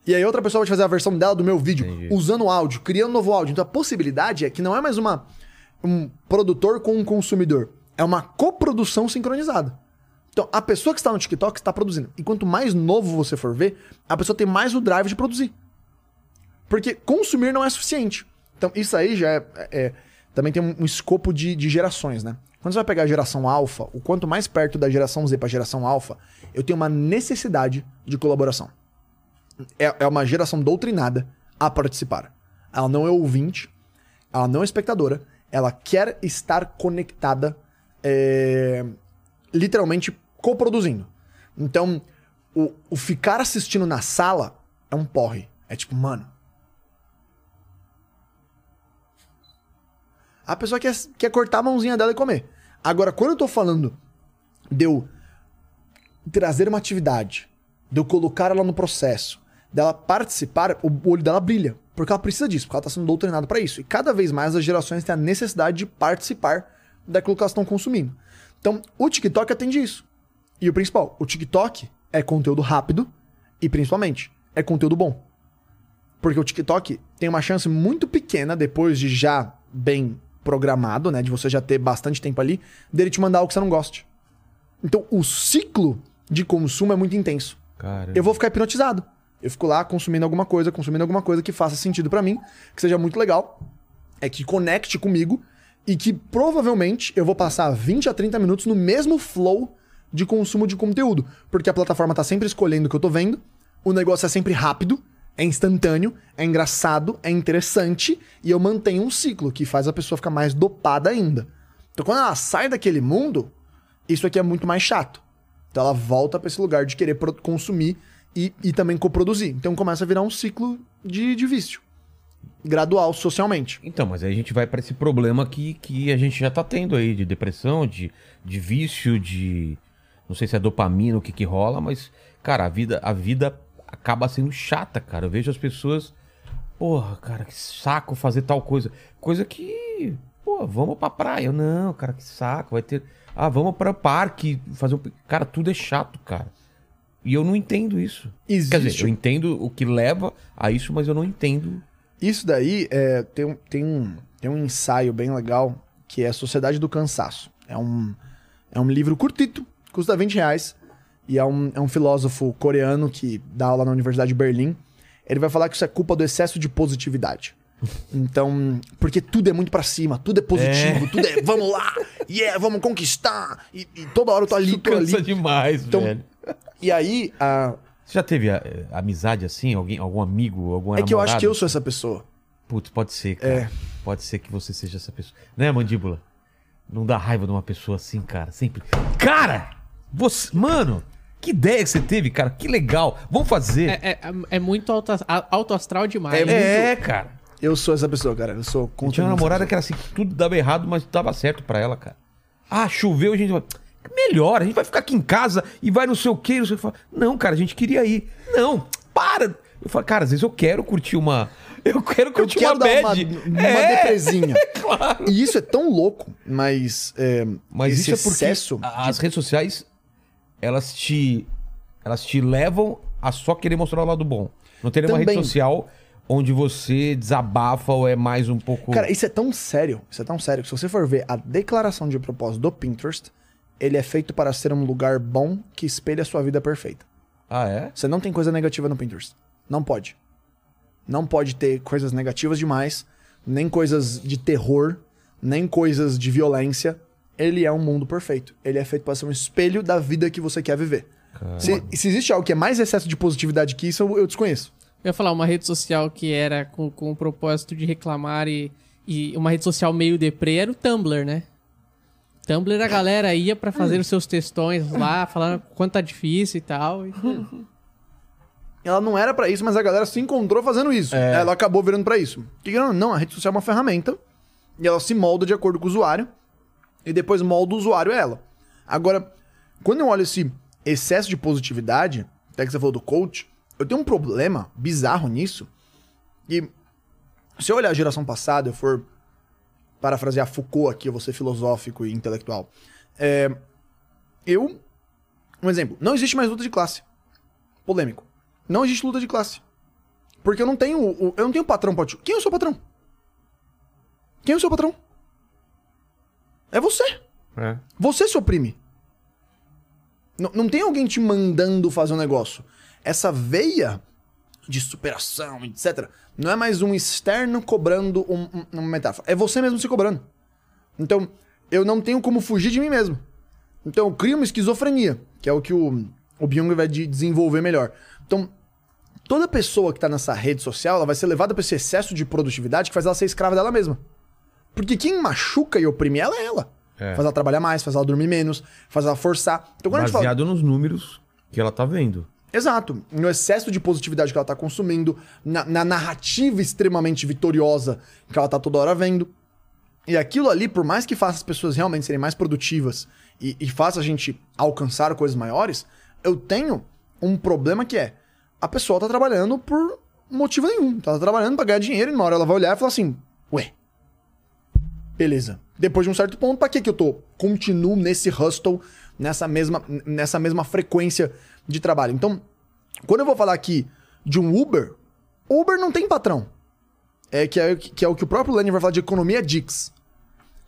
E aí outra pessoa vai fazer a versão dela do meu vídeo, Entendi. usando áudio, criando novo áudio. Então a possibilidade é que não é mais uma um produtor com um consumidor, é uma coprodução sincronizada. Então, a pessoa que está no TikTok está produzindo. E quanto mais novo você for ver, a pessoa tem mais o drive de produzir. Porque consumir não é suficiente. Então, isso aí já é. é- também tem um, um escopo de, de gerações, né? Quando você vai pegar a geração alfa, o quanto mais perto da geração Z para a geração alfa, eu tenho uma necessidade de colaboração. É, é uma geração doutrinada a participar. Ela não é ouvinte, ela não é espectadora, ela quer estar conectada, é, literalmente coproduzindo. Então, o, o ficar assistindo na sala é um porre. É tipo, mano. A pessoa quer, quer cortar a mãozinha dela e comer. Agora, quando eu tô falando de eu trazer uma atividade, de eu colocar ela no processo, dela participar, o olho dela brilha. Porque ela precisa disso, porque ela tá sendo doutrinada para isso. E cada vez mais as gerações têm a necessidade de participar daquilo que elas estão consumindo. Então, o TikTok atende isso. E o principal, o TikTok é conteúdo rápido e, principalmente, é conteúdo bom. Porque o TikTok tem uma chance muito pequena, depois de já bem programado, né? De você já ter bastante tempo ali, dele te mandar algo que você não goste. Então, o ciclo de consumo é muito intenso. Cara, Eu vou ficar hipnotizado. Eu fico lá consumindo alguma coisa, consumindo alguma coisa que faça sentido pra mim, que seja muito legal, é que conecte comigo e que provavelmente eu vou passar 20 a 30 minutos no mesmo flow de consumo de conteúdo, porque a plataforma tá sempre escolhendo o que eu tô vendo, o negócio é sempre rápido, é instantâneo, é engraçado, é interessante e eu mantenho um ciclo que faz a pessoa ficar mais dopada ainda. Então quando ela sai daquele mundo, isso aqui é muito mais chato. Então ela volta pra esse lugar de querer consumir e, e também coproduzir. Então começa a virar um ciclo de, de vício. Gradual, socialmente. Então, mas aí a gente vai pra esse problema que, que a gente já tá tendo aí, de depressão, de, de vício, de. Não sei se é dopamina, o que que rola, mas, cara, a vida, a vida acaba sendo chata, cara. Eu vejo as pessoas. Porra, cara, que saco fazer tal coisa. Coisa que. Pô, vamos pra praia. Não, cara, que saco. Vai ter. Ah, vamos para o parque fazer um. Cara, tudo é chato, cara. E eu não entendo isso. Existe. Quer dizer, eu entendo o que leva a isso, mas eu não entendo. Isso daí é, tem, um- tem, um, tem um ensaio bem legal que é a Sociedade do Cansaço. É um, é um livro curtito, custa 20 reais. E é um, é um filósofo coreano que dá aula na Universidade de Berlim. Ele vai falar que isso é culpa do excesso de positividade. Então, porque tudo é muito pra cima, tudo é positivo, tudo é vamos lá, yeah, vamos conquistar. E, e toda hora eu tô ali, Isso tô ali. demais, Então, velho. E aí, a- Você já teve eh, amizade assim? Alguém, algum amigo, alguma é que eu acho que eu sou essa pessoa. Putz, pode ser, cara. É. Pode ser que você seja essa pessoa. Né, mandíbula? Não dá raiva de uma pessoa assim, cara. Sempre. Cara! Você. Mano! Que ideia que você teve, cara. Que legal. Vamos fazer. É, é, é muito alto, a- alto astral demais. É É, cara. Eu sou essa pessoa, cara. Eu sou Eu tinha uma namorada que era assim, que tudo dava errado, mas dava certo pra ela, cara. Ah, choveu, a gente. Melhor, a gente vai ficar aqui em casa e vai não sei o quê. Não, sei o que. não, cara, a gente queria ir. Não, para! Eu falo, cara, às vezes eu quero curtir uma. Eu quero Eu curtir quero uma dar uma, bad. uma É, depresinha. claro. E isso é tão louco, mas, é, Mas isso é porque a- as redes sociais, elas te, elas te levam a só querer mostrar o lado bom. Não tem nenhuma Também. rede social onde você desabafa ou é mais um pouco... Cara, isso é tão sério, isso é tão sério, que se você for ver a declaração de propósito do Pinterest, ele é feito para ser um lugar bom que espelha a sua vida perfeita. Ah, é? Você não tem coisa negativa no Pinterest. Não pode. Não pode ter coisas negativas demais, nem coisas de terror, nem coisas de violência. Ele é um mundo perfeito. Ele é feito para ser um espelho da vida que você quer viver. Se, se existe algo que é mais excesso de positividade que isso, eu, eu desconheço. Eu ia falar uma rede social que era com, com o propósito de reclamar e, e uma rede social meio deprê era o Tumblr, né? Tumblr a galera ia pra fazer os seus textões lá, falando quanto tá difícil e tal. e- Ela não era pra isso, mas a galera se encontrou fazendo isso. Ela acabou virando pra isso. Que não, não, a rede social é uma ferramenta e ela se molda de acordo com o usuário. e depois molda o usuário ela. Agora, quando eu olho esse excesso de positividade, até que você falou do coach, eu tenho um problema bizarro nisso. E se eu olhar a geração passada, eu for parafrasear Foucault aqui, eu vou ser filosófico e intelectual. É, eu. Um exemplo, não existe mais luta de classe. Polêmico. Não existe luta de classe. Porque eu não tenho. Eu não tenho patrão pra. Quem é o seu patrão? Quem é o seu patrão? É você. É. Você se oprime. Não, não tem alguém te mandando fazer um negócio. Essa veia de superação, etc., não é mais um externo cobrando um- um- uma metáfora. É você mesmo se cobrando. Então, eu não tenho como fugir de mim mesmo. Então, eu crio uma esquizofrenia, que é o que o, o Byung vai de- desenvolver melhor. Então, toda pessoa que tá nessa rede social, ela vai ser levada pra esse excesso de produtividade que faz ela ser escrava dela mesma. Porque quem machuca e oprime ela é ela. É. Faz ela trabalhar mais, faz ela dormir menos, faz ela forçar. Então, quando a gente fala. Baseado nos números que ela tá vendo. Exato. No excesso de positividade que ela tá consumindo, na, na narrativa extremamente vitoriosa que ela tá toda hora vendo. E aquilo ali, por mais que faça as pessoas realmente serem mais produtivas e, e faça a gente alcançar coisas maiores, eu tenho um problema que é: a pessoa tá trabalhando por motivo nenhum. Tá trabalhando pra ganhar dinheiro e uma hora ela vai olhar e falar assim: ué, beleza. Depois de um certo ponto, pra que que eu tô? Continuo nesse hustle, nessa mesma, nessa mesma frequência de trabalho. Então, quando eu vou falar aqui de um Uber, Uber não tem patrão. É que, é que é o que o próprio Lenin vai falar de economia Dix.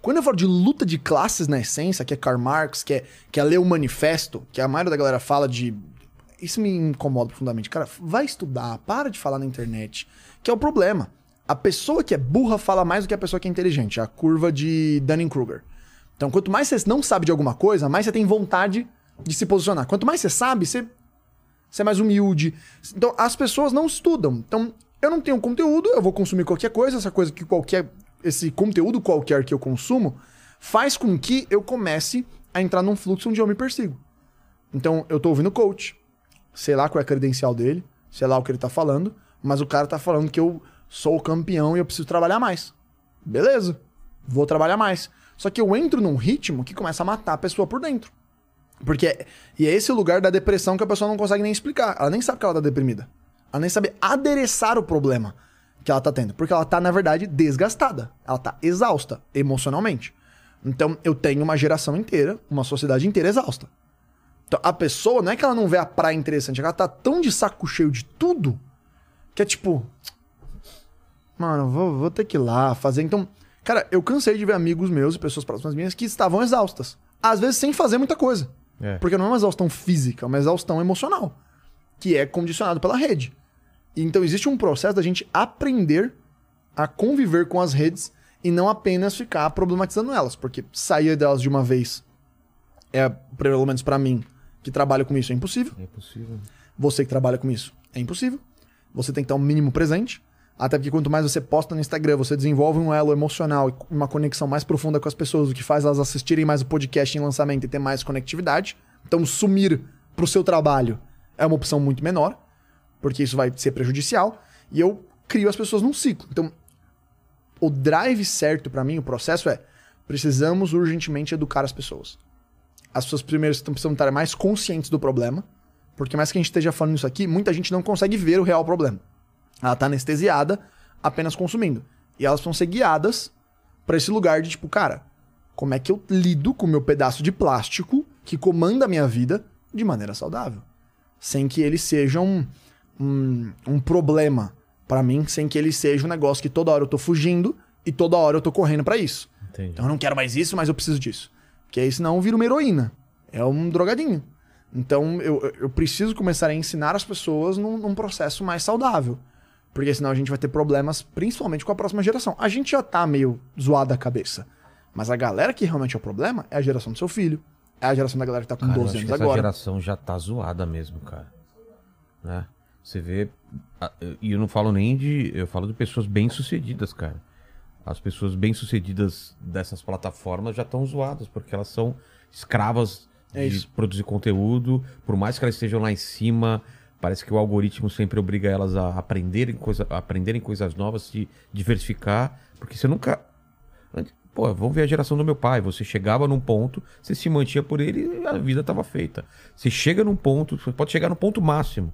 Quando eu falo de luta de classes na essência, que é Karl Marx, que é, que é ler o manifesto, que a maioria da galera fala de. Isso me incomoda profundamente. Cara, vai estudar, para de falar na internet. Que é o problema. A pessoa que é burra fala mais do que a pessoa que é inteligente. É a curva de Dunning-Kruger. Então, quanto mais você não sabe de alguma coisa, mais você tem vontade de se posicionar. Quanto mais você sabe, você, você é mais humilde. Então, as pessoas não estudam. Então, eu não tenho conteúdo, eu vou consumir qualquer coisa, essa coisa que qualquer. Esse conteúdo qualquer que eu consumo faz com que eu comece a entrar num fluxo onde eu me persigo. Então, eu tô ouvindo coach, sei lá qual é a credencial dele, sei lá o que ele tá falando, mas o cara tá falando que eu sou o campeão e eu preciso trabalhar mais. Beleza, vou trabalhar mais. Só que eu entro num ritmo que começa a matar a pessoa por dentro. Porque é, e é esse o lugar da depressão que a pessoa não consegue nem explicar. Ela nem sabe que ela tá deprimida. Ela nem sabe adereçar o problema que ela tá tendo. Porque ela tá, na verdade, desgastada. Ela tá exausta emocionalmente. Então, eu tenho uma geração inteira, uma sociedade inteira exausta. Então, a pessoa, não é que ela não vê a praia interessante, é ela tá tão de saco cheio de tudo que é tipo. Mano, vou, vou ter que ir lá fazer. Então, cara, eu cansei de ver amigos meus e pessoas próximas minhas que estavam exaustas. Às vezes sem fazer muita coisa. É. Porque não é uma exaustão física, é uma exaustão emocional. Que é condicionado pela rede. Então existe um processo da gente aprender a conviver com as redes e não apenas ficar problematizando elas. Porque sair delas de uma vez é, pelo menos pra mim, que trabalho com isso, é impossível. É possível. Você que trabalha com isso, é impossível. Você tem que estar um mínimo presente. Até porque quanto mais você posta no Instagram, você desenvolve um elo emocional e uma conexão mais profunda com as pessoas, o que faz elas assistirem mais o podcast em lançamento e ter mais conectividade. Então, sumir pro seu trabalho é uma opção muito menor, porque isso vai ser prejudicial. E eu crio as pessoas num ciclo. Então, o drive certo pra mim, o processo é: precisamos urgentemente educar as pessoas. As pessoas primeiro precisando estar mais conscientes do problema, porque mais que a gente esteja falando isso aqui, muita gente não consegue ver o real problema. Ela tá anestesiada, apenas consumindo. E elas vão ser guiadas pra esse lugar de tipo, cara, como é que eu lido com o meu pedaço de plástico que comanda a minha vida de maneira saudável? Sem que ele seja um, um, um problema pra mim, sem que ele seja um negócio que toda hora eu tô fugindo e toda hora eu tô correndo pra isso. Entendi. Então eu não quero mais isso, mas eu preciso disso. Porque aí senão vira uma heroína. É um drogadinho. Então eu, eu preciso começar a ensinar as pessoas num, num processo mais saudável. Porque senão a gente vai ter problemas, principalmente com a próxima geração. A gente já tá meio zoada a cabeça. Mas a galera que realmente é o problema é a geração do seu filho. É a geração da galera que tá com Cara, eu 12 acho anos que essa agora. geração já tá zoada mesmo, cara. Né? Você vê. E eu não falo nem de. Eu falo de pessoas bem-sucedidas, cara. As pessoas bem-sucedidas dessas plataformas já estão zoadas, porque elas são escravas É de produzir conteúdo. Por mais que elas estejam lá em cima, parece que o algoritmo sempre obriga elas a aprenderem, coisa, a aprenderem coisas novas, se diversificar. Porque você nunca. Pô, vamos ver a geração do meu pai. Você chegava num ponto, você se mantinha por ele e a vida tava feita. Você chega num ponto, você pode chegar no ponto máximo.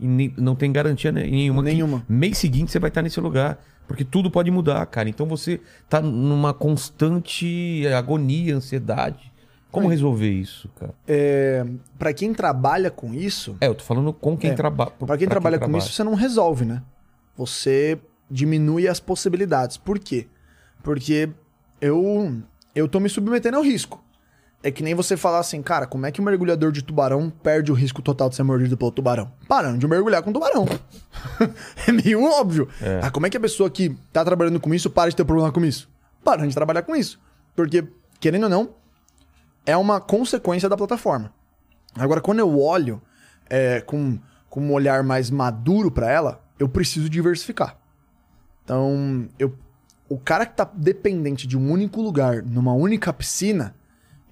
E nem- não tem garantia ne- nenhuma. Nenhuma. Mês seguinte você vai estar nesse lugar. Porque tudo pode mudar, cara. Então você tá numa constante agonia, ansiedade. Como resolver isso, cara? É, para quem trabalha com isso, É, eu tô falando com quem É, trabalha. Pra quem trabalha com isso, você não resolve, né? Você diminui as possibilidades. Por quê? Porque eu eu tô me submetendo ao risco. É que nem você falar assim, cara, como é que o mergulhador de tubarão perde o risco total de ser mordido pelo tubarão? Parando de mergulhar com tubarão. é meio óbvio. Ah, como é que a pessoa que tá trabalhando com isso para de ter problema com isso? Parando de trabalhar com isso. Porque, querendo ou não, é uma consequência da plataforma. Agora, quando eu olho é, com, com um olhar mais maduro pra ela, eu preciso diversificar. Então, eu, o cara que tá dependente de um único lugar, numa única piscina,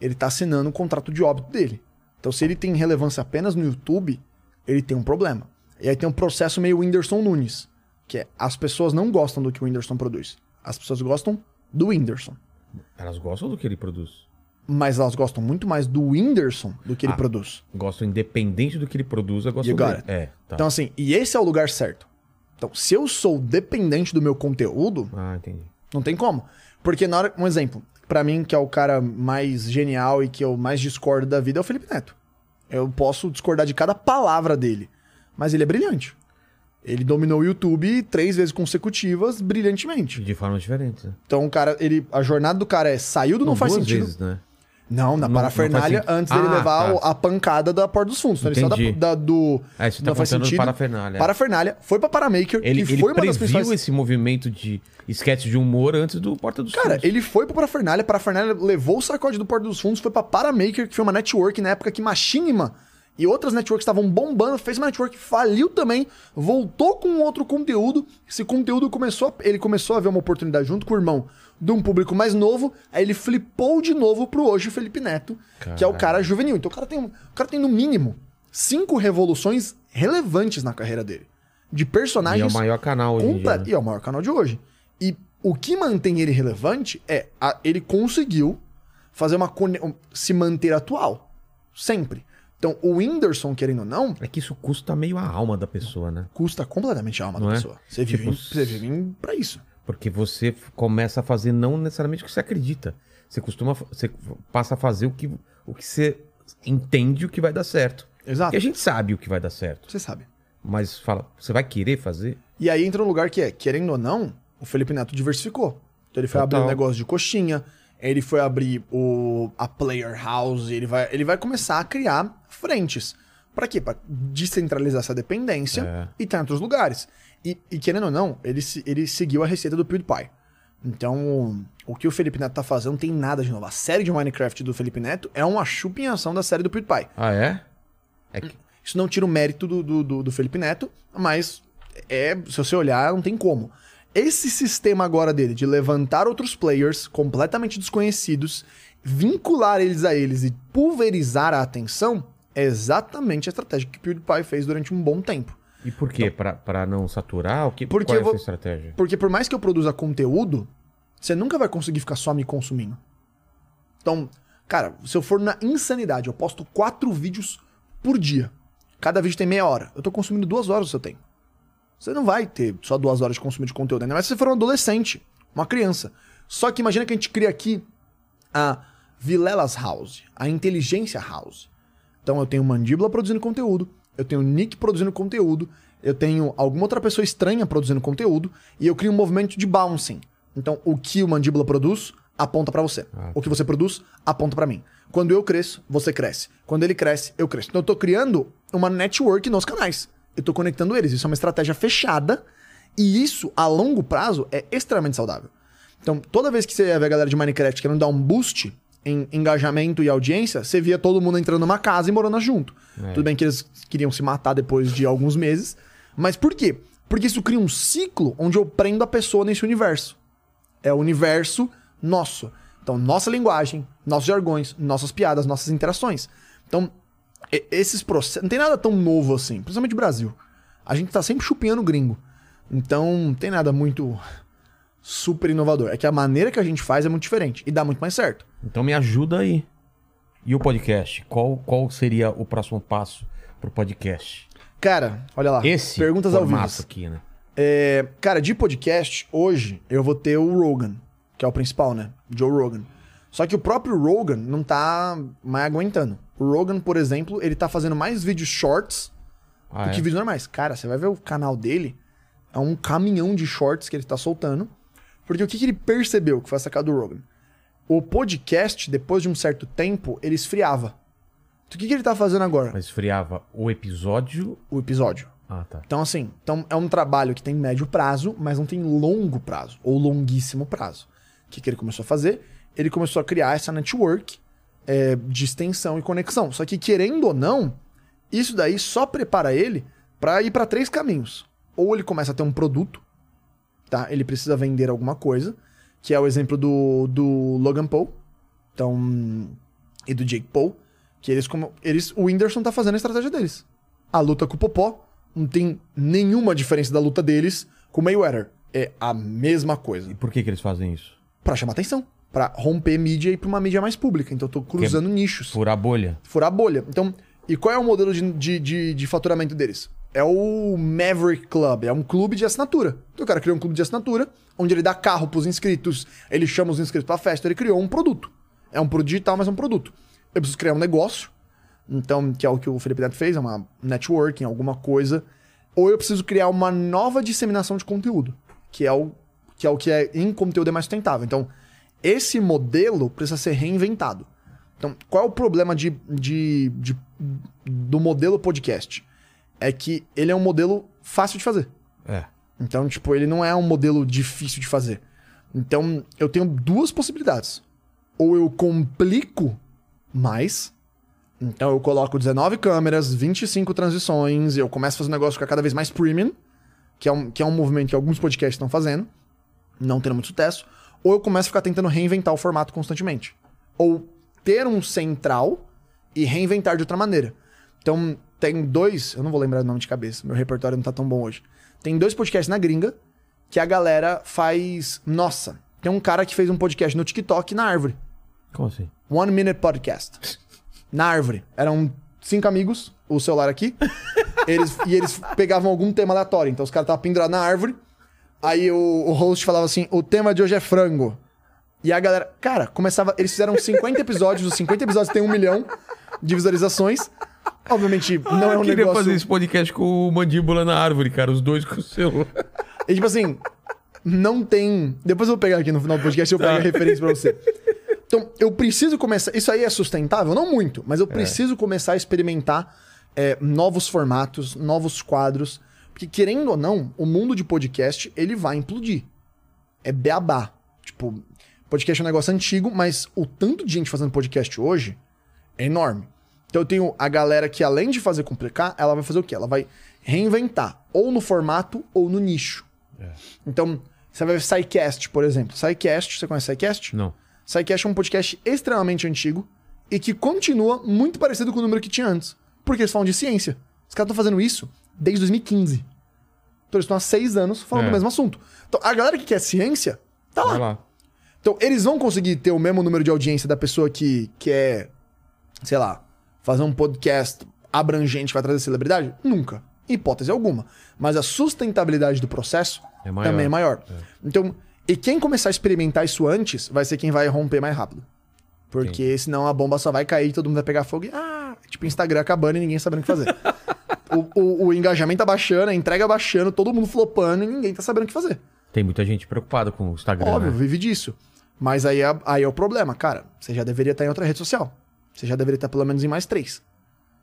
ele tá assinando o contrato de óbito dele. Então, se ele tem relevância apenas no YouTube, ele tem um problema. E aí tem um processo meio Whindersson Nunes, que é as pessoas não gostam do que o Whindersson produz. As pessoas gostam do Whindersson. Elas gostam do que ele produz. Mas elas gostam muito mais do Whindersson do que ele Ah. produz. Gostam independente do que ele produz, eu gosto You got dele. it. É, tá. Então, assim, e esse é o lugar certo. Então, se eu sou dependente do meu conteúdo, Ah, entendi. não tem como. Porque na hora. Um exemplo, pra mim, que é o cara mais genial e que eu mais discordo da vida, é o Felipe Neto. Eu posso discordar de cada palavra dele. Mas ele é brilhante. Ele dominou o YouTube três vezes consecutivas brilhantemente. De formas diferentes, né? Então, o cara, ele. A jornada do cara é saiu do não, faz duas sentido. vezes, né? Não, na Não- parafernália, não antes dele Ah, levar tá. a pancada da porta dos fundos. Então, ele saiu da, da- do. Ah, isso tá não faz sentido. parafernália. Parafernália, foi pra Paramaker, Ele, que ele foi uma das principais. esse movimento de sketch de humor antes do Porta dos Cara, Fundos. ele foi pro Parafernália, Parafernália levou o sacode do Porta dos Fundos, foi pra Paramaker, que foi uma network na época que Machinima e outras networks estavam bombando, fez uma network, faliu também, voltou com outro conteúdo. Esse conteúdo começou, a- ele começou a ver uma oportunidade junto com o irmão de um público mais novo, aí ele flipou de novo pro hoje Felipe Neto, que é o cara juvenil. Então o cara tem, o cara tem no mínimo cinco revoluções relevantes na carreira dele. De E é personagens o maior canal hoje dia, né? E é o maior canal de hoje. E o que mantém ele relevante é a- ele conseguiu fazer uma um- se manter atual. Sempre. Então, o Whindersson, querendo ou não, É que isso custa meio a alma da pessoa, né? custa completamente a alma Não da é? pessoa. Você vive, Tipo, você vive pra isso. Porque você começa a fazer não necessariamente o que você acredita. Você costuma. Você passa a fazer o que, o que você entende o que vai dar certo. Exato. E a gente sabe o que vai dar certo. Você sabe. Mas fala, você vai querer fazer? E aí entra um lugar que é, querendo ou não, o Felipe Neto diversificou. Então ele foi Total. abrir um negócio de coxinha, ele foi abrir o, a Player House, ele vai, ele vai começar a criar frentes. Pra quê? Pra descentralizar essa dependência É. e estar em outros lugares. E, e querendo ou não, ele, ele seguiu a receita do PewDiePie. Então, o que o Felipe Neto tá fazendo tem nada de novo. A série de Minecraft do Felipe Neto é uma chupinhação da série do PewDiePie. Ah, é? É que. Isso não tira o mérito do, do, do- do Felipe Neto, mas é, se você olhar, não tem como. Esse sistema agora dele de levantar outros players completamente desconhecidos, vincular eles a eles e pulverizar a atenção é exatamente a estratégia que o PewDiePie fez durante um bom tempo. E por quê? Pra, pra não saturar? O que, Porque qual é vou- essa estratégia? Porque por mais que eu produza conteúdo, você nunca vai conseguir ficar só me consumindo. Então, cara, se eu for na insanidade, eu posto quatro vídeos por dia. Cada vídeo tem meia hora. Eu tô consumindo duas horas do seu tempo. Você não vai ter só duas horas de consumo de conteúdo, ainda mais se você for um adolescente, uma criança. Só que imagina que a gente cria aqui a Vilelas House, a Inteligência House. Então eu tenho Mandíbula produzindo conteúdo, eu tenho Nick produzindo conteúdo, eu tenho alguma outra pessoa estranha produzindo conteúdo, e eu crio um movimento de bouncing. Então o que o Mandíbula produz, aponta pra você. Ah, O que você produz, aponta pra mim. Quando eu cresço, você cresce. Quando ele cresce, eu cresço. Então eu tô criando uma network nos canais. Eu tô conectando eles. Isso é uma estratégia fechada, e isso, a longo prazo, é extremamente saudável. Então, toda vez que você ver a galera de Minecraft querendo dar um boost em engajamento e audiência, você via todo mundo entrando numa casa e morando junto. É. Tudo bem que eles queriam se matar depois de alguns meses. Mas por quê? Porque isso cria um ciclo onde eu prendo a pessoa nesse universo. É o universo nosso. Então, nossa linguagem, nossos jargões, nossas piadas, nossas interações. Então, esses processos. Não tem nada tão novo assim, principalmente no Brasil. A gente tá sempre chupinhando gringo. Então, não tem nada muito super inovador. É que a maneira que a gente faz é muito diferente e dá muito mais certo. Então me ajuda aí. E o podcast? Qual, qual seria o próximo passo pro podcast? Cara, olha lá. Esse Perguntas ao vivo. aqui, né? É, cara, de podcast, hoje eu vou ter o Rogan, que é o principal, né? Joe Rogan. Só que o próprio Rogan não tá mais aguentando. O Rogan, por exemplo, ele tá fazendo mais vídeos shorts Ah, do é? que vídeos normais. Cara, você vai ver o canal dele, é um caminhão de shorts que ele tá soltando. Porque o que, que ele percebeu que foi a sacada do Rogan? O podcast, depois de um certo tempo, ele esfriava. Então, o que, que ele tá fazendo agora? Mas esfriava o episódio. O episódio. Ah, tá. Então, assim, então é um trabalho que tem médio prazo, mas não tem longo prazo, ou longuíssimo prazo. O que, que ele começou a fazer? Ele começou a criar essa network é, de extensão e conexão. Só que, querendo ou não, isso daí só prepara ele para ir para três caminhos. Ou ele começa a ter um produto, tá? Ele precisa vender alguma coisa, que é o exemplo do, do Logan Paul então, e do Jake Paul, que eles, como, eles o Whindersson tá fazendo a estratégia deles. A luta com o Popó não tem nenhuma diferença da luta deles com o Mayweather. É a mesma coisa. E por que, que eles fazem isso? Pra chamar atenção. Pra romper mídia e pra uma mídia mais pública. Então eu tô cruzando nichos. Furar a bolha. Furar a bolha. Então, e qual é o modelo de, de, de, de faturamento deles? É o Maverick Club. É um clube de assinatura. Então o cara criou um clube de assinatura, onde ele dá carro pros inscritos, ele chama os inscritos pra festa, ele criou um produto. É um produto digital, mas é um produto. Eu preciso criar um negócio, então, que é o que o Felipe Neto fez, é uma networking, alguma coisa. Ou eu preciso criar uma nova disseminação de conteúdo, que é o que é, o que é em conteúdo é mais sustentável. Então, esse modelo precisa ser reinventado. Então, qual é o problema de, de, de- do modelo podcast? É que ele é um modelo fácil de fazer. É. Então, tipo, ele não é um modelo difícil de fazer. Então, eu tenho duas possibilidades. Ou eu complico mais. Então, eu coloco 19 câmeras, 25 transições, eu começo a fazer um negócio que é cada vez mais premium, que é um, que é um movimento que alguns podcasts estão fazendo, não tendo muito sucesso. Ou eu começo a ficar tentando reinventar o formato constantemente. Ou ter um central e reinventar de outra maneira. Então, tem dois, eu não vou lembrar o nome de cabeça, meu repertório não tá tão bom hoje. Tem dois podcasts na gringa que a galera faz. Nossa, tem um cara que fez um podcast no TikTok na árvore. Como assim? One Minute Podcast. Na árvore. Eram cinco amigos, o celular aqui. Eles, e eles pegavam algum tema aleatório. Então os caras estavam pendurados na árvore. Aí o, o host falava assim: o tema de hoje é frango. E a galera. Cara, começava. Eles fizeram 50 episódios, os 50 episódios têm um milhão de visualizações. Obviamente, não é um eu queria negócio. fazer esse podcast com o mandíbula na árvore, cara. Os dois com o celular. E tipo assim, não tem. Depois eu vou pegar aqui no final do podcast e eu pego a referência pra você. Então, eu preciso começar. Isso aí é sustentável? Não muito, mas eu preciso começar a experimentar é, novos formatos, novos quadros. Porque, querendo ou não, o mundo de podcast ele vai implodir. É beabá. Tipo, podcast é um negócio antigo, mas o tanto de gente fazendo podcast hoje é enorme. Então eu tenho a galera que, além de fazer complicar, ela vai fazer o quê? Ela vai reinventar, ou no formato ou no nicho. Então, você vai ver SciCast, por exemplo. SciCast, você conhece SciCast? Não. SciCast é um podcast extremamente antigo e que continua muito parecido com o número que tinha antes. Porque eles falam de ciência. Os caras estão fazendo isso desde 2015. Então eles estão há seis anos falando É. do mesmo assunto. Então a galera que quer ciência, tá lá. Lá. Então, eles vão conseguir ter o mesmo número de audiência da pessoa que quer, sei lá, fazer um podcast abrangente vai trazer celebridade? Nunca. Hipótese alguma. Mas a sustentabilidade do processo É maior. também é maior. Então, e quem começar a experimentar isso antes vai ser quem vai romper mais rápido. Porque senão a bomba só vai cair, todo mundo vai pegar fogo e. Ah, tipo Instagram acabando e ninguém sabendo o que fazer. o, o- o engajamento tá baixando, a entrega baixando, todo mundo flopando e ninguém tá sabendo o que fazer. Tem muita gente preocupada com o Instagram, Óbvio, né? vive disso. Mas aí é, aí é o problema, cara. Você já deveria estar em outra rede social. Você já deveria estar pelo menos em mais três.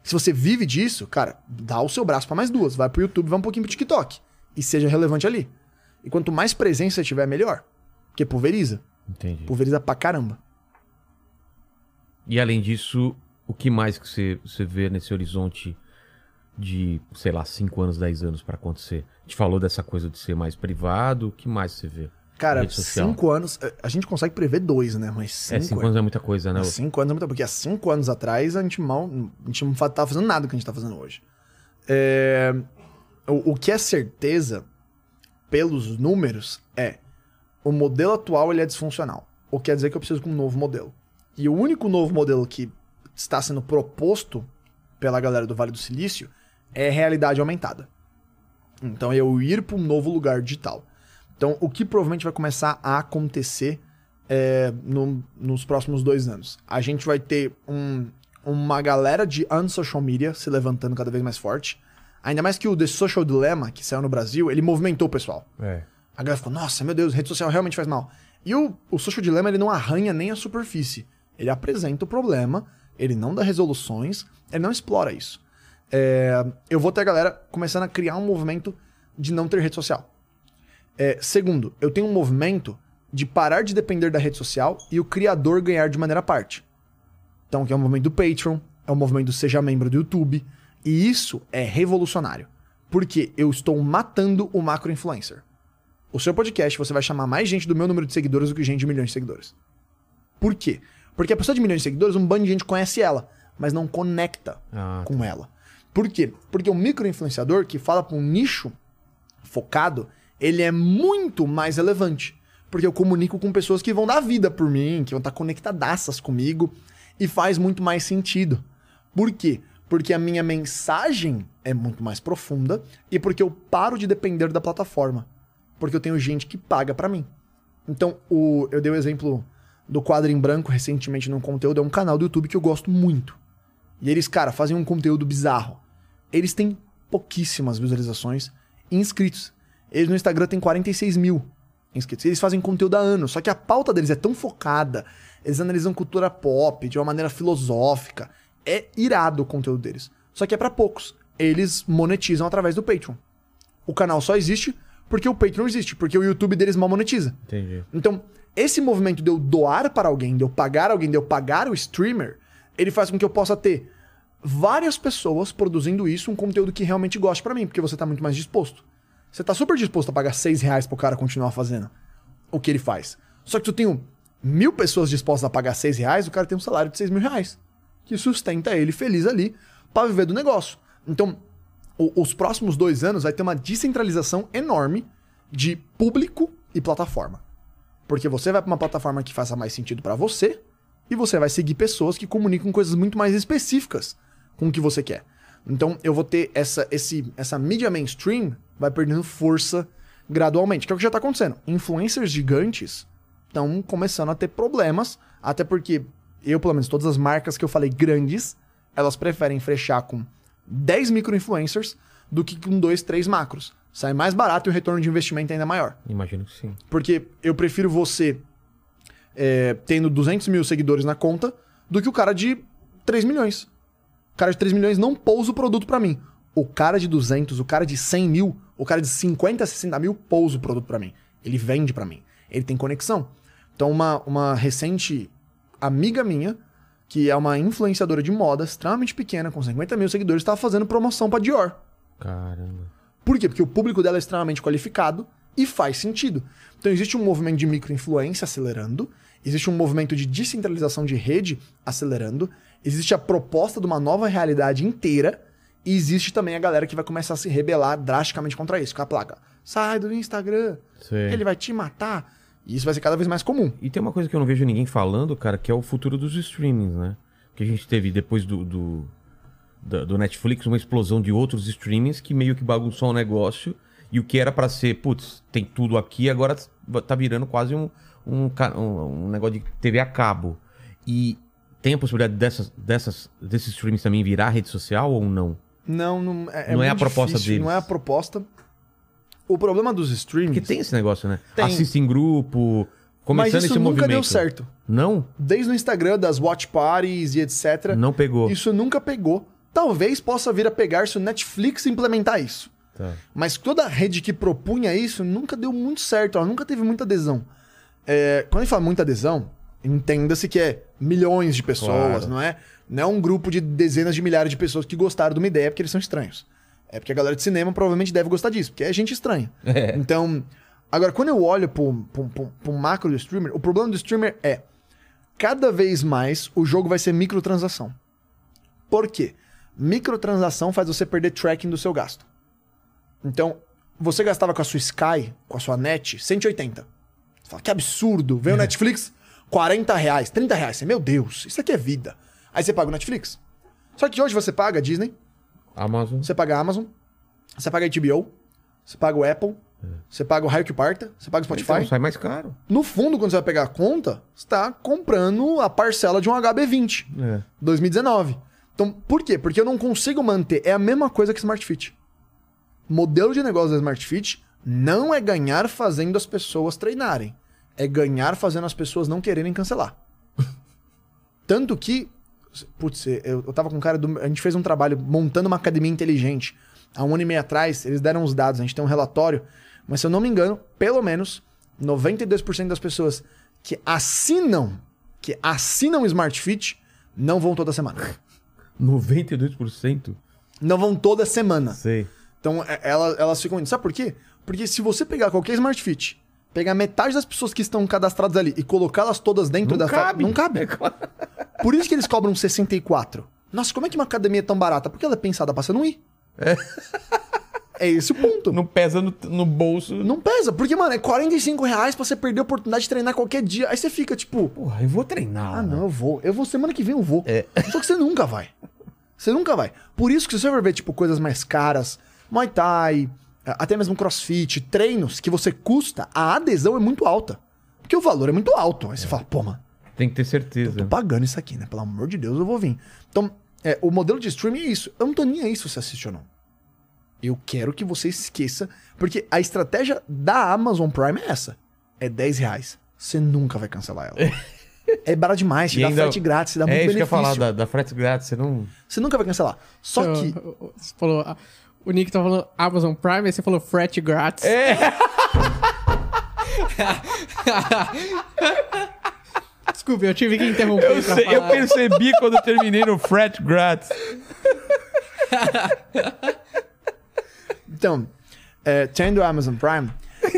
Se você vive disso, cara, dá o seu braço pra mais duas. Vai pro YouTube, vai um pouquinho pro TikTok. E seja relevante ali. E quanto mais presença você tiver, melhor. Porque pulveriza. Entendi. Pulveriza pra caramba. E além disso, o que mais que você, você vê nesse horizonte de, sei lá, 5 anos, 10 anos pra acontecer? A gente falou dessa coisa de ser mais privado, o que mais você vê? Cara, Rede social. cinco anos. a- A gente consegue prever dois, né? Mas cinco, é, 5 anos é muita coisa, né? Cinco anos é muita Porque há cinco anos atrás a gente mal. A gente não tava fazendo nada do que a gente tá fazendo hoje. É, o, o que é certeza, pelos números, é. o modelo atual ele é disfuncional. O que quer dizer que eu preciso de um novo modelo. E o único novo modelo que está sendo proposto pela galera do Vale do Silício é realidade aumentada. Então eu ir para um novo lugar digital. Então o que provavelmente vai começar a acontecer é, no- nos próximos dois anos? A gente vai ter um- uma galera de unsocial media se levantando cada vez mais forte. Ainda mais que o The Social Dilemma, que saiu no Brasil, ele movimentou o pessoal. É. A galera ficou, nossa, meu Deus, rede social realmente faz mal. E o, o Social Dilemma, ele não arranha nem a superfície. Ele apresenta o problema, ele não dá resoluções, ele não explora isso. É, eu vou ter a galera começando a criar um movimento de não ter rede social. É, segundo, eu tenho um movimento de parar de depender da rede social e o criador ganhar de maneira à parte. Então, que é o movimento do Patreon, é o movimento do Seja Membro do YouTube. E isso é revolucionário. Porque eu estou matando o macro-influencer. O seu podcast, você vai chamar mais gente do meu número de seguidores do que gente de milhões de seguidores. Por quê? Porque a pessoa de milhões de seguidores, um bando de gente conhece ela, mas não conecta Ah, com ela. Por quê? Porque o micro-influenciador que fala para um nicho focado, ele é muito mais relevante. Porque eu comunico com pessoas que vão dar vida por mim, que vão estar conectadaças comigo, e faz muito mais sentido. Por quê? Porque a minha mensagem é muito mais profunda e porque eu paro de depender da plataforma. Porque eu tenho gente que paga pra mim. Então, o, eu dei o exemplo do quadro em branco recentemente num conteúdo, é um canal do YouTube que eu gosto muito. E eles, cara, fazem um conteúdo bizarro. Eles têm pouquíssimas visualizações e inscritos. Eles no Instagram têm 46 mil inscritos. Eles fazem conteúdo há anos, só que a pauta deles é tão focada, eles analisam cultura pop de uma maneira filosófica. É irado o conteúdo deles. Só que é pra poucos. Eles monetizam através do Patreon. O canal só existe porque o Patreon existe, porque o YouTube deles mal monetiza. entendi. Então, esse movimento de eu doar para alguém, de eu pagar alguém, de eu pagar o streamer, ele faz com que eu possa ter várias pessoas produzindo isso, um conteúdo que realmente goste pra mim, porque você tá muito mais disposto. Você tá super disposto a pagar 6 reais pro cara continuar fazendo o que ele faz. Só que tu tem mil pessoas dispostas a pagar 6 reais, o cara tem um salário de 6 mil reais. Que sustenta ele feliz ali pra viver do negócio. Então, o- os próximos dois anos vai ter uma descentralização enorme de público e plataforma. Porque você vai pra uma plataforma que faça mais sentido pra você e você vai seguir pessoas que comunicam coisas muito mais específicas com o que você quer. Então eu vou ter essa, esse, essa mídia mainstream vai perdendo força gradualmente, que é o que já tá acontecendo. Influencers gigantes estão começando a ter problemas, até porque eu, pelo menos, todas as marcas que eu falei grandes, elas preferem fechar com 10 micro-influencers do que com 2, 3 macros. Sai mais barato e o retorno de investimento é ainda maior. Imagino que sim. Porque eu prefiro você é, tendo 200 mil seguidores na conta do que o cara de 3 milhões. O cara de 3 milhões não pousa o produto pra mim. O cara de 200, o cara de 100 mil, o cara de 50, 60 mil pousa o produto pra mim. Ele vende pra mim. Ele tem conexão. Então, uma, uma recente amiga minha, que é uma influenciadora de moda extremamente pequena, com 50 mil seguidores, estava fazendo promoção pra Dior. Caramba. Por quê? Porque o público dela é extremamente qualificado e faz sentido. Então existe um movimento de microinfluência acelerando, existe um movimento de descentralização de rede acelerando, existe a proposta de uma nova realidade inteira e existe também a galera que vai começar a se rebelar drasticamente contra isso, com a placa. Sai do Instagram, Sei. ele vai te matar. E isso vai ser cada vez mais comum. E tem uma coisa que eu não vejo ninguém falando, cara, que é o futuro dos streamings, né? Que a gente teve depois do, do, do Netflix uma explosão de outros streamings que meio que bagunçou o negócio. E o que era pra ser, putz, tem tudo aqui, agora tá virando quase um, um- um negócio de TV a cabo. E tem a possibilidade dessas, dessas, desses streamings também virar rede social ou não? Não, não é, Não é a proposta difícil, deles. Não é a proposta. O problema dos streamings. Porque tem esse negócio, né? Tem. Assiste em grupo, começando mas isso esse nunca movimento. deu certo. Não? Desde o Instagram, das watch parties e etc. Não pegou. Isso nunca pegou. Talvez possa vir a pegar se o Netflix implementar isso. Tá. Mas toda rede que propunha isso nunca deu muito certo, ela nunca teve muita adesão. É, quando a gente fala muita adesão, entenda-se que é milhões de pessoas, Claro. não é? Não é um grupo de dezenas de milhares de pessoas que gostaram de uma ideia porque eles são estranhos. É porque a galera de cinema provavelmente deve gostar disso, porque é gente estranha. É. Então, agora, quando eu olho pro, pro, pro, pro macro do streamer, o problema do streamer é cada vez mais o jogo vai ser microtransação. Por quê? Microtransação faz você perder tracking do seu gasto. Então, você gastava com a sua Sky, com a sua net, 180. Você fala, que absurdo. Vem o Netflix, 40 reais, 30 reais. Você, meu Deus, isso aqui é vida. Aí você paga o Netflix. Só que hoje você paga a Disney, Amazon. você paga a Amazon, você paga a HBO, você paga o Apple, você paga o raio que parta, você paga o Spotify. Então, sai mais caro. No fundo, quando você vai pegar a conta, você está comprando a parcela de um HB20 É. 2019. Então, por quê? Porque eu não consigo manter. É a mesma coisa que Smart Fit. Modelo de negócio da Smart Fit não é ganhar fazendo as pessoas treinarem. É ganhar fazendo as pessoas não quererem cancelar. Tanto que. Putz, eu, eu tava com um cara do. A gente fez um trabalho montando uma academia inteligente. Há um ano e meio atrás, eles deram os dados, a gente tem um relatório. Mas se eu não me engano, pelo menos 92% das pessoas que assinam, que assinam Smart Fit, não vão toda semana. 92%? Não vão toda semana. Sei. Então é- ela- elas ficam indo. Sabe por quê? Porque se você pegar qualquer Smart Fit, pegar metade das pessoas que estão cadastradas ali e colocá-las todas dentro Não da fa- cabe. Não cabe. Por isso que eles cobram 64. Nossa, como é que uma academia é tão barata? Porque ela é pensada pra você não ir. É, esse o ponto. Não... Não pesa no, no bolso. pesa, porque, mano, é 45 reais pra você perder a oportunidade de treinar qualquer dia. Aí você fica, tipo, Porra, eu vou treinar. ah, não, eu vou. Eu vou semana que vem, eu vou. É. Só que você nunca vai. Você nunca vai. Por isso que se você for ver, tipo, coisas mais caras, Muay Thai, até mesmo CrossFit, treinos que você custa, a adesão é muito alta. Porque o valor é muito alto. Aí você fala, pô, mano, Tem que ter certeza. tô pagando isso aqui, né? Pelo amor de Deus, eu vou vir. Então, é, o modelo de streaming é isso. Eu não tô nem aí se você assiste ou não. Eu quero que você esqueça, porque a estratégia da Amazon Prime é essa. É 10 reais. Você nunca vai cancelar ela. É barato demais, te E dá ainda- frete grátis, te dá muito É isso que eu ia benefício. falar, da, da frete grátis, você não... Você nunca vai cancelar. Só Então, que. Você falou. O Nick tá falando Amazon Prime, aí você falou frete grátis. É. Desculpa, eu tive que interromper Eu, pra sei- eu percebi quando eu terminei no frete grátis. Então, é, tendo a Amazon Prime,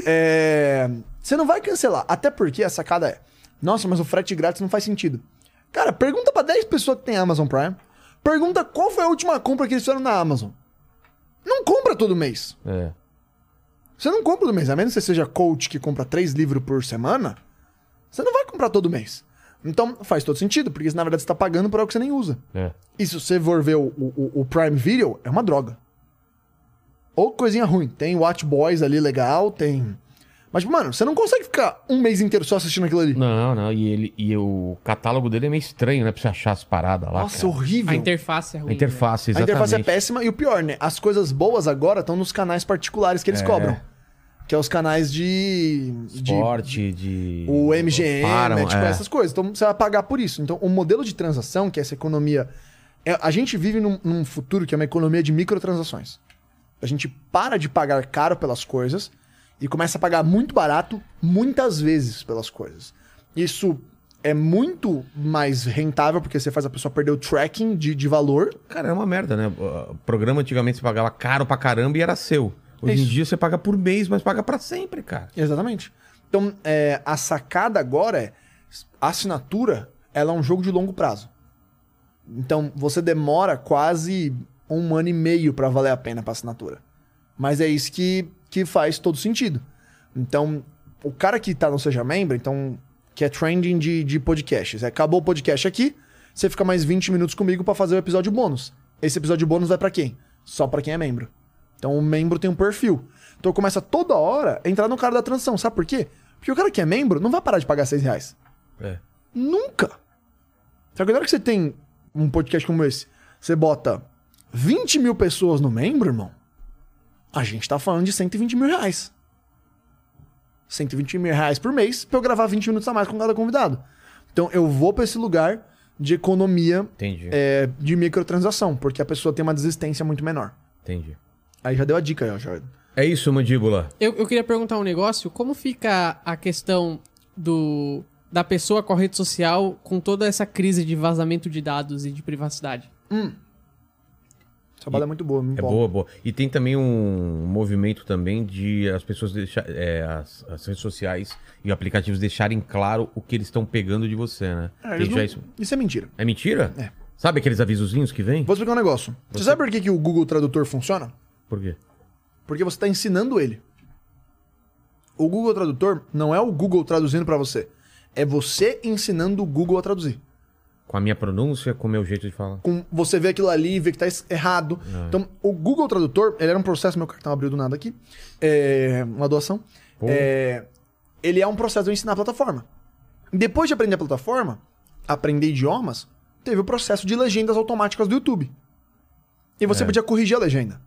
é, você não vai cancelar. Até porque a sacada é: nossa, mas o frete grátis não faz sentido. Cara, pergunta pra 10 pessoas que tem Amazon Prime. Pergunta qual foi a última compra que eles fizeram na Amazon. Não compra todo mês. É. Você não compra todo mês. A menos que você seja coach que compra três livros por semana, você não vai comprar todo mês. Então faz todo sentido, porque na verdade você tá pagando por algo que você nem usa. É. E se você for ver o, o, o Prime Video, é uma droga. Ou coisinha ruim. Tem Watch Boys ali legal, tem. Mas, mano, você não consegue ficar um mês inteiro só assistindo aquilo ali. Não, não. E, ele, e o catálogo dele é meio estranho, né? Pra você achar as paradas lá. Nossa, cara. horrível. A interface é ruim. A interface, A exatamente. interface é péssima e o pior, né? As coisas boas agora estão nos canais particulares que eles É. cobram. Que é os canais de. de Esporte, de... o MGM, Param, é, tipo, é. essas coisas. Então você vai pagar por isso. Então, o modelo de transação, que é essa economia. é- a gente vive num, num futuro que é uma economia de microtransações. A gente para de pagar caro pelas coisas e começa a pagar muito barato muitas vezes pelas coisas. Isso é muito mais rentável porque você faz a pessoa perder o tracking de, de valor. Cara, é uma merda, né? O programa antigamente você pagava caro pra caramba e era seu. Hoje em Isso. dia você paga por mês, mas paga pra sempre, cara. Exatamente. Então, é, a sacada agora é a assinatura, ela é um jogo de longo prazo. Então, você demora quase um ano e meio para valer a pena para assinatura. Mas é isso que, que faz todo sentido. Então, o cara que tá no Seja Membro, então, que é trending de, de podcasts, é, acabou o podcast aqui, você fica mais 20 minutos comigo para fazer o episódio bônus. Esse episódio bônus vai para quem? Só para quem é membro. Então o membro tem um perfil. Então começa toda hora a entrar no cara da transição. Sabe por quê? Porque o cara que é membro não vai parar de pagar 6 reais. É. Nunca. Só que na hora que você tem um podcast como esse, você bota 20 mil pessoas no membro, irmão, a gente tá falando de 120 mil reais. 120 mil reais por mês pra eu gravar 20 minutos a mais com cada convidado. Então eu vou pra esse lugar de economia é, de microtransação, porque a pessoa tem uma desistência muito menor. Entendi. Aí já deu a dica aí, ó, Jordan. É isso, mandíbula. Eu, eu queria perguntar um negócio. Como fica a questão do da pessoa com a rede social com toda essa crise de vazamento de dados e de privacidade? Essa trabalho é muito boa, me É boa, boa. E tem também um movimento também de as pessoas deixar, é, as, as redes sociais e aplicativos deixarem claro o que eles estão pegando de você, né? É, eles já não- isso. Isso é mentira. É mentira? É. Sabe aqueles avisozinhos que vem? Vou explicar um negócio. Você, sabe por que, que o Google Tradutor funciona? Por quê? Porque você está ensinando ele. O Google Tradutor não é o Google traduzindo pra você. É você ensinando o Google a traduzir. Com a minha pronúncia, com o meu jeito de falar. Com você vê aquilo ali, vê que tá errado. Então, o Google Tradutor, ele era um processo, meu cartão abriu do nada aqui. É, uma doação. É, ele é um processo de eu ensinar a plataforma. Depois de aprender a plataforma, aprender idiomas, teve o processo de legendas automáticas do YouTube. E você É. podia corrigir a legenda.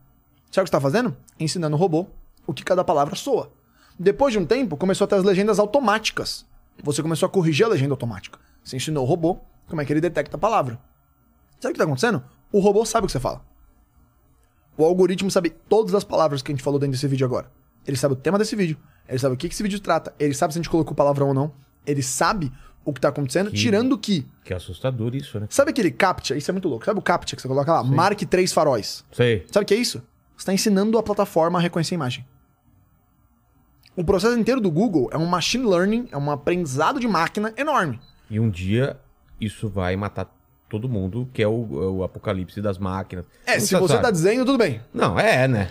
Sabe o que você tá fazendo? Ensinando o robô o que cada palavra soa. Depois de um tempo, começou a ter as legendas automáticas. Você começou a corrigir a legenda automática. Você ensinou o robô como é que ele detecta a palavra. Sabe o que tá acontecendo? O robô sabe o que você fala. O algoritmo sabe todas as palavras que a gente falou dentro desse vídeo agora. Ele sabe o tema desse vídeo. Ele sabe o que esse vídeo trata. Ele sabe se a gente colocou palavrão ou não. Ele sabe o que tá acontecendo, Que- tirando que. Que assustador isso, né? Sabe aquele CAPTCHA? Isso é muito louco. Sabe o CAPTCHA que você coloca lá? Marque três faróis. Sei. Sabe o que é isso? Você está ensinando a plataforma a reconhecer a imagem. O processo inteiro do Google é um machine learning, é um aprendizado de máquina enorme. E um dia isso vai matar todo mundo, que é o, é o apocalipse das máquinas. É, se você sabe. tá dizendo, tudo bem. Não, é, né?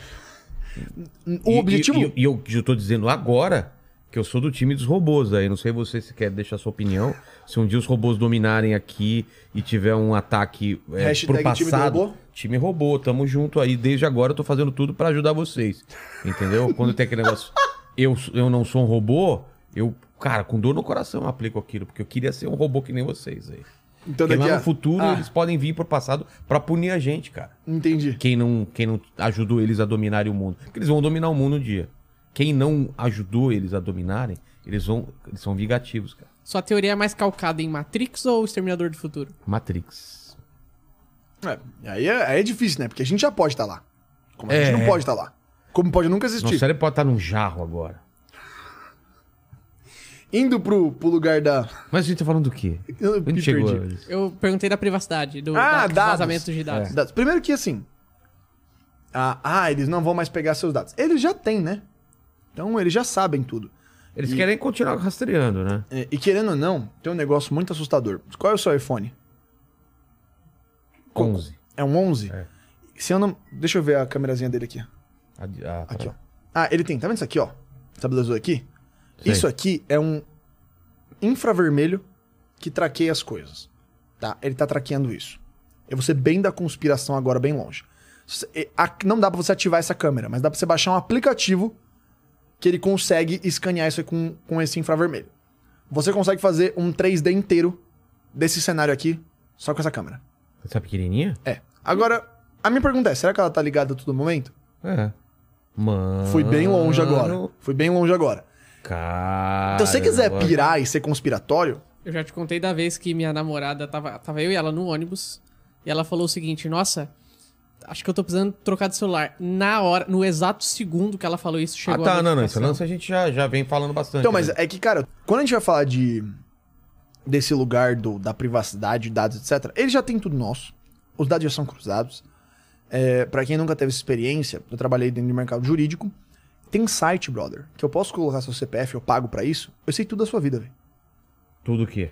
O E- objetivo. E, e- e eu já tô dizendo agora que eu sou do time dos robôs aí. Não sei você se quer deixar sua opinião. Se um dia os robôs dominarem aqui e tiver um ataque é, Hashtag pro time do passado. robô? Time robô, tamo junto aí. Desde agora eu tô fazendo tudo pra ajudar vocês. Entendeu? Quando tem aquele negócio. Eu, eu não sou um robô, eu, cara, com dor no coração eu aplico aquilo. Porque eu queria ser um robô que nem vocês aí. então Porque daqui lá a... no futuro Ah, eles podem vir pro passado pra punir a gente, cara Entendi. quem não, quem não ajudou eles a dominarem o mundo. Porque eles vão dominar o mundo um dia. Quem não ajudou eles a dominarem, eles vão. Eles são vingativos, cara. Sua teoria é mais calcada em Matrix ou Exterminador do Futuro? Matrix. É, aí, é, aí é difícil, né? Porque a gente já pode estar lá. Como a gente É. não pode estar lá. Como pode nunca Nosso existir. cérebro pode estar num jarro agora. Indo pro, pro lugar da. Mas a gente tá falando do quê? Eu Onde me chegou? perdi. Eu perguntei da privacidade, do Ah, da- dados. vazamento de dados. Dados. Primeiro que assim. Ah, ah, eles não vão mais pegar seus dados. Eles já têm, né? Então eles já sabem tudo. Eles E- querem continuar rastreando, né? É, E querendo ou não, tem um negócio muito assustador. Qual é o seu iPhone? Co- 11. É um 11? É. Se eu não. Deixa eu ver a câmerazinha dele aqui. A- a- Aqui, ó. Ah, ele tem. Tá vendo isso aqui, ó? Essa aqui? Sei. Isso aqui é um infravermelho que traqueia as coisas. Tá? Ele tá traqueando isso. Eu vou ser bem da conspiração agora, bem longe. A- Não dá pra você ativar essa câmera, mas dá pra você baixar um aplicativo que ele consegue escanear isso aí com, com esse infravermelho. Você consegue fazer um 3D inteiro desse cenário aqui só com essa câmera. Essa pequenininha? É. Agora, a minha pergunta é: será que ela tá ligada a todo momento? É. Mano. Fui bem longe agora. Fui bem longe agora. Cara. Então, se você quiser agora- pirar e ser conspiratório, Eu já te contei da vez que minha namorada tava, tava eu e ela no ônibus e ela falou o seguinte: Nossa, acho que eu tô precisando trocar de celular. Na hora, no exato segundo que ela falou isso, Ah, chegou tá, a não, não. Notificação. lance a gente já, já vem falando bastante. Então, mas né? é que, cara, quando a gente vai falar de desse lugar do, da privacidade, dados, etc., ele já tem tudo nosso. Os dados já são cruzados. É, para quem nunca teve essa experiência, eu trabalhei dentro do mercado jurídico. Tem site, brother, que eu posso colocar seu CPF, eu pago pra isso. Eu sei tudo da sua vida, velho. Tudo o quê?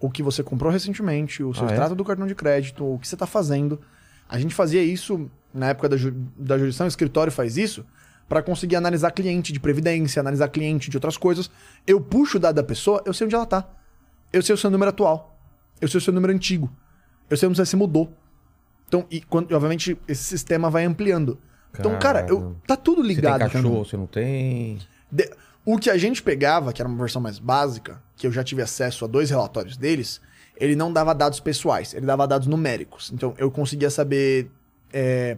O que você comprou recentemente, o seu Ah, é? extrato do cartão de crédito, o que você tá fazendo. A gente fazia isso na época da, ju da jurisdição, o escritório faz isso pra conseguir analisar cliente de previdência, analisar cliente de outras coisas. Eu puxo o dado da pessoa, eu sei onde ela tá. Eu sei o seu número atual. Eu sei o seu número antigo. Eu sei onde você se mudou. Então, e quando, e, obviamente, esse sistema vai ampliando. Então, cara, eu, tá tudo Você tem ligado. cachorro, você não tem. De- O que a gente pegava, que era uma versão mais básica, que eu já tive acesso a dois relatórios deles, ele não dava dados pessoais, ele dava dados numéricos. Então eu conseguia saber é,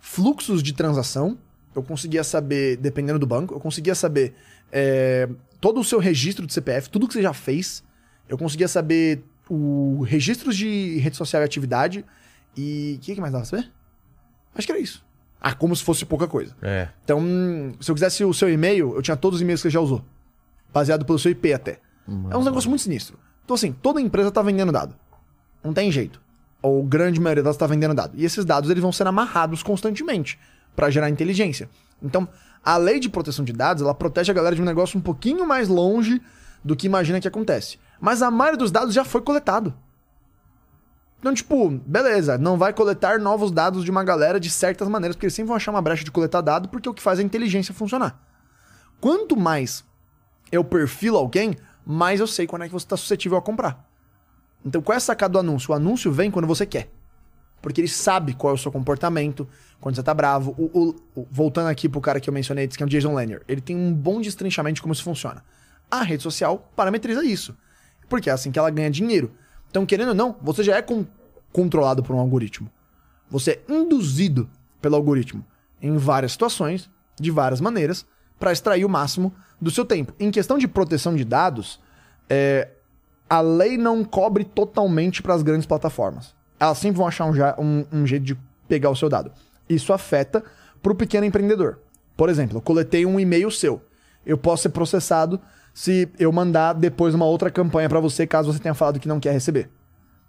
fluxos de transação, eu conseguia saber, dependendo do banco, eu conseguia saber é, todo o seu registro de CPF, tudo que você já fez, eu conseguia saber o registros de rede social e atividade e. O que, que mais dava pra saber? Acho que era isso. Ah, como se fosse pouca coisa. É. Então, se eu quisesse o seu e-mail, eu tinha todos os e-mails que você já usou. Baseado pelo seu IP até. É um negócio muito sinistro. Então, assim, toda empresa tá vendendo dado. Não tem jeito. Ou grande maioria delas tá vendendo dado. E esses dados eles vão ser amarrados constantemente para gerar inteligência. Então, a lei de proteção de dados, ela protege a galera de um negócio um pouquinho mais longe do que imagina que acontece. Mas a maioria dos dados já foi coletado. Então, tipo, beleza, não vai coletar novos dados de uma galera de certas maneiras, porque eles sempre vão achar uma brecha de coletar dado, porque o que faz a inteligência funcionar. Quanto mais eu perfilo alguém, mais eu sei quando é que você está suscetível a comprar. Então, qual é a sacada do anúncio? O anúncio vem quando você quer. Porque ele sabe qual é o seu comportamento, quando você tá bravo. O, o- o- voltando aqui pro cara que eu mencionei, que é o Jason Lanier. Ele tem um bom destrinchamento de como isso funciona. A rede social parametriza isso. Porque é assim que ela ganha dinheiro. Então, querendo ou não, você já é con- controlado por um algoritmo. Você é induzido pelo algoritmo em várias situações, de várias maneiras, para extrair o máximo do seu tempo. Em questão de proteção de dados, é, a lei não cobre totalmente para as grandes plataformas. Elas sempre vão achar um, um- um jeito de pegar o seu dado. Isso afeta para o pequeno empreendedor. Por exemplo, eu coletei um e-mail seu. Eu posso ser processado se eu mandar depois uma outra campanha para você, caso você tenha falado que não quer receber.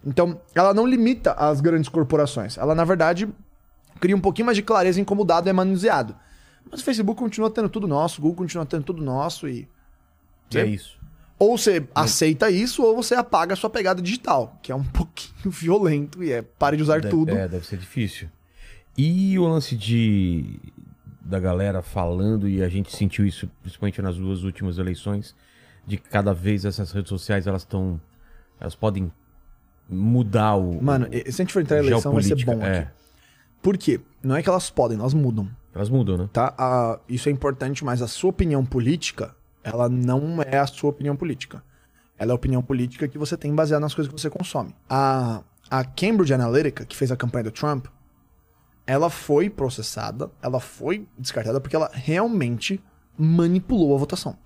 Então, ela não limita as grandes corporações. Ela, na verdade, cria um pouquinho mais de clareza em como o dado é manuseado. Mas o Facebook continua tendo tudo nosso, o Google continua tendo tudo nosso e. E é isso. Ou você aceita isso, ou você apaga a sua pegada digital, que é um pouquinho violento e é pare de usar Deve- tudo. É, deve ser difícil. E o lance de da galera falando, e a gente sentiu isso principalmente nas duas últimas eleições, de que cada vez essas redes sociais elas estão. Elas podem mudar o. Mano, se a gente for entrar em eleição, vai ser bom aqui. é. Por quê? Não é que elas podem, elas mudam, Elas mudam, né? tá? A- isso é importante, mas a sua opinião política, ela não é a sua opinião política. Ela é a opinião política que você tem baseada nas coisas que você consome. A, a Cambridge Analytica, que fez a campanha do Trump, ela foi processada, ela foi descartada porque ela realmente manipulou a votação.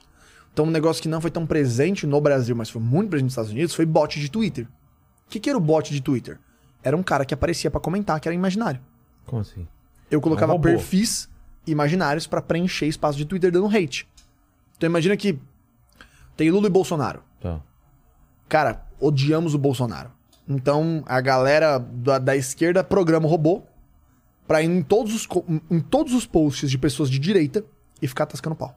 Então, um negócio que não foi tão presente no Brasil, mas foi muito presente nos Estados Unidos, foi bot de Twitter. O que, que era o bot de Twitter? Era um cara que aparecia pra comentar que era imaginário. Como assim? Eu colocava robô. perfis imaginários pra preencher espaço de Twitter dando hate. Então imagina que tem Lula e Bolsonaro. Tá. Cara, odiamos o Bolsonaro. Então a galera da, da esquerda programa o robô pra ir em todos, os, em todos os posts de pessoas de direita e ficar tascando pau.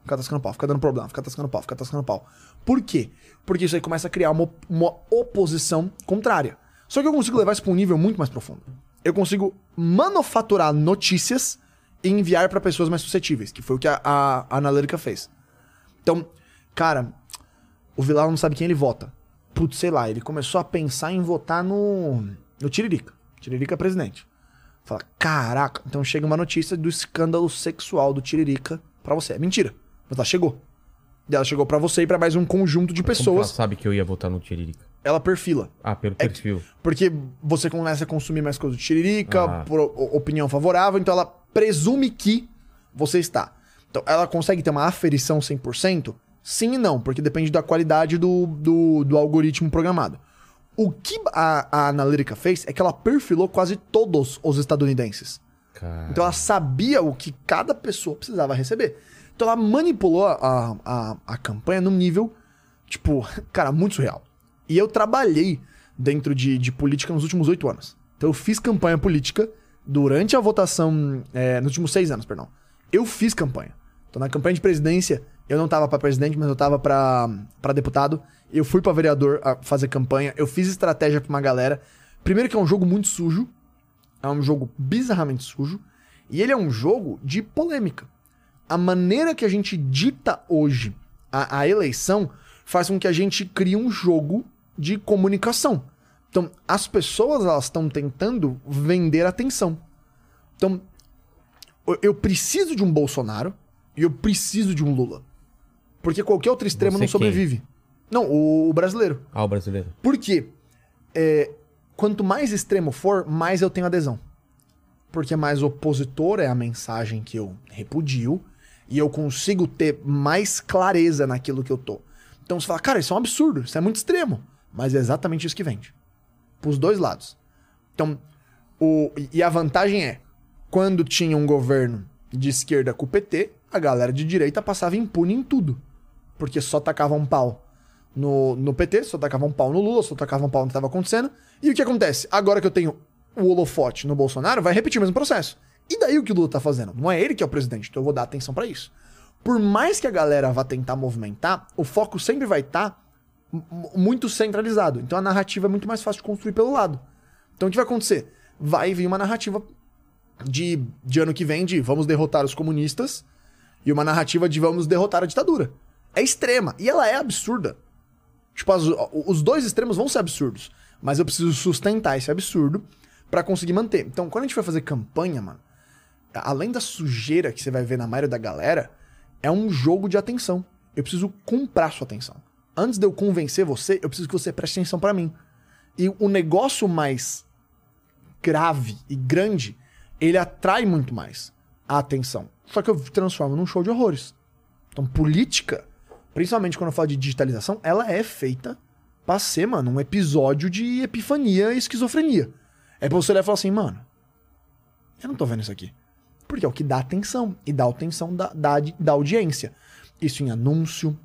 Ficar tascando pau, ficar dando problema, ficar tascando pau, ficar tascando pau. Por quê? Porque isso aí começa a criar uma, uma oposição contrária. Só que eu consigo levar isso pra um nível muito mais profundo. Eu consigo manufaturar notícias e enviar pra pessoas mais suscetíveis, que foi o que a, a, a fez. Então, cara, o Vilar não sabe quem ele vota. Putz, sei lá, ele começou a pensar em votar no, no Tiririca. Tiririca é presidente. Fala, caraca, então chega uma notícia do escândalo sexual do Tiririca pra você. É mentira. Mas ela chegou. E ela chegou pra você e pra mais um conjunto de Como que ela pessoas. sabe que eu ia votar no Tiririca? Ela perfila. Ah, pelo É que- perfil. Porque você começa a consumir mais coisas do Tiririca, Ah. por opinião favorável, então ela presume que você está. Então ela consegue ter uma aferição 100%? Sim e não, porque depende da qualidade do, do, do algoritmo programado. O que a, a Analytica fez é que ela perfilou quase todos os estadunidenses. Cara. Então ela sabia o que cada pessoa precisava receber. Então ela manipulou a, a, a campanha num nível, tipo, cara, muito surreal. E eu trabalhei dentro de, de política nos últimos oito anos. Então eu fiz campanha política durante a votação, é, nos últimos seis anos, perdão. Eu fiz campanha. Então na campanha de presidência, eu não tava pra presidente, mas eu tava pra deputado. Eu fui pra vereador a fazer campanha. Eu fiz estratégia pra uma galera. Primeiro que é um jogo muito sujo. É um jogo bizarramente sujo. E ele é um jogo de polêmica. A maneira que a gente dita hoje a, a eleição faz com que a gente crie um jogo de comunicação. Então, as pessoas elas estão tentando vender atenção. Então, eu preciso de um Bolsonaro e eu preciso de um Lula. Porque qualquer outro extremo Você não quem? sobrevive. Não, o, o brasileiro. Ah, o brasileiro. Por quê? É, quanto mais extremo for, mais eu tenho adesão. Porque mais opositor é a mensagem que eu repudio e eu consigo ter mais clareza naquilo que eu tô. Então você fala, cara, isso é um absurdo, isso é muito extremo. Mas é exatamente isso que vende. Pros dois lados. Então, o, e a vantagem é, quando tinha um governo de esquerda com o PT, a galera de direita passava impune em tudo. Porque só tacava um pau no, no PT, só tacava um pau no Lula, só tacava um pau no que estava acontecendo. E o que acontece? Agora que eu tenho o holofote no Bolsonaro, vai repetir o mesmo processo. E daí o que o Lula tá fazendo? Não é ele que é o presidente, então eu vou dar atenção pra isso. Por mais que a galera vá tentar movimentar, o foco sempre vai estar muito centralizado. Então a narrativa é muito mais fácil de construir pelo lado. Então o que vai acontecer? Vai vir uma narrativa de, de ano que vem de vamos derrotar os comunistas e uma narrativa de vamos derrotar a ditadura. É extrema. E ela é absurda. Tipo, as- os dois extremos vão ser absurdos. Mas eu preciso sustentar esse absurdo pra conseguir manter. Então, quando a gente vai fazer campanha, mano, além da sujeira que você vai ver na maioria da galera, é um jogo de atenção. Eu preciso comprar sua atenção. Antes de eu convencer você, eu preciso que você preste atenção pra mim. E o negócio mais grave e grande, ele atrai muito mais a atenção. Só que eu transformo num show de horrores. Então, política, principalmente quando eu falo de digitalização, ela é feita pra ser, mano, um episódio de epifania e esquizofrenia. É pra você olhar e falar assim, mano, eu não tô vendo isso aqui. Porque é o que dá atenção. E dá atenção da, da, da audiência. Isso em anúncio,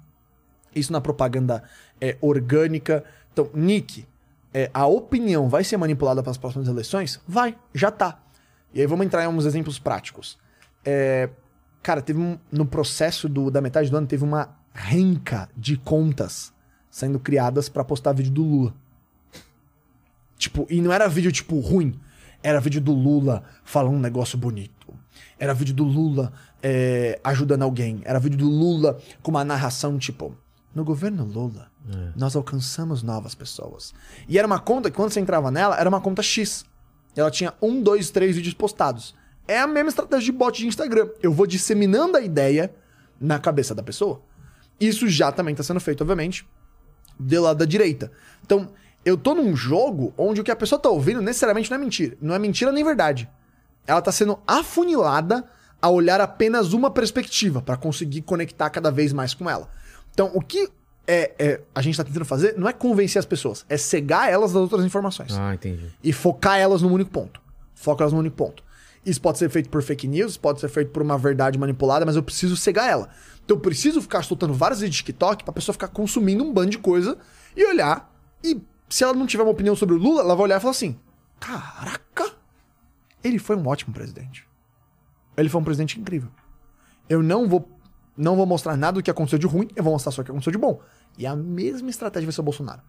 isso na propaganda é, orgânica. Então, Nick, é, a opinião vai ser manipulada para as próximas eleições? Vai, já tá. E aí vamos entrar em uns exemplos práticos. É, cara, teve um, no processo do- da metade do ano, teve uma renca de contas sendo criadas para postar vídeo do Lula. Tipo, e não era vídeo, tipo, ruim. Era vídeo do Lula falando um negócio bonito. Era vídeo do Lula é, ajudando alguém. Era vídeo do Lula com uma narração, tipo, no governo Lula, nós alcançamos novas pessoas. E era uma conta que quando você entrava nela, era uma conta X. Ela tinha um, dois, três vídeos postados. É a mesma estratégia de bot de Instagram. Eu vou disseminando a ideia na cabeça da pessoa. Isso já também está sendo feito, obviamente, do lado da direita. Então, eu tô num jogo onde o que a pessoa tá ouvindo necessariamente não é mentira. Não é mentira nem verdade. Ela tá sendo afunilada a olhar apenas uma perspectiva para conseguir conectar cada vez mais com ela. Então, o que é, é- a gente tá tentando fazer não é convencer as pessoas, é cegar elas das outras informações Ah, entendi. e focar elas num único ponto. Foca elas num único ponto. Isso pode ser feito por fake news, pode ser feito por uma verdade manipulada, mas eu preciso cegar ela. Então eu preciso ficar soltando vários vídeos de TikTok pra pessoa ficar consumindo um bando de coisa e olhar. E se ela não tiver uma opinião sobre o Lula, ela vai olhar e falar assim: Caraca, ele foi um ótimo presidente. Ele foi um presidente incrível. Eu não vou, não vou mostrar nada do que aconteceu de ruim, eu vou mostrar só o que aconteceu de bom. E a mesma estratégia vai ser o Bolsonaro.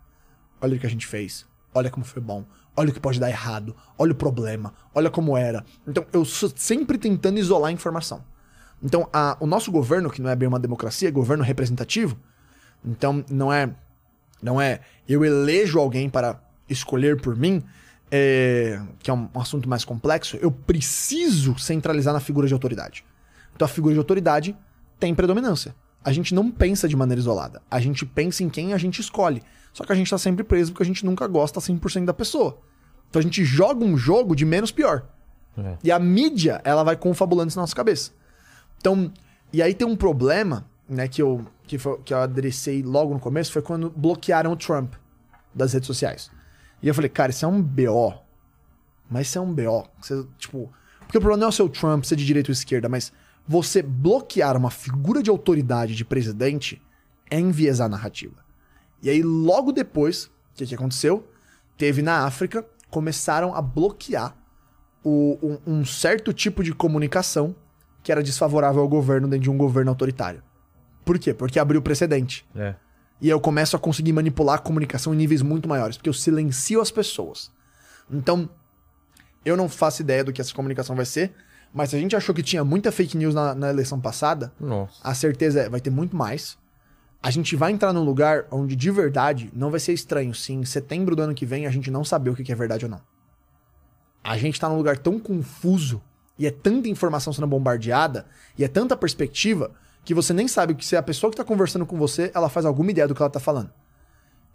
Olha o que a gente fez. Olha como foi bom. Olha o que pode dar errado. Olha o problema. Olha como era. Então, eu sou sempre tentando isolar a informação. Então, a- o nosso governo, que não é bem uma democracia, é governo representativo. Então, não é. Não é eu elejo alguém para escolher por mim, é, que é um, um assunto mais complexo. Eu preciso centralizar na figura de autoridade. Então, a figura de autoridade tem predominância. A gente não pensa de maneira isolada. A gente pensa em quem a gente escolhe. Só que a gente tá sempre preso porque a gente nunca gosta 100% da pessoa. Então a gente joga um jogo de menos pior. É. E a mídia, ela vai confabulando isso na nossa cabeça. Então, e aí tem um problema, né, que eu, que, foi, que eu adressei logo no começo, foi quando bloquearam o Trump das redes sociais. E eu falei, cara, isso é um BO. Mas isso é um BO. Você, tipo, porque o problema não é o seu Trump ser de direita ou esquerda, mas você bloquear uma figura de autoridade de presidente é enviesar a narrativa. E aí, logo depois, o que, que aconteceu? Teve na África, começaram a bloquear o- um, um certo tipo de comunicação que era desfavorável ao governo dentro de um governo autoritário. Por quê? Porque abriu precedente. É. E eu começo a conseguir manipular a comunicação em níveis muito maiores, porque eu silencio as pessoas. Então, eu não faço ideia do que essa comunicação vai ser, mas se a gente achou que tinha muita fake news na, na eleição passada, Nossa. a certeza é vai ter muito mais. A gente vai entrar num lugar onde de verdade não vai ser estranho se em setembro do ano que vem a gente não saber o que que é verdade ou não. A gente tá num lugar tão confuso e é tanta informação sendo bombardeada e é tanta perspectiva que você nem sabe que se a pessoa que tá conversando com você, ela faz alguma ideia do que ela tá falando.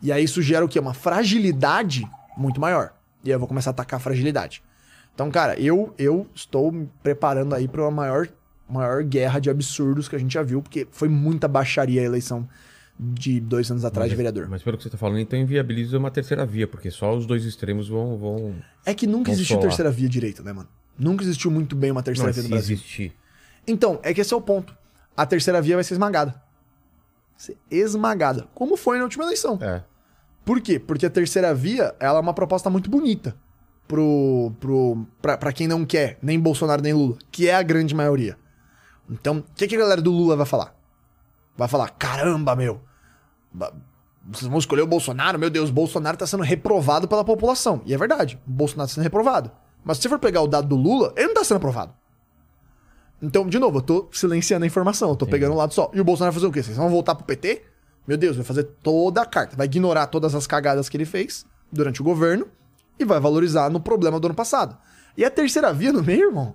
E aí isso gera o quê? Uma fragilidade muito maior. E aí eu vou começar a atacar a fragilidade. Então, cara, eu, eu estou me preparando aí para uma maior, maior guerra de absurdos que a gente já viu, porque foi muita baixaria a eleição de dois anos atrás de vereador. Mas pelo que você tá falando, então inviabiliza uma terceira via, porque só os dois extremos vão. vão... É que nunca existiu falar. terceira via direita, né, mano? Nunca existiu muito bem uma terceira Não, via se no Brasil. existir. Então, é que esse é o ponto. A terceira via vai ser esmagada. Ser esmagada. Como foi na última eleição. É. Por quê? Porque a terceira via, ela é uma proposta muito bonita pro, pro, pra, pra quem não quer nem Bolsonaro nem Lula, que é a grande maioria. Então, o que, que a galera do Lula vai falar? Vai falar, caramba, meu, vocês vão escolher o Bolsonaro? Meu Deus, o Bolsonaro tá sendo reprovado pela população. E é verdade, o Bolsonaro tá sendo reprovado. Mas se você for pegar o dado do Lula, ele não tá sendo aprovado. Então, de novo, eu tô silenciando a informação, eu tô pegando um lado só. E o Bolsonaro vai fazer o quê? Vocês vão voltar pro PT? Meu Deus, vai fazer toda a carta. Vai ignorar todas as cagadas que ele fez durante o governo e vai valorizar no problema do ano passado. E a terceira via no meio, irmão,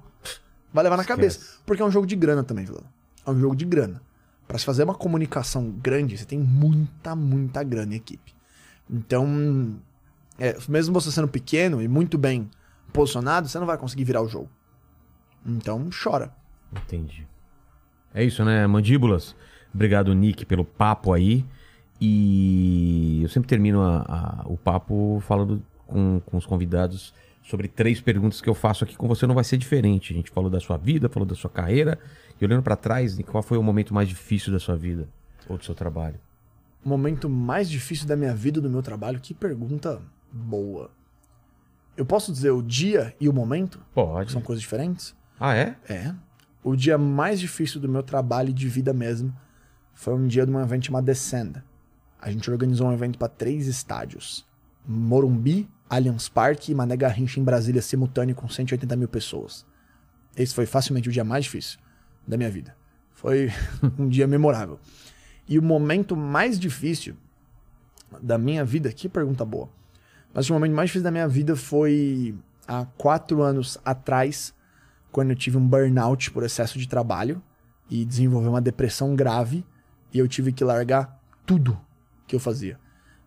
vai levar na cabeça. Porque é um jogo de grana também, Vilão. É um jogo de grana. Pra se fazer uma comunicação grande, você tem muita, muita grana em equipe. Então, é, mesmo você sendo pequeno e muito bem posicionado, você não vai conseguir virar o jogo. Então, chora. Entendi. É isso, né? Mandíbulas. Obrigado, Nick, pelo papo aí. E eu sempre termino a- a- o papo falando com, com os convidados sobre três perguntas que eu faço aqui com você. Não vai ser diferente. A gente falou da sua vida, falou da sua carreira. E olhando pra trás, Nick, qual foi o momento mais difícil da sua vida? Ou do seu trabalho? Momento mais difícil da minha vida do meu trabalho? Que pergunta boa. Eu posso dizer o dia e o momento? Pode. São coisas diferentes? Ah, é? É. O dia mais difícil do meu trabalho e de vida mesmo foi um dia de um evento chamado Descenda. A gente organizou um evento para três estádios: Morumbi, Allianz Parque e Mané Garrincha em Brasília, simultâneo com 180 mil pessoas. Esse foi facilmente o dia mais difícil da minha vida. Foi um dia memorável. E o momento mais difícil da minha vida, que pergunta boa. Mas o momento mais difícil da minha vida foi há quatro anos atrás, quando eu tive um burnout por excesso de trabalho e desenvolvi uma depressão grave e eu tive que largar tudo que eu fazia.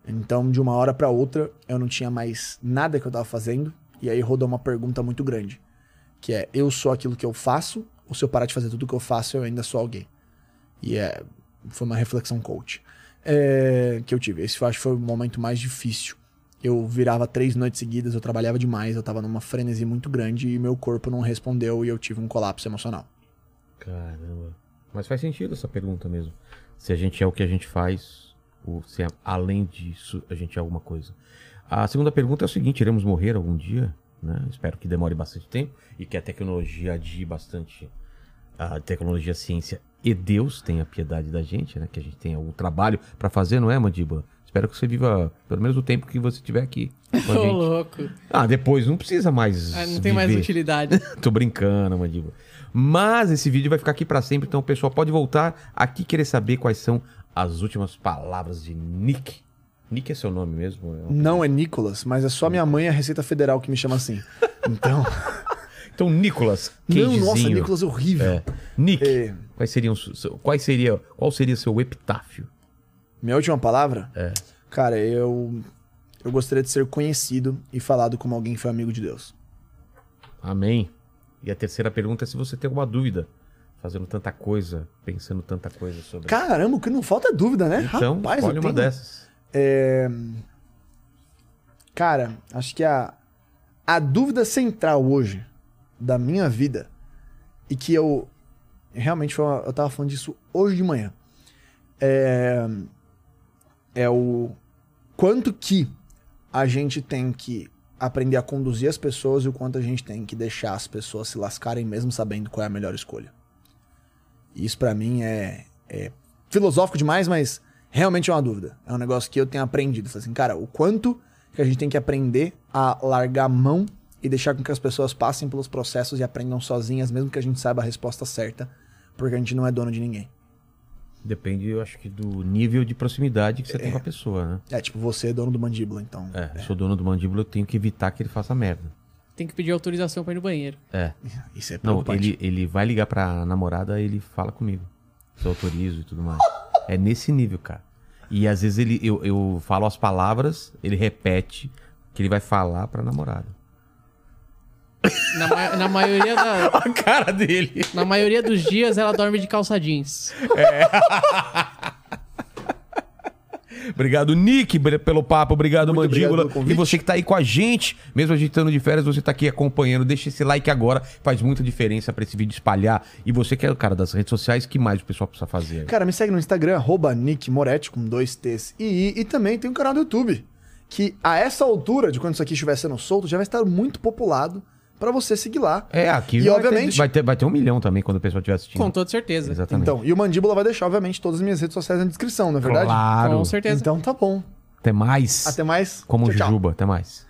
Então, de uma hora para outra, eu não tinha mais nada que eu tava fazendo e aí rodou uma pergunta muito grande, que é: eu sou aquilo que eu faço ou se eu parar de fazer tudo que eu faço, eu ainda sou alguém? E é, foi uma reflexão coach é, que eu tive. Esse eu acho que foi o momento mais difícil. Eu virava três noites seguidas, eu trabalhava demais, eu tava numa frenesi muito grande e meu corpo não respondeu e eu tive um colapso emocional. Caramba. Mas faz sentido essa pergunta mesmo. Se a gente é o que a gente faz, ou se é- além disso a gente é alguma coisa. A segunda pergunta é o seguinte: iremos morrer algum dia? Né? Espero que demore bastante tempo e que a tecnologia adie bastante. A tecnologia, a ciência e Deus tenha piedade da gente, né? Que a gente tenha o trabalho pra fazer, não é, Mandíbula? Espero que você viva pelo menos o tempo que você estiver aqui com a Ô, gente. louco. Ah, depois não precisa mais. Ah, não tem mais viver. utilidade. Tô brincando, mandíbula. Mas esse vídeo vai ficar aqui pra sempre, então o pessoal pode voltar aqui e querer saber quais são as últimas palavras de Nick. Nick é seu nome mesmo? É Não é Nicolas, mas é só minha mãe a Receita Federal que me chama assim. Então. Então, Nicolas, não, nossa, Nicolas é horrível. É. Nick, É. quais seriam, quais seria, qual seria seu epitáfio? Minha última palavra? É. Cara, eu. Eu gostaria de ser conhecido e falado como alguém que foi amigo de Deus. Amém. E a terceira pergunta é se você tem alguma dúvida, fazendo tanta coisa, pensando tanta coisa sobre. Caramba, o que não falta é dúvida, né? então, Rapaz, eu uma tenho... dessas. Cara, acho que a, a dúvida central hoje da minha vida e que eu realmente foi uma- eu tava falando disso hoje de manhã é, é o quanto que a gente tem que aprender a conduzir as pessoas e o quanto a gente tem que deixar as pessoas se lascarem mesmo sabendo qual é a melhor escolha. Isso pra mim é, é filosófico demais, mas realmente é uma dúvida. É um negócio que eu tenho aprendido. Assim, cara, o quanto que a gente tem que aprender a largar a mão e deixar com que as pessoas passem pelos processos e aprendam sozinhas, mesmo que a gente saiba a resposta certa, porque a gente não é dono de ninguém. Depende, eu acho que do nível de proximidade que você tem com a pessoa, né? É, tipo, você é dono do mandíbula, então. É, eu sou dono do mandíbula, eu tenho que evitar que ele faça merda. Tem que pedir autorização pra ir no banheiro. É. Isso é Não, ele, ele vai ligar pra namorada, ele fala comigo. Se eu autorizo e tudo mais. É nesse nível, cara. E às vezes ele, eu, eu falo as palavras, ele repete que ele vai falar pra namorada. Na, ma- na maioria da- A cara dele. na maioria dos dias ela dorme de calça jeans. Obrigado, Nick, pelo papo. Obrigado, Muito obrigado Mandíbula. convite. e você que tá aí com a gente, mesmo a gente estando de férias, você tá aqui acompanhando. Deixa esse like agora, faz muita diferença pra esse vídeo espalhar. E você que é o cara das redes sociais, que mais o pessoal precisa fazer? Cara, me segue no Instagram, arroba Nick Moretti, com dois T's e I. E também tem um canal do YouTube, que a essa altura de quando isso aqui estiver sendo solto, já vai estar muito populado pra você seguir lá. É, aqui E vai, obviamente- ter, vai, ter, vai ter um milhão também quando o pessoal estiver assistindo. Com toda certeza. Exatamente. Então, e o Mandíbula vai deixar, obviamente, todas as minhas redes sociais na descrição, não é verdade? Claro. Com certeza. Então tá bom. Até mais. Até mais. Como Tchau, tchau. Jujuba. Até mais.